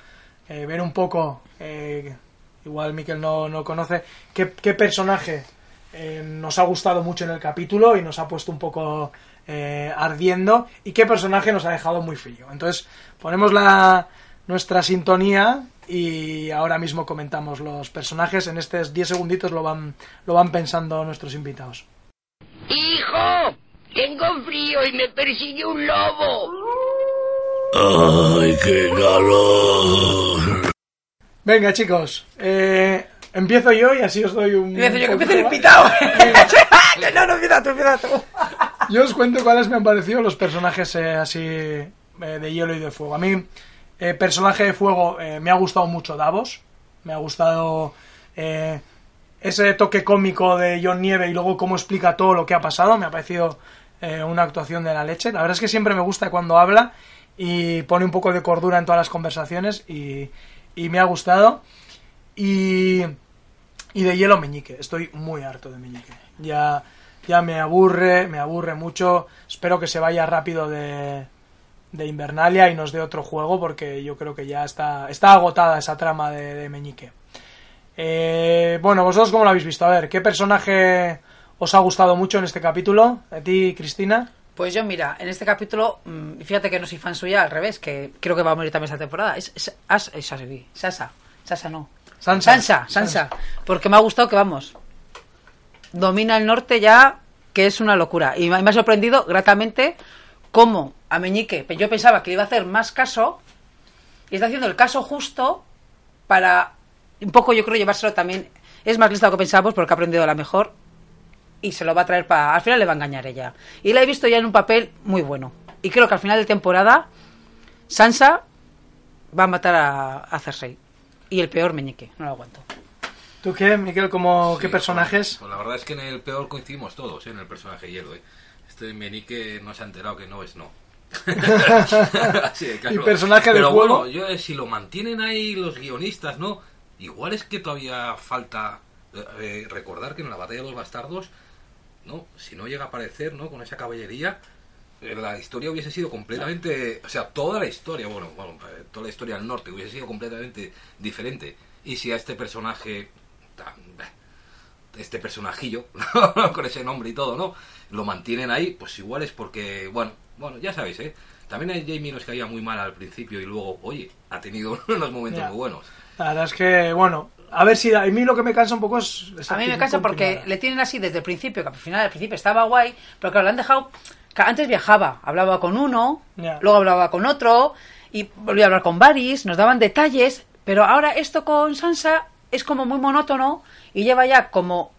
Speaker 1: Eh, ver un poco, eh, igual Miquel no, no conoce, qué, personaje eh, nos ha gustado mucho en el capítulo y nos ha puesto un poco eh, ardiendo y qué personaje nos ha dejado muy frío. Entonces, ponemos la, nuestra sintonía y ahora mismo comentamos los personajes. En estos 10 segunditos lo van, lo van pensando nuestros invitados.
Speaker 7: ¡Hijo! Tengo frío y me persigue un lobo.
Speaker 8: ¡Ay, qué calor!
Speaker 1: Venga, chicos, eh, empiezo yo y así os doy un.
Speaker 2: Empiezo yo, que el invitado. *laughs* *laughs* no, no, empieza tú, empieza tú.
Speaker 1: Yo os cuento cuáles me han parecido los personajes eh, así eh, de hielo y de fuego. A mí, eh, personaje de fuego, eh, me ha gustado mucho Davos. Me ha gustado eh, ese toque cómico de John Nieve y luego cómo explica todo lo que ha pasado. Me ha parecido una actuación de la leche. La verdad es que siempre me gusta cuando habla y pone un poco de cordura en todas las conversaciones y, y me ha gustado. Y, y de hielo Meñique. Estoy muy harto de Meñique. Ya, ya me aburre, me aburre mucho. Espero que se vaya rápido de, de Invernalia y nos dé otro juego porque yo creo que ya está, está agotada esa trama de, de Meñique. Eh, bueno, vosotros cómo lo habéis visto. A ver, ¿qué personaje os ha gustado mucho en este capítulo? ¿A ti, Cristina?
Speaker 2: Pues yo, mira, en este capítulo, mm, fíjate que no soy fan suya, al revés, que creo que va a morir también esta temporada. Es, es, es Asri, Sasa, Sasa no.
Speaker 1: Sansa.
Speaker 2: Sansa, Sansa. Porque me ha gustado que, vamos, domina el norte ya, que es una locura. Y me ha sorprendido gratamente cómo a Meñique, yo pensaba que le iba a hacer más caso, y está haciendo el caso justo para, un poco yo creo, llevárselo también. Es más lista de lo que pensábamos porque ha aprendido a la mejor y se lo va a traer para... Al final le va a engañar ella. Y la he visto ya en un papel muy bueno. Y creo que al final de temporada Sansa va a matar a, a Cersei. Y el peor Meñique, no lo aguanto.
Speaker 1: ¿Tú qué, Miquel? ¿Cómo,
Speaker 3: Sí,
Speaker 1: ¿Qué personajes?
Speaker 3: Pues la verdad es que en el peor coincidimos todos, ¿eh? en el personaje hielo. ¿eh? Este Menique no se ha enterado que no es no. Así de claro.
Speaker 1: ¿Y personaje del
Speaker 3: Pero
Speaker 1: juego?
Speaker 3: bueno, yo, eh, si lo mantienen ahí los guionistas, ¿no? Igual es que todavía falta eh, eh, recordar que en la batalla de los bastardos, ¿no? Si no llega a aparecer, ¿no? Con esa caballería, la historia hubiese sido completamente, o sea, toda la historia, bueno, bueno, toda la historia del norte hubiese sido completamente diferente. Y si a este personaje, tan, este personajillo, *laughs* con ese nombre y todo, ¿no? Lo mantienen ahí, pues igual es porque, bueno, bueno, ya sabéis, ¿eh? También a Jamie nos caía muy mal al principio y luego, oye, ha tenido *laughs* unos momentos
Speaker 1: Ya.
Speaker 3: muy buenos.
Speaker 1: La verdad es que, bueno, a ver si a mí lo que me cansa un poco es...
Speaker 2: A mí me cansa porque le tienen así desde el principio, que al final al principio estaba guay, pero claro, le han dejado... que antes viajaba, hablaba con uno,
Speaker 1: Ya.
Speaker 2: luego hablaba con otro, y volvía a hablar con Varys, nos daban detalles, pero ahora esto con Sansa es como muy monótono y lleva ya como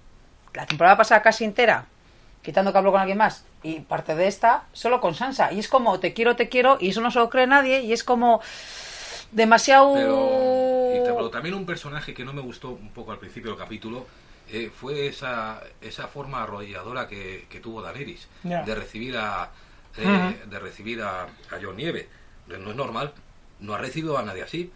Speaker 2: la temporada pasada casi entera, quitando que hablo con alguien más, y parte de esta, solo con Sansa. Y es como, te quiero, te quiero, y eso no se lo cree nadie, y es como demasiado...
Speaker 3: Pero, y te- pero también un personaje que no me gustó un poco al principio del capítulo eh, fue esa, esa forma arrolladora que, que tuvo Daenerys de recibir a eh, de recibir a, a Jon Nieve. No es normal, no ha recibido a nadie así.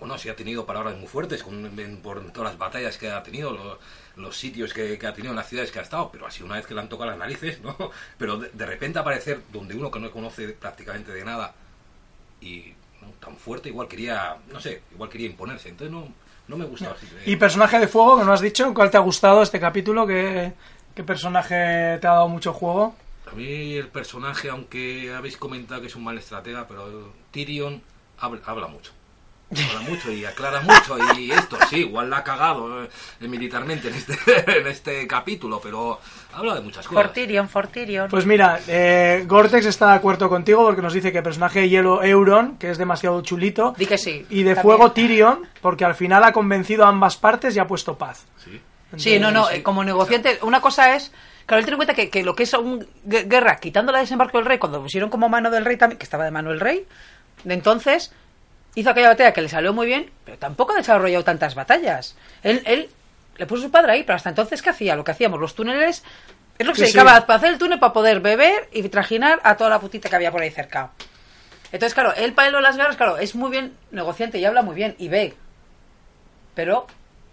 Speaker 3: Bueno, sí ha tenido palabras muy fuertes con, en- por todas las batallas que ha tenido, lo- los sitios que, que ha tenido en las ciudades que ha estado, pero así una vez que le han tocado las narices, ¿no? *laughs* Pero de, de repente aparecer donde uno que no conoce prácticamente de nada y ¿no? tan fuerte, igual quería, no sé, igual quería imponerse. Entonces no, no me gustaba así.
Speaker 1: Y personaje de fuego, que no has dicho, ¿cuál te ha gustado este capítulo? ¿Qué, qué personaje te ha dado mucho juego?
Speaker 3: A mí el personaje, aunque habéis comentado que es un mal estratega, pero Tyrion habla, habla mucho. Habla mucho y aclara mucho y esto, sí, igual la ha cagado eh, militarmente en este, *laughs* en este capítulo, pero habla de muchas cosas.
Speaker 2: Fortirion, Fortirion.
Speaker 1: Pues mira, eh, Gortex está de acuerdo contigo porque nos dice que personaje de hielo Euron, que es demasiado chulito,
Speaker 2: Di que sí.
Speaker 1: y de
Speaker 2: También.
Speaker 1: fuego Tyrion, porque al final ha convencido a ambas partes y ha puesto paz.
Speaker 3: Sí.
Speaker 2: Sí, no, no,
Speaker 1: Entonces,
Speaker 2: eh, como negociante, una cosa es, claro, él tiene en cuenta que, que lo que es un gue- guerra, quitando la desembarco del rey, cuando pusieron como mano del rey también, que estaba de mano el rey, de entonces hizo aquella batalla que le salió muy bien, pero tampoco ha desarrollado tantas batallas. Él, él le puso su padre ahí, pero hasta entonces, ¿qué hacía? Lo que hacíamos, los túneles, es lo que
Speaker 1: Sí,
Speaker 2: se dedicaba
Speaker 1: sí.
Speaker 2: a hacer el túnel para poder beber y trajinar a toda la putita que había por ahí cerca. Entonces, claro, él para él las guerras, claro, es muy bien negociante y habla muy bien y ve. Pero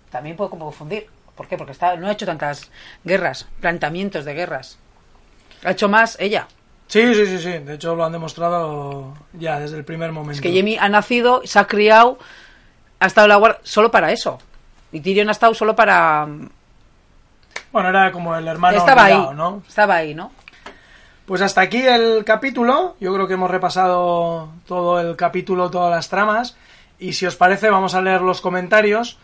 Speaker 2: también puede como confundir. ¿Por qué? Porque está, no ha hecho tantas guerras, planteamientos de guerras. Ha hecho más ella.
Speaker 1: Sí, sí, sí, sí. De hecho lo han demostrado ya desde el primer momento.
Speaker 2: Es que Jamie ha nacido, se ha criado, ha estado en la guardia solo para eso. Y Tyrion ha estado solo para...
Speaker 1: Bueno, era como el hermano
Speaker 2: estaba ahí,
Speaker 1: ¿no?
Speaker 2: estaba ahí, ¿no?
Speaker 1: Pues hasta aquí el capítulo. Yo creo que hemos repasado todo el capítulo, todas las tramas. Y si os parece, vamos a leer los comentarios.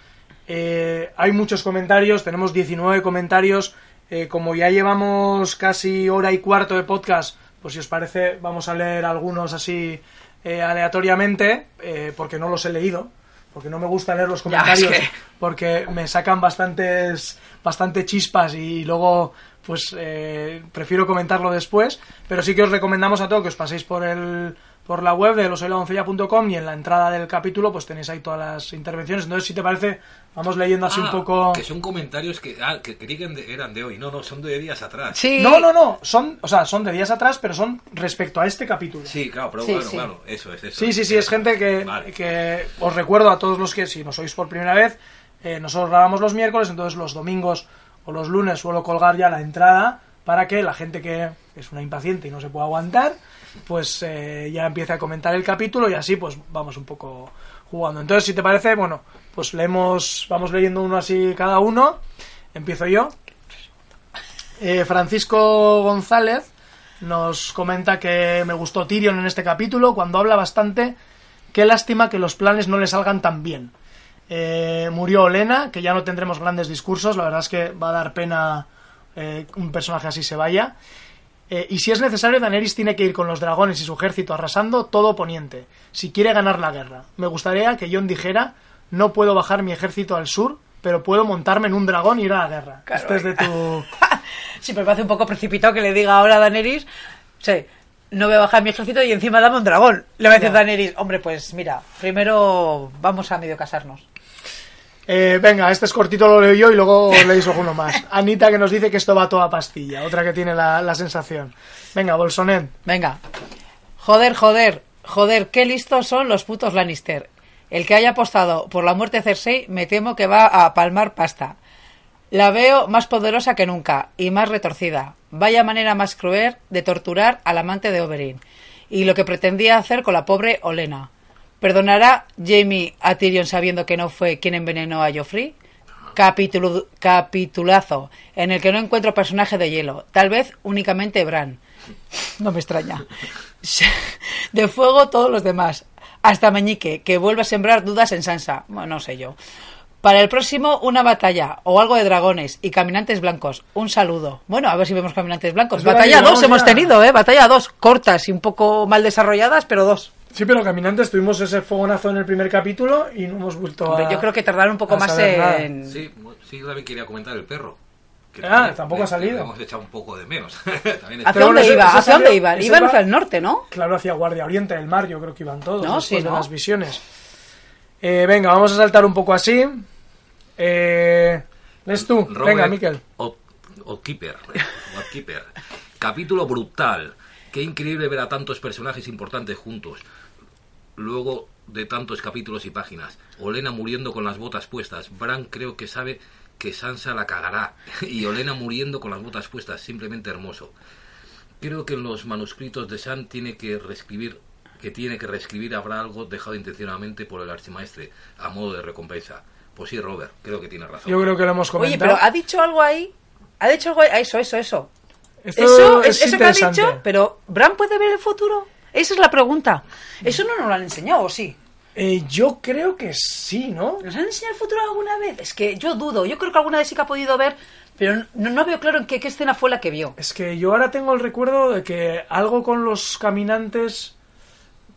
Speaker 1: Eh, hay muchos comentarios, tenemos 19 comentarios. Eh, como ya llevamos casi hora y cuarto de podcast, pues si os parece, vamos a leer algunos así eh, aleatoriamente, eh, porque no los he leído. Porque no me gusta leer los comentarios,
Speaker 2: es que-
Speaker 1: porque me sacan bastantes, bastante chispas y luego pues eh, prefiero comentarlo después, pero sí que os recomendamos a todos que os paséis por el por la web de losoyladoncella.com y en la entrada del capítulo pues tenéis ahí todas las intervenciones. Entonces, si te parece, vamos leyendo así un
Speaker 3: Ah,
Speaker 1: poco...
Speaker 3: Que son comentarios que, ah, que creí que eran de- eran de hoy. No, no, son de días atrás.
Speaker 2: Sí.
Speaker 1: No, no, no, son, o sea, son de días atrás, pero son respecto a este capítulo.
Speaker 3: Sí, claro, pero
Speaker 2: Sí,
Speaker 3: claro,
Speaker 2: sí.
Speaker 3: claro, eso es eso.
Speaker 1: Sí, sí, sí, es gente que,
Speaker 3: Vale.
Speaker 1: que os recuerdo a todos los que, si nos oís por primera vez, eh, nosotros grabamos los miércoles, entonces los domingos o los lunes suelo colgar ya la entrada para que la gente que es una impaciente y no se puede aguantar, pues eh, ya empiece a comentar el capítulo y así pues vamos un poco jugando. Entonces, si te parece, bueno, pues leemos, vamos leyendo uno así cada uno. Empiezo yo. Eh, Francisco González nos comenta que me gustó Tyrion en este capítulo cuando habla bastante. Qué lástima que los planes no le salgan tan bien. Eh, murió Olena, que ya no tendremos grandes discursos. La verdad es que va a dar pena eh, un personaje así se vaya. Eh, y si es necesario, Daenerys tiene que ir con los dragones y su ejército arrasando todo Poniente, si quiere ganar la guerra. Me gustaría que Jon dijera, no puedo bajar mi ejército al sur, pero puedo montarme en un dragón y ir a la guerra.
Speaker 2: Claro.
Speaker 1: Este es de tu... *laughs*
Speaker 2: Sí, pero me parece un poco precipitado que le diga ahora a Daenerys, sí, no voy a bajar mi ejército y encima dame un dragón. Le va a decir. Daenerys, hombre, pues mira, primero vamos a medio casarnos.
Speaker 1: Eh, venga, este es cortito, lo leo yo y luego leéis alguno más. *laughs* Anita que nos dice que esto va a toda pastilla, otra que tiene la, la sensación. Venga, Bolsonet.
Speaker 2: Venga. Joder, joder, joder, qué listos son los putos Lannister. El que haya apostado por la muerte de Cersei me temo que va a palmar pasta. La veo más poderosa que nunca y más retorcida. Vaya manera más cruel de torturar al amante de Oberyn. Y lo que pretendía hacer con la pobre Olena. ¿Perdonará Jamie a Tyrion sabiendo que no fue quien envenenó a Joffrey? Capitulazo en el que no encuentro personaje de hielo. Tal vez únicamente Bran. No me extraña. *laughs* De fuego todos los demás. Hasta Meñique, que vuelve a sembrar dudas en Sansa. Bueno, no sé yo. Para el próximo, una batalla o algo de dragones y caminantes blancos. Un saludo. Bueno, a ver si vemos caminantes blancos. Batalla
Speaker 1: que
Speaker 2: 2
Speaker 1: vamos
Speaker 2: hemos tenido, ¿eh? Batalla 2. Cortas y un poco mal desarrolladas, pero dos.
Speaker 1: Sí, pero caminantes tuvimos ese fogonazo en el primer capítulo y no hemos vuelto a.
Speaker 2: Yo creo que tardaron un poco más en...
Speaker 3: Sí, sí, yo también quería comentar el perro. Que
Speaker 1: Ah,
Speaker 3: también
Speaker 1: tampoco
Speaker 3: le-
Speaker 1: ha salido.
Speaker 3: hemos echado un poco de menos. *laughs* También
Speaker 2: ¿Hacia dónde
Speaker 1: ese-
Speaker 2: iba?
Speaker 1: ese
Speaker 2: ¿Hacia dónde
Speaker 1: salió-
Speaker 2: iban? Iban hacia el norte, ¿no?
Speaker 1: Claro, hacia Guardia Oriente del Mar, yo creo que iban todos
Speaker 2: No,
Speaker 1: después
Speaker 2: sí,
Speaker 1: de
Speaker 2: ¿no?
Speaker 1: las visiones. Eh, venga, vamos a saltar un poco así. Eh, ¿Lees tú?
Speaker 3: Robert
Speaker 1: venga, Miquel.
Speaker 3: O- Outkeeper. Outkeeper. Capítulo brutal. Qué increíble ver a tantos personajes importantes juntos. Luego de tantos capítulos y páginas. Olena muriendo con las botas puestas. Bran creo que sabe que Sansa la cagará. *laughs* Y Olena muriendo con las botas puestas. Simplemente hermoso. Creo que en los manuscritos de San tiene que reescribir que tiene que reescribir habrá algo dejado intencionadamente por el archimaestre a modo de recompensa. Pues sí, Robert, creo que tiene razón.
Speaker 1: Yo creo que lo hemos
Speaker 2: Oye,
Speaker 1: comentado.
Speaker 2: pero ha dicho algo ahí. Ha dicho algo ahí. Eso, eso, eso.
Speaker 1: Esto
Speaker 2: Eso,
Speaker 1: es
Speaker 2: es, eso que ha dicho, pero ¿Bran puede ver el futuro? Esa es la pregunta. Eso no nos lo han enseñado, ¿o sí?
Speaker 1: Eh, yo creo que sí, ¿no?
Speaker 2: ¿Nos han enseñado el futuro alguna vez? Es que yo dudo. Yo creo que alguna vez sí que ha podido ver, pero no, no veo claro en qué, qué escena fue la que vio.
Speaker 1: Es que yo ahora tengo el recuerdo de que algo con los caminantes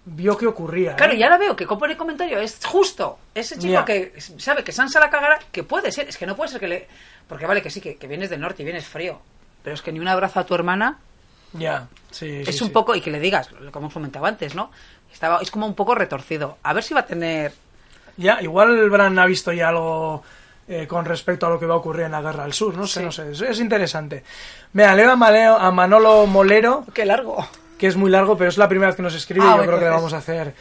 Speaker 1: vio que ocurría. ¿eh?
Speaker 2: Claro, y ahora veo que compone comentario es justo ese chico que sabe que Sansa la cagará, que puede ser, es que no puede ser que le... Porque vale que sí, que, que vienes del norte y vienes frío, pero es que ni un abrazo a tu hermana
Speaker 1: Ya, sí, sí,
Speaker 2: es un
Speaker 1: sí.
Speaker 2: poco, y que le digas, que hemos comentado antes, ¿no? Estaba, es como un poco retorcido. A ver si va a tener...
Speaker 1: Ya, igual Bran ha visto ya algo eh, con respecto a lo que va a ocurrir en la Guerra al Sur, no sé,
Speaker 2: Sí.
Speaker 1: no sé, es, es interesante. Mira, leo a, Maleo- a Manolo Molero,
Speaker 2: ¡Qué largo!
Speaker 1: que es muy largo, pero es la primera vez que nos escribe
Speaker 2: Ah,
Speaker 1: y yo creo que le
Speaker 2: entonces-
Speaker 1: vamos a hacer.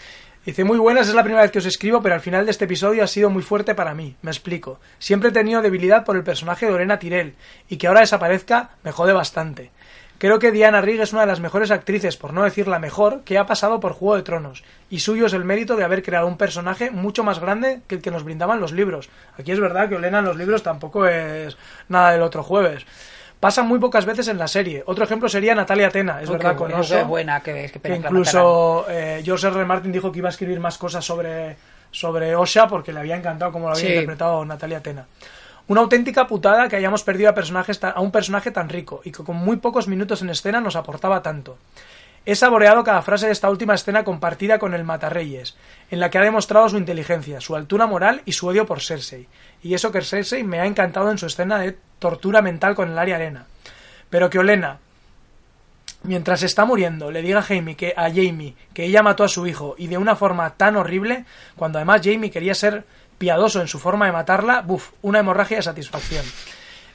Speaker 1: Dice, muy buenas, es la primera vez que os escribo, pero al final de este episodio ha sido muy fuerte para mí. Me explico. Siempre he tenido debilidad por el personaje de Lorena Tirel, y que ahora desaparezca me jode bastante. Creo que Diana Rigg es una de las mejores actrices, por no decir la mejor, que ha pasado por Juego de Tronos, y suyo es el mérito de haber creado un personaje mucho más grande que el que nos brindaban los libros. Aquí es verdad que Olena en los libros tampoco es nada del otro jueves. Pasa muy pocas veces en la serie. Otro ejemplo sería Natalia Tena, es verdad, con Oso
Speaker 2: qué buena,
Speaker 1: que
Speaker 2: que
Speaker 1: incluso eh, George R. R. Martin dijo que iba a escribir más cosas sobre, sobre Osha porque le había encantado como lo había
Speaker 2: Sí.
Speaker 1: interpretado Natalia Tena. Una auténtica putada que hayamos perdido a, personajes a un personaje tan rico y que con muy pocos minutos en escena nos aportaba tanto. He saboreado cada frase de esta última escena compartida con el Matarreyes, en la que ha demostrado su inteligencia, su altura moral y su odio por Cersei. Y eso que Cersei me ha encantado en su escena de tortura mental con el área arena. Pero que Olena, mientras está muriendo, le diga a Jamie que a Jamie que ella mató a su hijo y de una forma tan horrible, cuando además Jamie quería ser piadoso en su forma de matarla, buf, una hemorragia de satisfacción.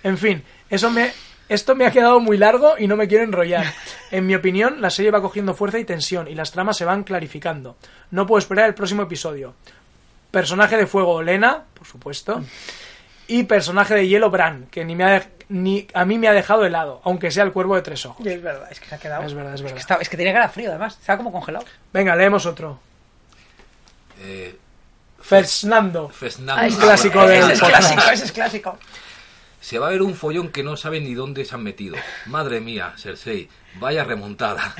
Speaker 1: En fin, eso me esto me ha quedado muy largo y no me quiero enrollar. En mi opinión, la serie va cogiendo fuerza y tensión y las tramas se van clarificando. No puedo esperar el próximo episodio. Personaje de fuego, Lena, por supuesto. Y personaje de hielo, Bran, que ni, me ha de- ni a mí me ha dejado helado, aunque sea el cuervo de tres ojos.
Speaker 2: Es verdad, es que se ha quedado...
Speaker 1: Es verdad, es verdad.
Speaker 2: que, es que tenía cara frío, además. Estaba como congelado.
Speaker 1: Venga, leemos otro.
Speaker 3: Eh,
Speaker 1: Fernando.
Speaker 3: Fernando.
Speaker 2: Ah,
Speaker 1: Un clásico
Speaker 2: Ese es clásico, ese es clásico.
Speaker 3: Se va a ver un follón que no saben ni dónde se han metido. Madre mía, Cersei, vaya remontada.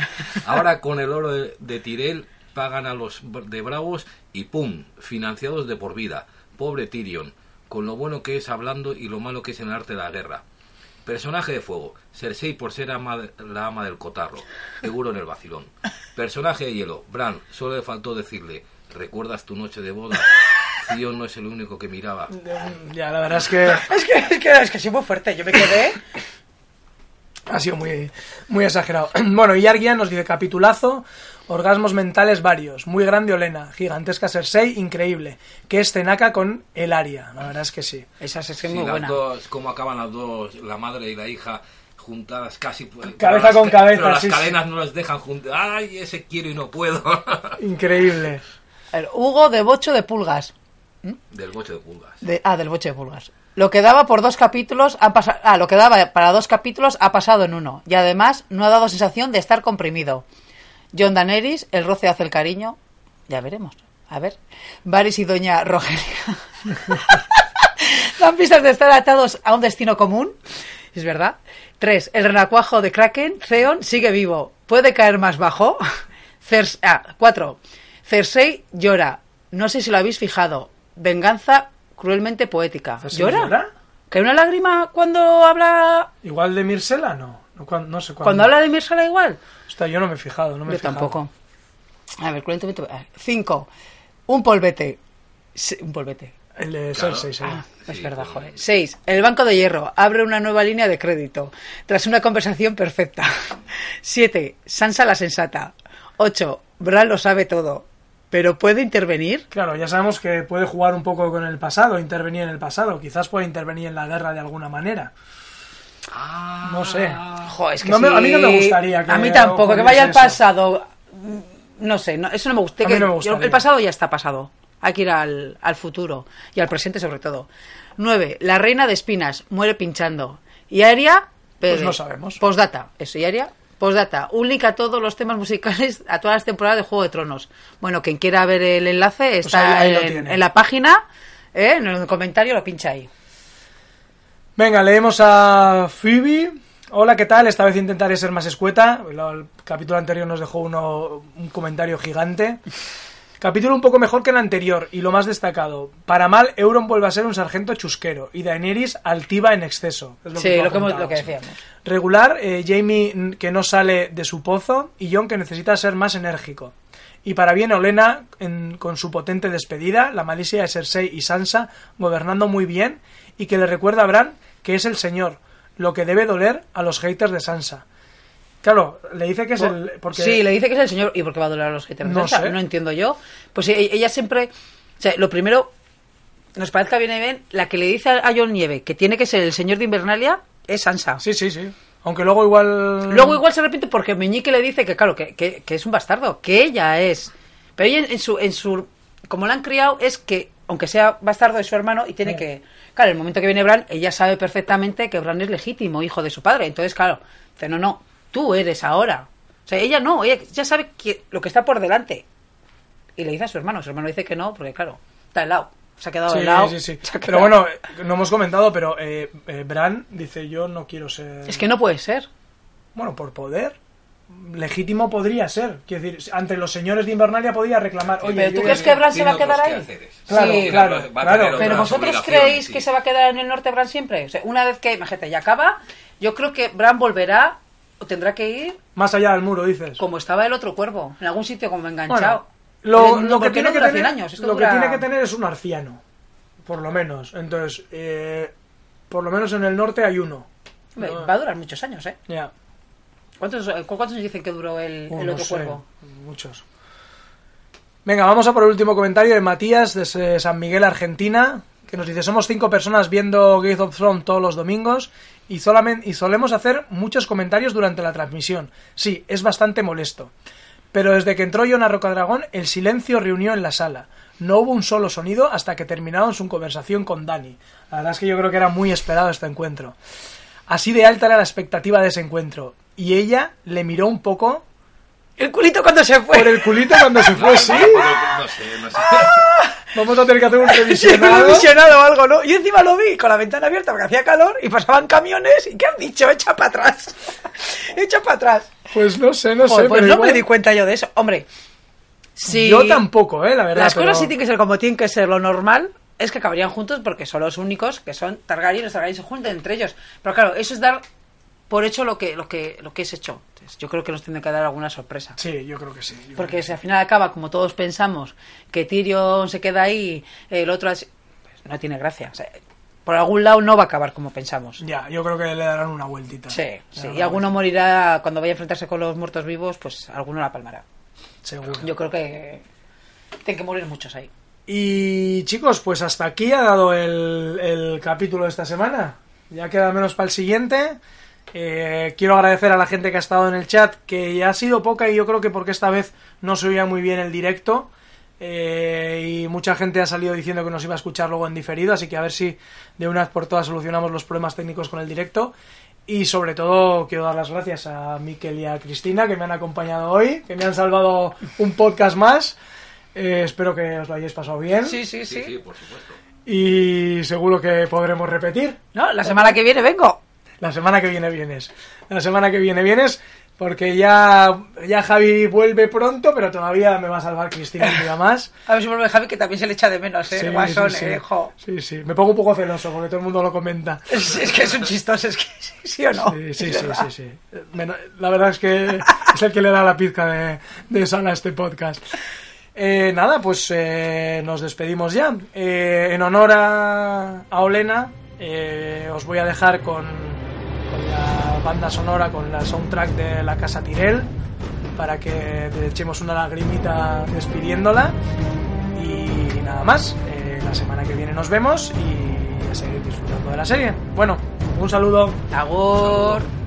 Speaker 3: Ahora con el oro de, de pagan a los de Bravos y ¡pum! Financiados de por vida. Pobre Tyrion, con lo bueno que es hablando y lo malo que es en el arte de la guerra. Personaje de fuego, Cersei por ser ama la ama del cotarro, seguro en el vacilón. Personaje de hielo, Bran, solo le faltó decirle, ¿recuerdas tu noche de boda? No es el único que miraba.
Speaker 1: Ya, la verdad es que...
Speaker 2: Es que, es que, es que sí, muy fuerte. Yo me quedé...
Speaker 1: Ha sido muy, muy exagerado. *clears throat* Bueno, y Arguian nos dice capitulazo, orgasmos mentales varios, muy grande Olena, gigantesca Cersei, increíble. Que es Cenaka con el Aria, la verdad es que sí.
Speaker 2: Esa es
Speaker 3: Sí,
Speaker 2: muy buena.
Speaker 3: dos, cómo acaban las dos, la madre y la hija juntadas casi.
Speaker 1: Cabeza
Speaker 3: las
Speaker 1: con
Speaker 3: ca-
Speaker 1: cabeza,
Speaker 3: Pero las
Speaker 1: sí, sí.
Speaker 3: cadenas no las dejan juntas. Ay, ese quiero y no puedo. *laughs*
Speaker 1: Increíble.
Speaker 2: A ver, Hugo de Bocho de Pulgas.
Speaker 3: Del boche de pulgas.
Speaker 2: De- ah, del Bocho de Pulgas. Lo que daba por dos capítulos ha pasado. Ah, lo que daba para dos capítulos ha pasado en uno. Y además no ha dado sensación de estar comprimido. John Daenerys, el roce hace el cariño. Ya veremos. A ver. Varys y Doña Rogelia. *laughs* Dan pistas de estar atados a un destino común. Es verdad. Tres. El renacuajo de Kraken, Theon, sigue vivo. ¿Puede caer más bajo? *laughs* Cers- ah, cuatro. Cersei llora. No sé si lo habéis fijado. Venganza cruelmente poética.
Speaker 1: ¿Cersei
Speaker 2: ¿Llora?
Speaker 1: llora?
Speaker 2: ¿Cae una lágrima cuando habla
Speaker 1: Igual de Mirsela, no. No, sé cuándo.
Speaker 2: cuando habla de Mirsala igual?
Speaker 1: Hostia, yo no me he fijado, no me he
Speaker 2: Yo
Speaker 1: fijado.
Speaker 2: tampoco. A ver, cruelmente. a ver, Cinco. Un polvete. Sí, un polvete.
Speaker 1: El de
Speaker 3: Claro.
Speaker 1: Cersei, sí.
Speaker 2: Ah, es
Speaker 3: Sí,
Speaker 2: verdad, joder. 6. El Banco de Hierro abre una nueva línea de crédito tras una conversación perfecta. *laughs* 7. Sansa la sensata. 8. Bran lo sabe todo. ¿Pero puede intervenir?
Speaker 1: Claro, ya sabemos que puede jugar un poco con el pasado, intervenir en el pasado. Quizás puede intervenir en la guerra de alguna manera.
Speaker 3: Ah,
Speaker 1: No sé.
Speaker 2: Jo, es que
Speaker 1: No me-
Speaker 2: sí.
Speaker 1: a mí no me gustaría que
Speaker 2: A mí tampoco, que vaya al pasado. Mm, No sé, no, eso no me gusta. Que-
Speaker 1: no me
Speaker 2: el pasado ya está pasado. Hay que ir al, al futuro y al presente sobre todo. 9. La reina de espinas muere pinchando. Y Aria...
Speaker 1: Pues no sabemos.
Speaker 2: Postdata. Eso, y Aria... Postdata. Un link a todos los temas musicales, a todas las temporadas de Juego de Tronos. Bueno, quien quiera ver el enlace está
Speaker 1: Pues ahí- ahí lo
Speaker 2: en, la página, ¿eh? en el comentario lo pincha ahí.
Speaker 1: Venga, leemos a Phoebe. Hola, ¿qué tal? Esta vez intentaré ser más escueta. El capítulo anterior nos dejó uno, un comentario gigante. Capítulo un poco mejor que el anterior y lo más destacado. Para mal, Euron vuelve a ser un sargento chusquero y Daenerys altiva en exceso. Es
Speaker 2: sí, lo que, lo decíamos.
Speaker 1: Regular, eh, Jamie que no sale de su pozo y John que necesita ser más enérgico. Y para bien Olena en- con su potente despedida, la malicia de Cersei y Sansa gobernando muy bien y que le recuerda a Bran que es el señor, lo que debe doler a los haters de Sansa. Claro, le dice que es el... Porque
Speaker 2: Sí, le dice que es el señor. ¿Y por qué va a doler a los haters?
Speaker 1: No sé.
Speaker 2: no entiendo yo. Pues e- ella siempre. O sea, lo primero, nos parezca bien bien, la que le dice a John Nieve que tiene que ser el señor de Invernalia es Sansa.
Speaker 1: Sí, sí, sí. Aunque luego igual...
Speaker 2: Luego igual se repite porque Meñique le dice que, claro, que, que- que es un bastardo, que ella es. Pero ella en, en su, en su. Como la han criado, es que, aunque sea bastardo de su hermano, y tiene que. Claro, el momento que viene Bran, ella sabe perfectamente que Bran es legítimo, hijo de su padre. Entonces, claro, dice, no, no, tú eres ahora. O sea, ella no, ella ya sabe que, lo que está por delante. Y le dice a su hermano, su hermano dice que no, porque claro, está helado. Se ha quedado
Speaker 1: Sí,
Speaker 2: helado.
Speaker 1: sí, sí.
Speaker 2: ha
Speaker 1: Pero
Speaker 2: quedado-
Speaker 1: bueno, no hemos comentado, pero eh, eh, Bran dice yo no quiero ser...
Speaker 2: Es que no puede ser.
Speaker 1: Bueno, por poder. Legítimo podría ser. Quiero decir, ante los señores de Invernalia podía reclamar. Oye,
Speaker 2: Pero ¿tú crees que Bran se va a quedar ahí?
Speaker 1: Claro,
Speaker 2: Sí.
Speaker 1: claro, claro.
Speaker 2: Pero vosotros creéis
Speaker 3: sí.
Speaker 2: que se va a quedar en el norte Bran siempre. O sea, una vez que, imagínate, ya acaba, yo creo que Bran volverá tendrá que ir
Speaker 1: Más allá del muro, dices.
Speaker 2: como estaba el otro cuervo, en algún sitio como
Speaker 1: Bueno,
Speaker 2: enganchado.
Speaker 1: lo, que tiene que tener,
Speaker 2: 100 años. esto
Speaker 1: lo
Speaker 2: dura-
Speaker 1: que tiene que tener es un arciano, por lo menos. Entonces, eh, por lo menos en el norte hay uno.
Speaker 2: Hombre,
Speaker 1: No.
Speaker 2: Va a durar muchos años, ¿eh?
Speaker 1: Ya.
Speaker 2: ¿Cuántos, eh, ¿Cuántos dicen que duró el,
Speaker 1: Uh,
Speaker 2: el
Speaker 1: no
Speaker 2: otro
Speaker 1: sé,
Speaker 2: cuervo?
Speaker 1: Muchos. Venga, vamos a por el último comentario de Matías desde San Miguel, Argentina, que nos dice, somos cinco personas viendo Game of Thrones todos los domingos y, solamente, y solemos hacer muchos comentarios durante la transmisión. Sí, es bastante molesto. Pero desde que entró Jonah Rocadragón, el silencio reunió en la sala. No hubo un solo sonido hasta que terminaron su conversación con Dani. La verdad es que yo creo que era muy esperado este encuentro. Así de alta era la expectativa de ese encuentro. Y ella le miró un poco
Speaker 2: El culito cuando se fue.
Speaker 1: por el culito cuando se fue, *laughs* ¿sí?
Speaker 3: No sé, no sé.
Speaker 1: Vamos a tener que hacer un *laughs*
Speaker 2: Sí, me he
Speaker 1: revisionado.
Speaker 2: visionado o algo, ¿no? Y encima lo vi con la ventana abierta porque hacía calor y pasaban camiones. ¿Y qué han dicho? Echa para atrás. *laughs* Echa para atrás.
Speaker 1: Pues no sé, no
Speaker 2: Joder,
Speaker 1: sé.
Speaker 2: pues
Speaker 1: pero
Speaker 2: no
Speaker 1: igual-
Speaker 2: me di cuenta yo de eso. Hombre, si
Speaker 1: Yo tampoco, eh, la verdad.
Speaker 2: las
Speaker 1: pero-
Speaker 2: cosas sí tienen que ser como tienen que ser lo normal, es que acabarían juntos porque son los únicos que son Targaryen, los Targaryen se juntan entre ellos. Pero claro, eso es dar por hecho lo que, lo que, lo que es hecho. Yo creo que nos tiene que dar alguna sorpresa.
Speaker 1: Sí, yo creo que sí.
Speaker 2: Porque si al final acaba como todos pensamos, que Tyrion se queda ahí, el otro pues no tiene gracia. O sea, por algún lado no va a acabar como pensamos.
Speaker 1: Ya, yo creo que le darán una vueltita.
Speaker 2: Sí, sí. Y alguno morirá cuando vaya a enfrentarse con los muertos vivos, pues alguno la palmará.
Speaker 1: Seguro.
Speaker 2: Yo creo que tienen que morir muchos ahí.
Speaker 1: Y chicos, pues hasta aquí ha dado el, el capítulo de esta semana. Ya queda menos para el siguiente. Eh, quiero agradecer a la gente que ha estado en el chat, que ya ha sido poca y yo creo que porque esta vez no se oía muy bien el directo. Eh, y mucha gente ha salido diciendo que nos iba a escuchar luego en diferido, así que a ver si de una vez por todas solucionamos los problemas técnicos con el directo. Y sobre todo quiero dar las gracias a Miquel y a Cristina que me han acompañado hoy, que me han salvado un podcast más. Eh, espero que os lo hayáis pasado bien.
Speaker 2: Sí, sí,
Speaker 3: Sí,
Speaker 2: sí.
Speaker 3: sí, por supuesto.
Speaker 1: Y seguro que podremos repetir.
Speaker 2: No, la semana que viene vengo.
Speaker 1: La semana que viene vienes. La semana que viene vienes porque ya, ya Javi vuelve pronto, pero todavía me va a salvar Cristina un día más. *laughs*
Speaker 2: A ver si vuelve Javi, que también se le echa de menos, ¿eh?
Speaker 1: Sí,
Speaker 2: guasón,
Speaker 1: sí, sí.
Speaker 2: eh, jo.
Speaker 1: Sí, sí. Me pongo un poco celoso porque todo el mundo lo comenta.
Speaker 2: Es, es que es un chistoso, es que *laughs* sí, sí o no.
Speaker 1: Sí, sí, sí, sí, sí. La verdad es que es el que le da la pizca de, de sal a este podcast. Eh, nada, pues eh, nos despedimos ya. Eh, en honor a, a Olena, eh, os voy a dejar con, banda sonora, con la soundtrack de La Casa Tirel, para que le echemos una lagrimita despidiéndola. Y nada más, eh, la semana que viene nos vemos y a seguir disfrutando de la serie. Bueno, un saludo.
Speaker 2: Agur.